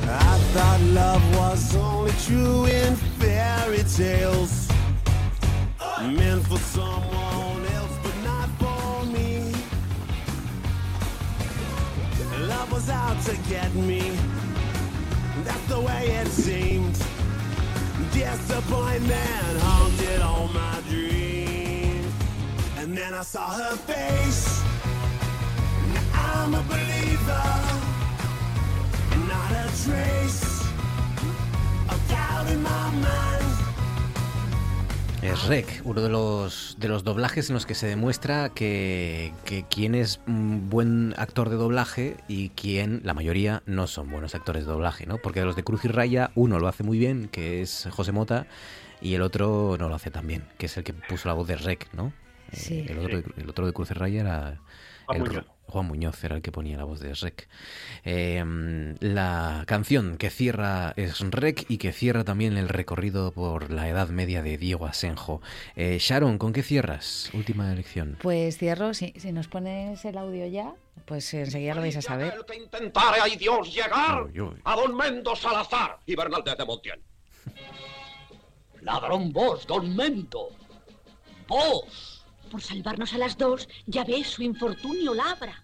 I thought love was only true in fairy tales. Meant for someone else, but not for me. Love was out to get me. That's the way it seemed. Disappointment haunted all my dreams. And then I saw her face. I'm a believer. Not a trace. Es Rec, uno de los, de los doblajes en los que se demuestra que, que quién es un buen actor de doblaje y quién, la mayoría, no son buenos actores de doblaje, ¿no? Porque de los de Cruz y Raya, uno lo hace muy bien, que es José Mota, y el otro no lo hace tan bien, que es el que puso la voz de Rec, ¿no? Eh, Sí. el, otro, de- el otro de Cruz y Raya era... Juan el- Muñoz. Juan Muñoz era el que ponía la voz de Rec. Eh, la canción que cierra es Rec y que cierra también el recorrido por la Edad Media de Diego Asenjo. Eh, Sharon, ¿con qué cierras? Última elección. Pues cierro, si, si nos pones el audio ya, pues enseguida lo vais a saber. El que intentare, ay Dios, llegar Uy, uy. a don Mendo Salazar y Bernaldez de Montiel. Ladrón vos, don Mendo. Vos. Por salvarnos a las dos, ya ves, su infortunio labra.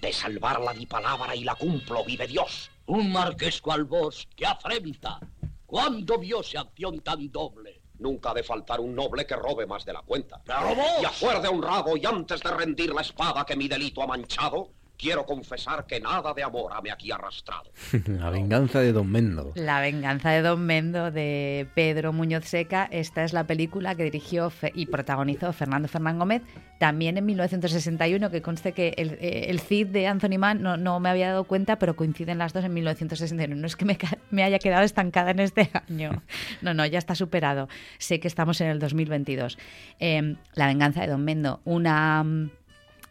De salvarla di palabra y la cumplo, vive Dios. Un marqués cual vos, que afrenta. ¿Cuándo vióse acción tan doble? Nunca ha de faltar un noble que robe más de la cuenta. Pero vos. Y a fuer de honrado y antes de rendir la espada que mi delito ha manchado, quiero confesar que nada de amor hame aquí arrastrado. la venganza de Don Mendo. La venganza de Don Mendo de Pedro Muñoz Seca. Esta es la película que dirigió y protagonizó Fernando Fernán Gómez, también en 1961, que conste que el, eh, el Cid de Anthony Mann no, no me había dado cuenta, pero coinciden las dos en 1961. No es que me, me haya quedado estancada en este año. No, no, ya está superado. Sé que estamos en el 2022. Eh, la venganza de Don Mendo, una...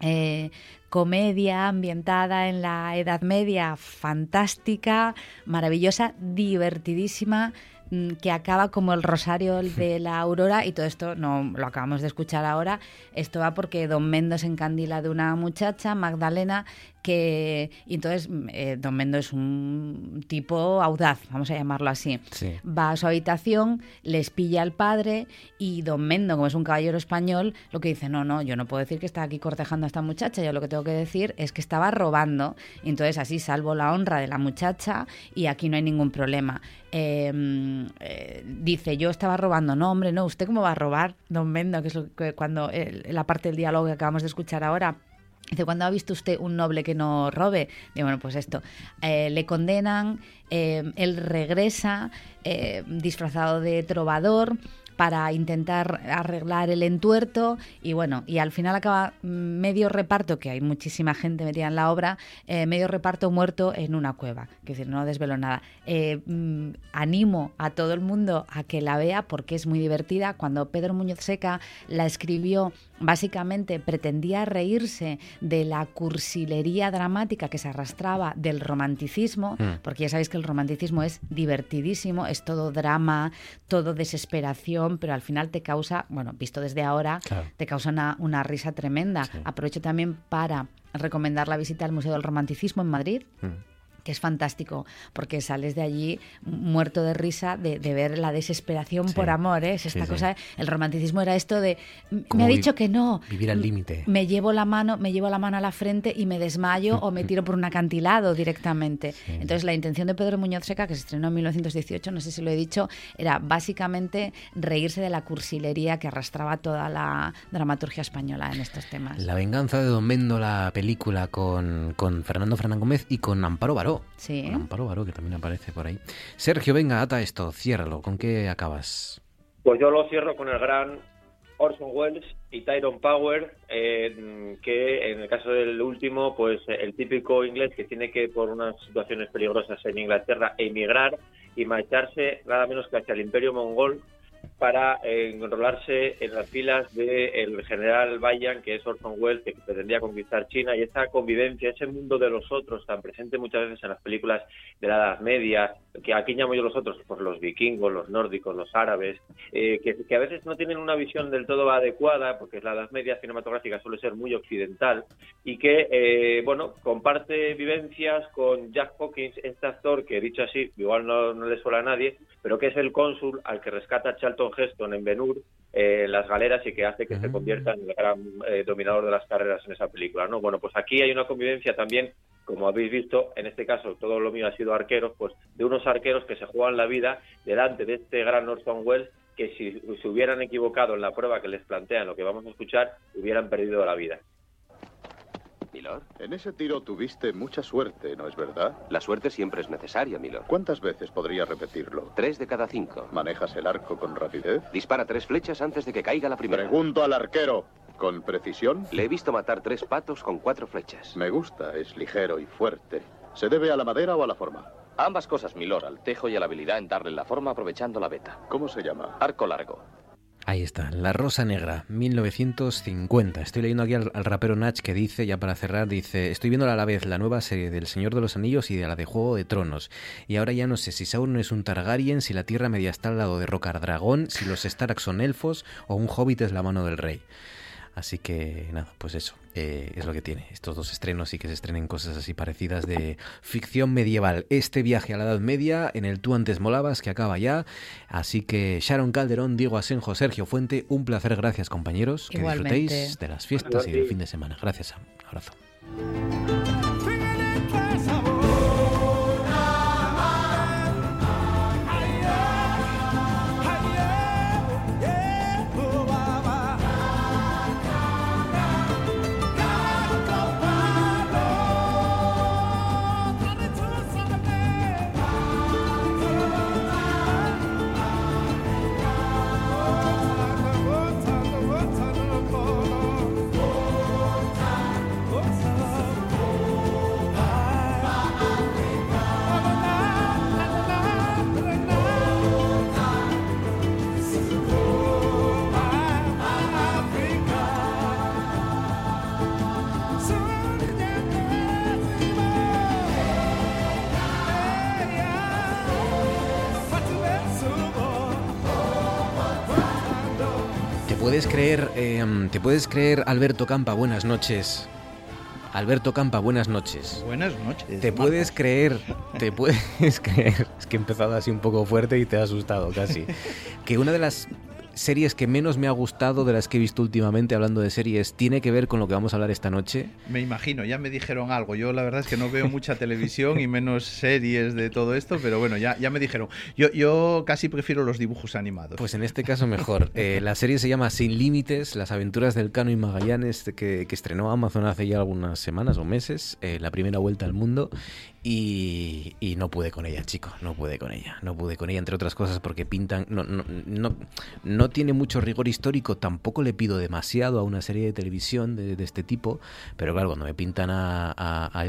eh, comedia ambientada en la Edad Media, fantástica, maravillosa, divertidísima, mm, que acaba como el rosario de la aurora y todo esto no lo acabamos de escuchar ahora. Esto va porque Don Mendo se encandila de una muchacha, Magdalena, que y entonces mm, eh, Don Mendo es un tipo audaz, vamos a llamarlo así. Sí. Va a su habitación, les pilla al padre y Don Mendo, como es un caballero español, lo que dice, no, no, yo no puedo decir que está aquí cortejando a esta muchacha, yo lo que tengo que decir es que estaba robando. Y entonces así salvo la honra de la muchacha y aquí no hay ningún problema. Eh, mm, eh, dice, yo estaba robando, no, hombre, no, ¿usted cómo va a robar, Don Mendo? Que es lo que cuando eh, la parte del diálogo que acabamos de escuchar ahora. Dice, ¿cuándo ha visto usted un noble que no robe? Digo, bueno, pues esto. Eh, le condenan, eh, él regresa eh, disfrazado de trovador para intentar arreglar el entuerto y bueno, y al final acaba medio reparto, que hay muchísima gente metida en la obra, medio reparto muerto en una cueva. Es decir, no desvelo nada. Mm, animo a todo el mundo a que la vea porque es muy divertida. Cuando Pedro Muñoz Seca la escribió, básicamente pretendía reírse de la cursilería dramática que se arrastraba del romanticismo, Mm. porque ya sabéis que el romanticismo es divertidísimo, es todo drama, todo desesperación, pero al final te causa, bueno, visto desde ahora, Claro. te causa una, una risa tremenda. Aprovecho también para recomendar la visita al Museo del Romanticismo en Madrid que es fantástico, porque sales de allí muerto de risa de, de ver la desesperación Sí. por amor, ¿eh? es esta Sí, sí. cosa, el romanticismo era esto de, Como me ha dicho que no, Vivir al límite. me llevo la mano, me llevo la mano a la frente y me desmayo o me tiro por un acantilado directamente. Entonces la intención de Pedro Muñoz Seca, que se estrenó en 1918, no sé si lo he dicho, era básicamente reírse de la cursilería que arrastraba toda la dramaturgia española en estos temas. La venganza de Don Mendo, la película con, con Fernando Fernán Gómez y con Amparo Baró. Sí. Con Amparo Baró, que también aparece por ahí. Sergio, venga, ata esto, ciérralo. ¿Con qué acabas? Pues yo lo cierro con el gran Orson Welles y Tyrone Power, eh, que en el caso del último, pues el típico inglés que tiene que por unas situaciones peligrosas en Inglaterra emigrar y marcharse nada menos que hacia el Imperio Mongol para eh, enrolarse en las filas del general Bayan, que es Orson Welles, que pretendía conquistar China, y esa convivencia, ese mundo de los otros, tan presente muchas veces en las películas de la Edad Media, que aquí llamo yo los otros, pues los vikingos, los nórdicos, los árabes, eh, que, que a veces no tienen una visión del todo adecuada, porque la Edad Media cinematográfica suele ser muy occidental, y que, eh, bueno, comparte vivencias con Jack Hawkins, este actor que, dicho así, igual no, no le suena a nadie, pero que es el cónsul al que rescata Charlton Heston en Ben-Hur eh, las galeras y que hace que se convierta en el gran eh, dominador de las carreras en esa película, ¿no? Bueno, pues aquí hay una convivencia también, como habéis visto, en este caso todo lo mío ha sido arqueros, pues de unos arqueros que se juegan la vida delante de este gran Orson Welles que si se hubieran equivocado en la prueba que les plantean, lo que vamos a escuchar, hubieran perdido la vida. Milord. En ese tiro tuviste mucha suerte, ¿no es verdad? La suerte siempre es necesaria, Milord. ¿Cuántas veces podría repetirlo? Tres de cada cinco. ¿Manejas el arco con rapidez? Dispara tres flechas antes de que caiga la primera. Pregunto al arquero. ¿Con precisión? Le he visto matar tres patos con cuatro flechas. Me gusta, es ligero y fuerte. ¿Se debe a la madera o a la forma? Ambas cosas, Milord, al tejo y a la habilidad en darle la forma aprovechando la beta. ¿Cómo se llama? Arco largo. Ahí está, La Rosa Negra, 1950. Estoy leyendo aquí al, al rapero Nach que dice, ya para cerrar, dice, estoy viendo a la vez la nueva serie del Señor de los Anillos y de la de Juego de Tronos. Y ahora ya no sé si Sauron es un Targaryen, si la Tierra Media está al lado de Rocar Dragón, si los Stark son elfos o un hobbit es la mano del rey. Así que nada, pues eso, eh, es lo que tiene. Estos dos estrenos y que se estrenen cosas así parecidas de ficción medieval. Este viaje a la Edad Media en el Tú antes molabas que acaba ya. Así que Sharon Calderón, Diego Asenjo, Sergio Fuente, un placer, gracias compañeros. Que Igualmente. disfrutéis de las fiestas y del fin de semana. Gracias, Sam. Un abrazo. Creer, eh, te puedes creer, Alberto Campa, buenas noches? Alberto Campa, buenas noches. Buenas noches. ¿Te Marcos. puedes creer, te puedes creer, es que he empezado así un poco fuerte y te ha asustado casi, que una de las series que menos me ha gustado de las que he visto últimamente hablando de series tiene que ver con lo que vamos a hablar esta noche? Me imagino, ya me dijeron algo. Yo la verdad es que no veo mucha televisión y menos series de todo esto, pero bueno, ya, ya me dijeron. Yo, yo casi prefiero los dibujos animados. Pues en este caso mejor. Eh, la serie se llama Sin Límites, las aventuras del Cano y Magallanes, que, que estrenó Amazon hace ya algunas semanas o meses, eh, la primera vuelta al mundo, y, y no pude con ella, chico, no pude con ella. No pude con ella, entre otras cosas, porque pintan... No, no, no, no tiene mucho rigor histórico, tampoco le pido demasiado a una serie de televisión de, este tipo, pero claro, cuando me pintan a, a,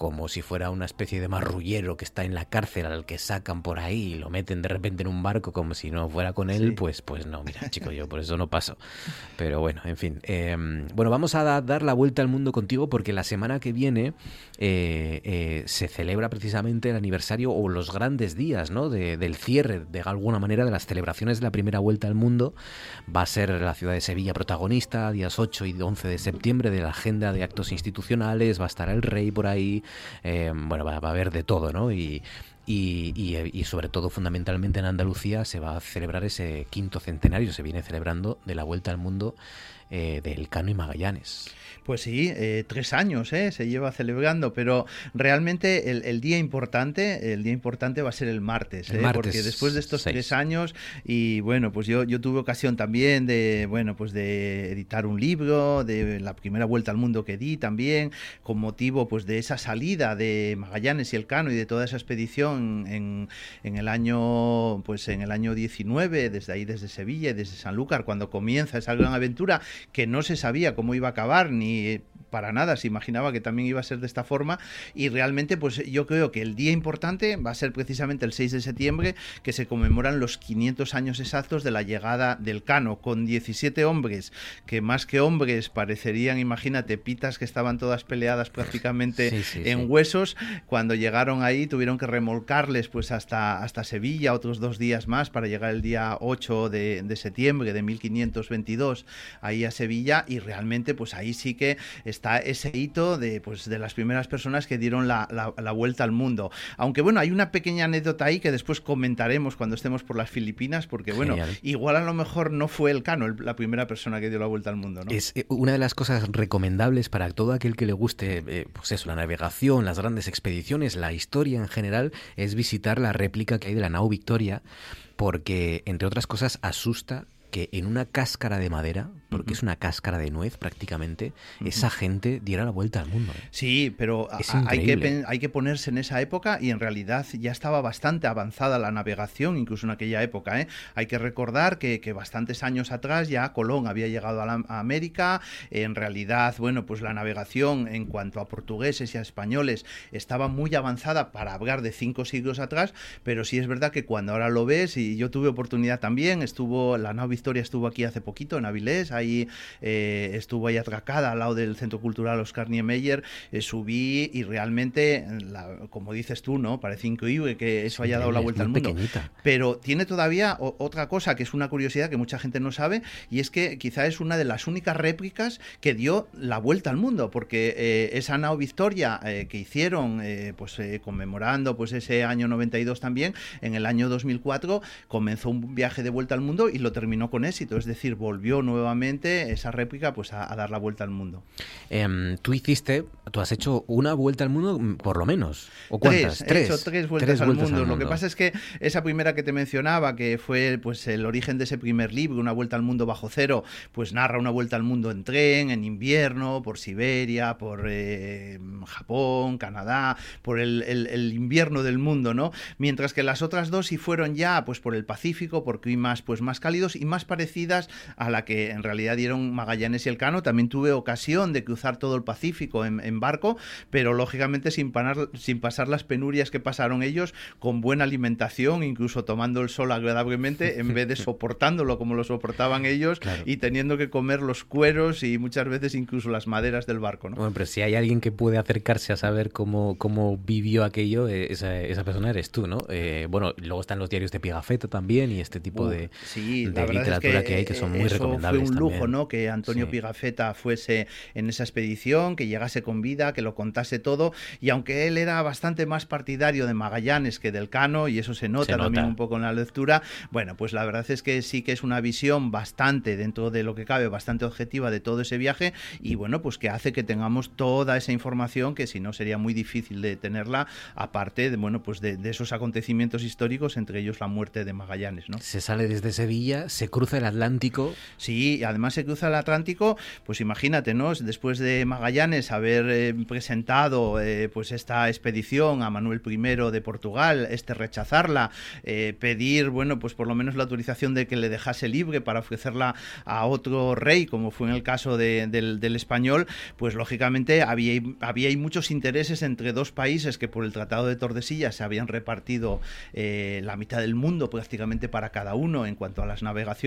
como si fuera una especie de marrullero que está en la cárcel al que sacan por ahí y lo meten de repente en un barco como si no fuera con él, Sí. pues, pues no, mira, chico, yo por eso no paso. Pero bueno, en fin. Eh, bueno, vamos a da- dar la vuelta al mundo contigo porque la semana que viene eh, eh, se celebra precisamente el aniversario o los grandes días, ¿no? De- del cierre, de alguna manera, de las celebraciones de la primera vuelta al mundo. Va a ser la ciudad de Sevilla protagonista, días 8 y 11 de septiembre, de la agenda de actos institucionales. Va a estar el rey por ahí. Eh, bueno, va, va a haber de todo, ¿no? Y, y, y- y sobre todo fundamentalmente en Andalucía se va a celebrar ese quinto centenario, se viene celebrando de la vuelta al mundo eh, del Cano y Magallanes. Pues sí, eh, tres años ¿eh? se lleva celebrando, pero realmente el, el día importante, el día importante va a ser el martes, El ¿eh? martes porque después de estos seis. tres años y bueno, pues yo, yo tuve ocasión también de bueno, pues de editar un libro, de la primera vuelta al mundo que di también, con motivo pues de esa salida de Magallanes y el Cano y de toda esa expedición en, en el año pues en el año 19, desde ahí desde Sevilla y desde Sanlúcar, cuando comienza esa gran aventura que no se sabía cómo iba a acabar ni need para nada se imaginaba que también iba a ser de esta forma y realmente pues yo creo que el día importante va a ser precisamente el 6 de septiembre que se conmemoran los 500 años exactos de la llegada del Cano con 17 hombres que más que hombres parecerían imagínate pitas que estaban todas peleadas prácticamente Sí, sí, en sí. huesos cuando llegaron ahí tuvieron que remolcarles pues hasta, hasta Sevilla otros dos días más para llegar el día 8 de, de septiembre de 1522 ahí a Sevilla y realmente pues ahí sí que está ese hito de pues de las primeras personas que dieron la, la- la vuelta al mundo aunque bueno hay una pequeña anécdota ahí que después comentaremos cuando estemos por las Filipinas porque bueno Genial. igual a lo mejor no fue el Cano el- la primera persona que dio la vuelta al mundo ¿no? Es eh, una de las cosas recomendables para todo aquel que le guste, eh, pues eso, la navegación, las grandes expediciones, la historia en general, es visitar la réplica que hay de la nao Victoria, porque, entre otras cosas, asusta que en una cáscara de madera, porque es una cáscara de nuez prácticamente, esa gente diera la vuelta al mundo. ¿eh? Sí, pero hay que, hay que ponerse en esa época y en realidad ya estaba bastante avanzada la navegación, incluso en aquella época. ¿eh? Hay que recordar que, que bastantes años atrás ya Colón había llegado a, la- a América. En realidad, bueno, pues la navegación en cuanto a portugueses y a españoles estaba muy avanzada para hablar de cinco siglos atrás, pero sí es verdad que cuando ahora lo ves, y yo tuve oportunidad también, estuvo la nao Victoria estuvo aquí hace poquito en Avilés, ahí eh, estuvo ahí atracada al lado del Centro Cultural Oscar Niemeyer, eh, subí y realmente, la- como dices tú, ¿no? Parece increíble que eso haya dado la vuelta al mundo. pequeñita. Pero tiene todavía o- otra cosa que es una curiosidad que mucha gente no sabe y es que quizá es una de las únicas réplicas que dio la vuelta al mundo porque eh, esa nao Victoria que hicieron pues eh, conmemorando pues ese año 92 también en el año 2004 comenzó un viaje de vuelta al mundo y lo terminó con éxito es decir volvió nuevamente esa réplica pues a, a dar la vuelta al mundo Em, tú hiciste, tú has hecho una vuelta al mundo, mm, por lo menos. ¿O cuántas? Tres, he hecho tres vueltas, al, vueltas mundo. al Lo que pasa es que esa primera que te mencionaba, que fue pues el origen de ese primer libro, Una vuelta al mundo bajo cero, pues narra una vuelta al mundo en tren, en invierno, por Siberia, por eh, Japón, Canadá, por el, el- el invierno del mundo, ¿no? Mientras que las otras dos sí fueron ya pues por el Pacífico, por climas pues más cálidos y más parecidas a la que en realidad dieron Magallanes y Elcano. También tuve ocasión de cruzar todo el Pacífico en, en barco, pero lógicamente sin, panar- sin pasar las penurias que pasaron ellos, con buena alimentación, incluso tomando el sol agradablemente, en vez de soportándolo como lo soportaban ellos y teniendo que comer los cueros y muchas veces incluso las maderas del barco. ¿no? Bueno, pero si hay alguien que puede acercarse a saber cómo, cómo vivió aquello, eh, esa, esa persona eres tú, ¿no? Eh, bueno, luego están los diarios de Pigafetta también y este tipo Uh, de, sí, de literatura que, hay que son muy eso recomendables. Fue un lujo, también. ¿no? Que Antonio Sí. Pigafetta fuese en esa expedición, que llegase con vida, que lo contase todo. Y aunque él era bastante más partidario de Magallanes que del Cano, y eso se nota Se también un poco en la lectura, bueno, pues la verdad es que sí que es una visión bastante, dentro de lo que cabe, bastante objetiva de todo ese viaje. Y bueno, pues que hace que tengamos toda esa información que si no sería muy difícil de tenerla, aparte de, bueno, pues de, de esos acontecimientos históricos, entre ellos la muerte de Magallanes, ¿no? Se sale desde Sevilla, se cruza el Atlántico. Sí, además se cruza el Atlántico, pues imagínate, ¿no? Después de Magallanes haber eh, presentado eh, pues esta expedición a Manuel I de Portugal, este rechazarla, eh, pedir, bueno, pues por lo menos la autorización de que le dejase libre para ofrecerla a otro rey, como fue en el caso de- del, español, pues lógicamente había, había muchos intereses entre dos países que por el Tratado de Tordesillas se habían repartido la mitad del mundo prácticamente para cada uno en cuanto a las navegaciones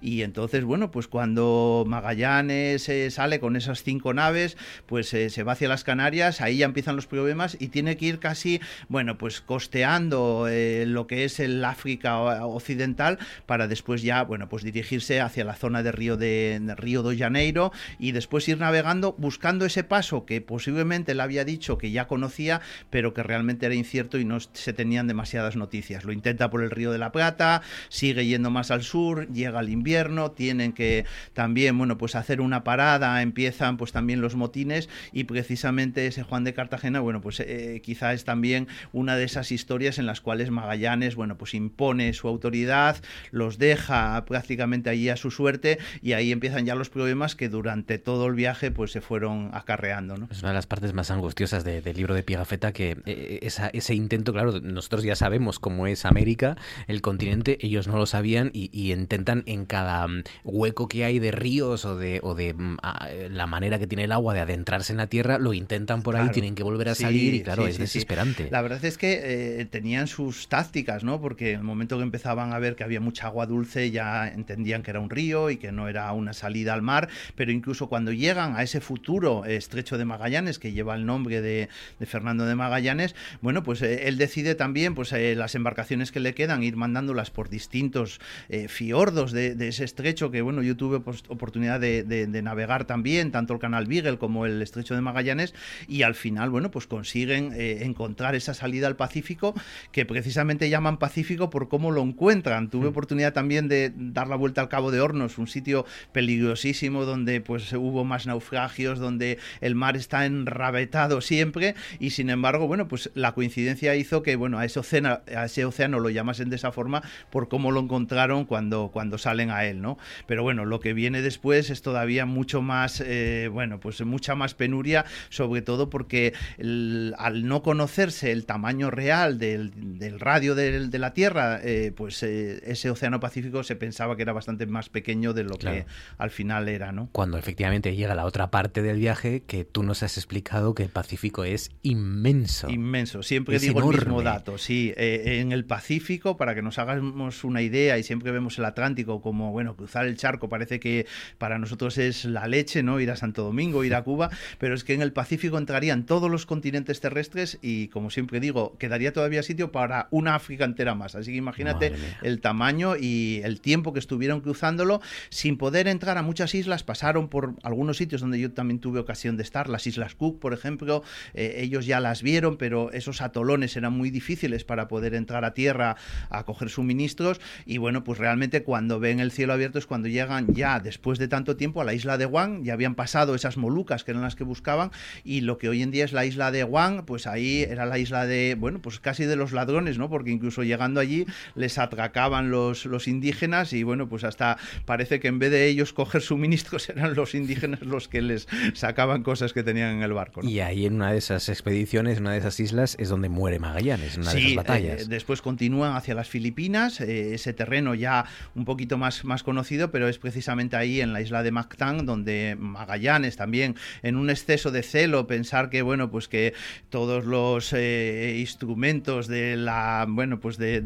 y entonces, bueno, pues cuando Magallanes eh, sale con esas cinco naves, pues eh, se va hacia las Canarias, ahí ya empiezan los problemas y tiene que ir casi, bueno, pues costeando eh, lo que es el África occidental para después ya, bueno, pues dirigirse hacia la zona de Río de, Río de Janeiro y después ir navegando buscando ese paso que posiblemente él había dicho que ya conocía, pero que realmente era incierto y no se tenían demasiadas noticias. Lo intenta por el Río de la Plata, sigue yendo más al sur, llega el invierno, tienen que también, bueno, pues hacer una parada, empiezan pues también los motines y precisamente ese Juan de Cartagena, bueno, pues eh, quizá es también una de esas historias en las cuales Magallanes, bueno, pues impone su autoridad, los deja prácticamente allí a su suerte y ahí empiezan ya los problemas que durante todo el viaje pues se fueron acarreando, ¿no? Es una de las partes más angustiosas de- del libro de Pigafetta que eh, esa- ese intento, claro, nosotros ya sabemos cómo es América, el continente, ellos no lo sabían y, y intentan en cada mm, hueco que hay de ríos o de, o de mm, a- la manera que tiene el agua de adentrarse en la tierra, lo intentan por ahí, tienen que volver a Sí, salir y claro, sí, es sí, desesperante. La verdad es que eh, tenían sus tácticas, ¿no? Porque en el momento que empezaban a ver que había mucha agua dulce ya entendían que era un río y que no era una salida al mar, pero incluso cuando llegan a ese futuro eh, estrecho de Magallanes que lleva el nombre de, de Fernando de Magallanes, bueno, pues eh, él decide también, pues eh, las embarcaciones que le quedan, ir mandándolas por distintos eh, de, de ese estrecho que, bueno, yo tuve pues, oportunidad de, de- de navegar también, tanto el canal Beagle como el estrecho de Magallanes, y al final, bueno, pues consiguen eh, encontrar esa salida al Pacífico que precisamente llaman Pacífico por cómo lo encuentran. Tuve oportunidad también de dar la vuelta al Cabo de Hornos, un sitio peligrosísimo donde pues hubo más naufragios, donde el mar está enravetado siempre y sin embargo, bueno, pues la coincidencia hizo que, bueno, a ese océano, a ese océano lo llamasen de esa forma por cómo lo encontraron cuando, cuando salen a él, ¿no? Pero bueno, lo que viene después es todavía mucho más, eh, bueno, pues mucha más penuria, sobre todo porque el- al no conocerse el tamaño real del, del radio del- de la Tierra, eh, pues eh, ese océano Pacífico se pensaba que era bastante más pequeño de lo Claro. que al final era, ¿no? Cuando efectivamente llega la otra parte del viaje que tú nos has explicado que el Pacífico es inmenso. Inmenso, siempre Es digo el mismo enorme. dato, sí, eh, en el Pacífico, para que nos hagamos una idea, y siempre vemos el Atlántico como, bueno, cruzar el charco parece que para nosotros es la leche, ¿no? Ir a Santo Domingo, ir a Cuba, pero es que en el Pacífico entrarían todos los continentes terrestres y, como siempre digo, quedaría todavía sitio para una África entera más. Así que imagínate el tamaño y el tiempo que estuvieron cruzándolo sin poder entrar a muchas islas, pasaron por algunos sitios donde yo también tuve ocasión de estar, las Islas Cook, por ejemplo, eh, ellos ya las vieron, pero esos atolones eran muy difíciles para poder entrar a tierra a coger suministros y bueno, pues realmente cuando ven el cielo abierto es cuando llegan ya después de tanto tiempo a la isla de Guam, ya habían pasado esas Molucas que eran las que buscaban y lo que hoy en día es la isla de Guam, pues ahí era la isla de, bueno, pues casi de los ladrones, ¿no? Porque incluso llegando allí les atracaban los, los indígenas y bueno, pues hasta parece que en vez de ellos coger suministros eran los indígenas los que les sacaban cosas que tenían en el barco. ¿no? Y ahí en una de esas expediciones, en una de esas islas, es donde muere Magallanes, en una de Sí, esas batallas. eh, después continúan hacia las Filipinas, eh, ese terreno ya un poquito más, más conocido, pero es precisamente ahí en la isla de Mactán donde Magallanes también, en un exceso de celo, pensar que bueno, pues que todos los eh, instrumentos de la bueno, pues de,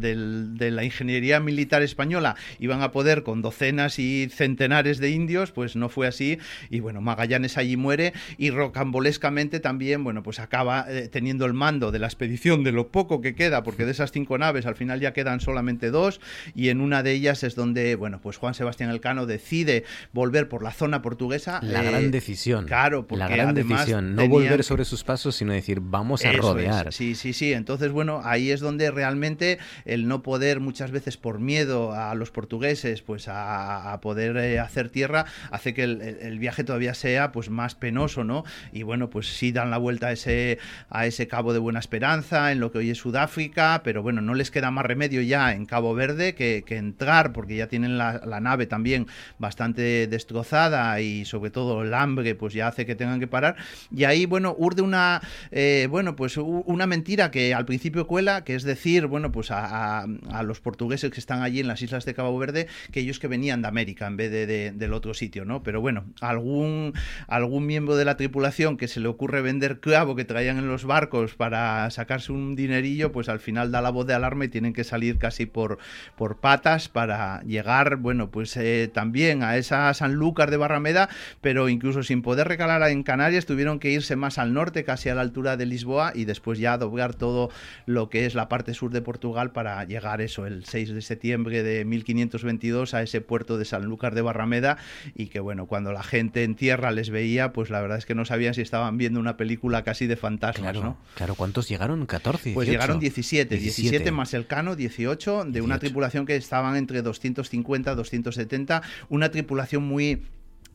la ingeniería militar española iban a poder con docenas y centenares de indios, pues no fue así. Y bueno, Magallanes allí muere y rocambolescamente también, bueno, pues acaba eh, teniendo el mando de la expedición de lo poco que queda, porque de esas cinco naves al final ya quedan solamente dos y en una de ellas es donde, bueno, pues Juan Sebastián Elcano decide volver por la zona portuguesa. La eh, gran decisión. Claro, porque la gran decisión. No volver que- sobre sus pasos, sino decir, vamos a eso rodear. es, Sí, sí, sí. Entonces, bueno, ahí es donde realmente el no poder muchas veces por miedo a los portugueses, pues a, a poder eh, hacer tierra, hace que el viaje todavía sea pues más penoso, ¿no? Y bueno, pues sí dan la vuelta a ese, a ese Cabo de Buena Esperanza, en lo que hoy es Sudáfrica, pero bueno, no les queda más remedio ya en Cabo Verde que, que entrar, porque porque ya tienen la, nave también bastante destrozada y sobre todo el hambre pues ya hace que tengan que parar. Y ahí, bueno, urde una, eh, bueno, pues una mentira que al principio cuela, que es decir, bueno, pues a, a- a los portugueses que están allí en las islas de Cabo Verde, que ellos que venían de América en vez de, de- del otro sitio, ¿no? Pero bueno, algún, algún miembro de la tripulación que se le ocurre vender clavo que traían en los barcos para sacarse un dinerillo, pues al final da la voz de alarma y tienen que salir casi por, por patas para llegar, bueno, pues eh, también a esa Sanlúcar de Barrameda, pero incluso sin poder recalar en Canarias tuvieron que irse más al norte, casi a la altura de Lisboa, y después ya doblar todo lo que es la parte sur de Portugal para llegar eso el 6 de septiembre de 1522 a ese puerto de Sanlúcar de Barrameda y que bueno, cuando la gente en tierra les veía, pues la verdad es que no sabían si estaban viendo una película casi de fantasmas, Claro, ¿no? claro, ¿cuántos llegaron? ¿14? Pues 18? llegaron 17, 17, más el Cano, 18, de una 18. tripulación que estaban entre 250 270, una tripulación muy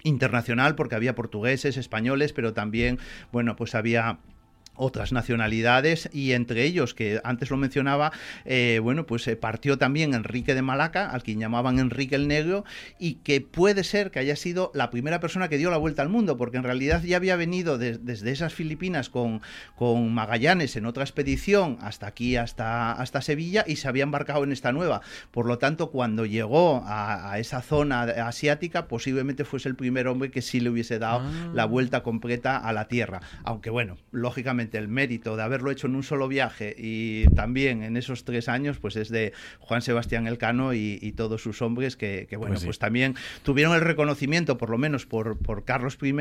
internacional porque había portugueses, españoles, pero también, bueno, pues había otras nacionalidades y entre ellos que antes lo mencionaba eh, bueno pues eh, partió también Enrique de Malaca al quien llamaban Enrique el Negro y que puede ser que haya sido la primera persona que dio la vuelta al mundo porque en realidad ya había venido de- desde esas Filipinas con, con Magallanes en otra expedición hasta aquí hasta, hasta Sevilla y se había embarcado en esta nueva. Por lo tanto cuando llegó a, a esa zona asiática posiblemente fuese el primer hombre que sí le hubiese dado la vuelta completa a la Tierra. Aunque bueno lógicamente el mérito de haberlo hecho en un solo viaje y también en esos tres años, pues es de Juan Sebastián Elcano y, y todos sus hombres que, que, bueno, Pues pues, sí. también tuvieron el reconocimiento, por lo menos por, por Carlos I,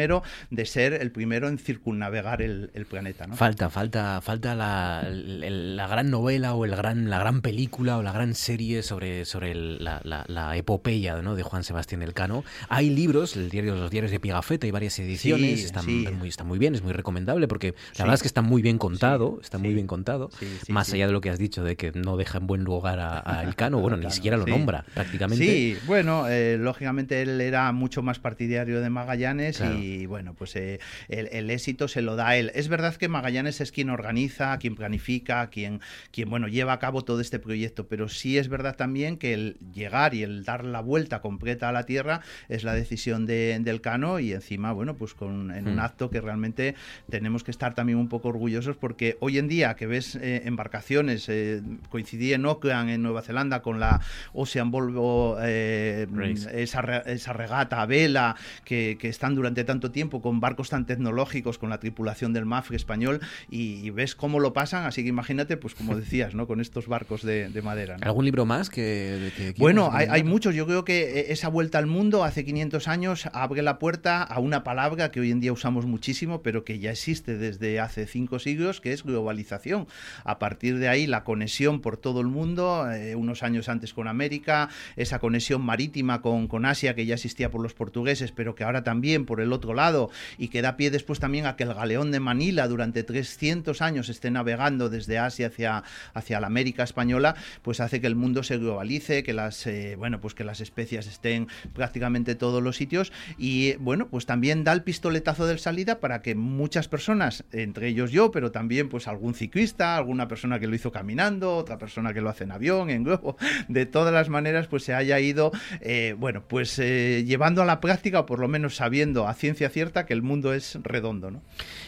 de ser el primero en circunnavegar el, el planeta. ¿no? Falta, falta, falta la, la gran novela o el gran, la gran película o la gran serie sobre, sobre el- la, la- la epopeya ¿no? de Juan Sebastián Elcano. Hay libros, el diario, los diarios de Pigafetta, hay varias ediciones, Sí, están, sí. Muy, está muy bien, es muy recomendable porque la verdad es que está muy bien contado, está muy bien contado, más allá de lo que has dicho de que no deja en buen lugar a, a Elcano, bueno, ni siquiera lo nombra prácticamente. Sí, bueno, eh, lógicamente él era mucho más partidario de Magallanes Claro. y bueno, pues eh, el, el éxito se lo da a él. Es verdad que Magallanes es quien organiza, quien planifica, quien, quien bueno, lleva a cabo todo este proyecto, pero sí es verdad también que el llegar y el dar la vuelta completa a la Tierra es la decisión de, del Cano y encima, bueno, pues con, en un Hmm. acto que realmente tenemos que estar también un poco orgullosos porque hoy en día que ves eh, embarcaciones, eh, coincidí en Auckland, en Nueva Zelanda, con la Ocean Volvo, eh, esa, re- esa regata a vela, que, que están durante tanto tiempo con barcos tan tecnológicos, con la tripulación del MAFRE español, y, y ves cómo lo pasan, así que imagínate, pues como decías, ¿no? con estos barcos de, de madera. ¿no? ¿Algún libro más que, que Bueno, hay, hay muchos. Yo creo que eh, esa vuelta al mundo hace 500 años abre la puerta a una palabra que hoy en día usamos muchísimo, pero que ya existe desde hace cinco siglos, que es globalización. A partir de ahí, la conexión por todo el mundo, eh, unos años antes con América, esa conexión marítima con, con Asia que ya existía por los portugueses, pero que ahora también por el otro lado, y que da pie después también a que el galeón de Manila durante 300 años esté navegando desde Asia hacia, hacia la América española, pues hace que el mundo se globalice, que las, eh, bueno, pues que las especias estén prácticamente en todos los sitios y bueno, pues también da el pistoletazo de salida para que muchas personas, entre ellos yo, pero también pues algún ciclista, alguna persona que lo hizo caminando, otra persona que lo hace en avión, en globo, de todas las maneras pues se haya ido, eh, bueno, pues eh, llevando a la práctica o por lo menos sabiendo a ciencia cierta que el mundo es redondo, ¿no?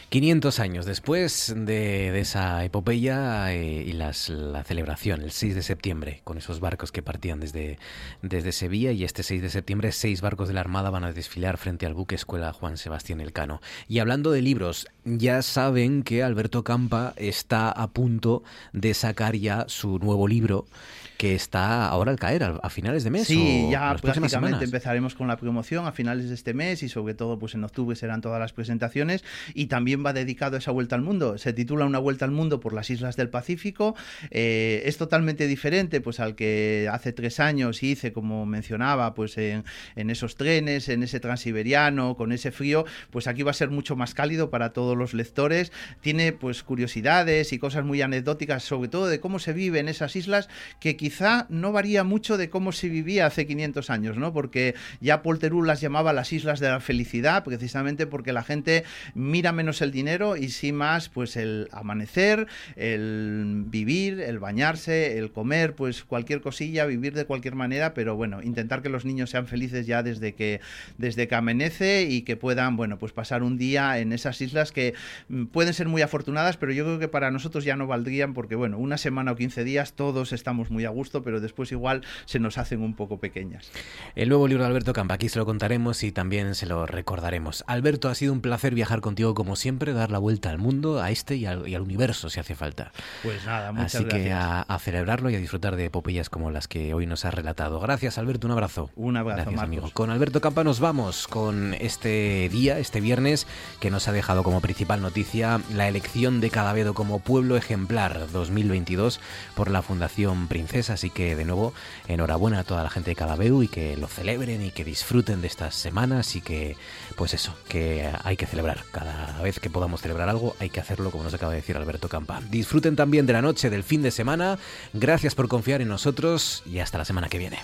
500 años después de, de esa epopeya eh, y las, la celebración, el 6 de septiembre, con esos barcos que partían desde, desde Sevilla y este 6 de septiembre seis barcos de la Armada van a desfilar frente al buque Escuela Juan Sebastián Elcano. Y hablando de libros, ya saben que Alberto Campa está a punto de sacar ya su nuevo libro que está ahora al caer, a, finales de mes. Sí, o ya prácticamente semanas. empezaremos con la promoción a finales de este mes y sobre todo pues en octubre serán todas las presentaciones y también va dedicado a esa vuelta al mundo. Se titula Una vuelta al mundo por las islas del Pacífico. Eh, es totalmente diferente pues al que hace tres años hice, como mencionaba, pues en, en esos trenes, en ese transiberiano, con ese frío, pues aquí va a ser mucho más cálido para todos los lectores. tiene pues curiosidades y cosas muy anecdóticas, sobre todo de cómo se vive en esas islas, que quizá no varía mucho de cómo se vivía hace 500 años, ¿no? Porque ya Theroux las llamaba las islas de la felicidad, precisamente porque la gente mira menos el dinero y sí más pues el amanecer, el vivir, el bañarse, el comer, pues cualquier cosilla, vivir de cualquier manera, pero bueno, intentar que los niños sean felices ya desde que desde que amanece y que puedan, bueno, pues pasar un día en esas islas que mm, pueden ser muy afortunadas, pero yo creo que para nosotros ya no valdrían porque bueno, una semana o 15 días todos estamos muy a gusto, pero después igual se nos hacen un poco pequeñas. El nuevo libro de Alberto Campa, aquí se lo contaremos y también se lo recordaremos. Alberto, ha sido un placer viajar contigo como siempre, dar la vuelta al mundo, a este y al, y al universo si hace falta. Pues nada, muchas Así que gracias. a, a celebrarlo y a disfrutar de epopeyas como las que hoy nos has relatado. Gracias, Alberto, un abrazo. Un abrazo, Gracias, amigo. Con Alberto Campa nos vamos con este día, este viernes, que nos ha dejado como principal noticia la elección de Cadavedo como pueblo ejemplar 2022 por la Fundación Princesa. Así que, de nuevo, enhorabuena a toda la gente de Cadavedo y que lo celebren y que disfruten de estas semanas y que, pues eso, que hay que celebrar. Cada vez que podamos celebrar algo, hay que hacerlo, como nos acaba de decir Alberto Campa. Disfruten también de la noche, del fin de semana. Gracias por confiar en nosotros y hasta la semana que viene.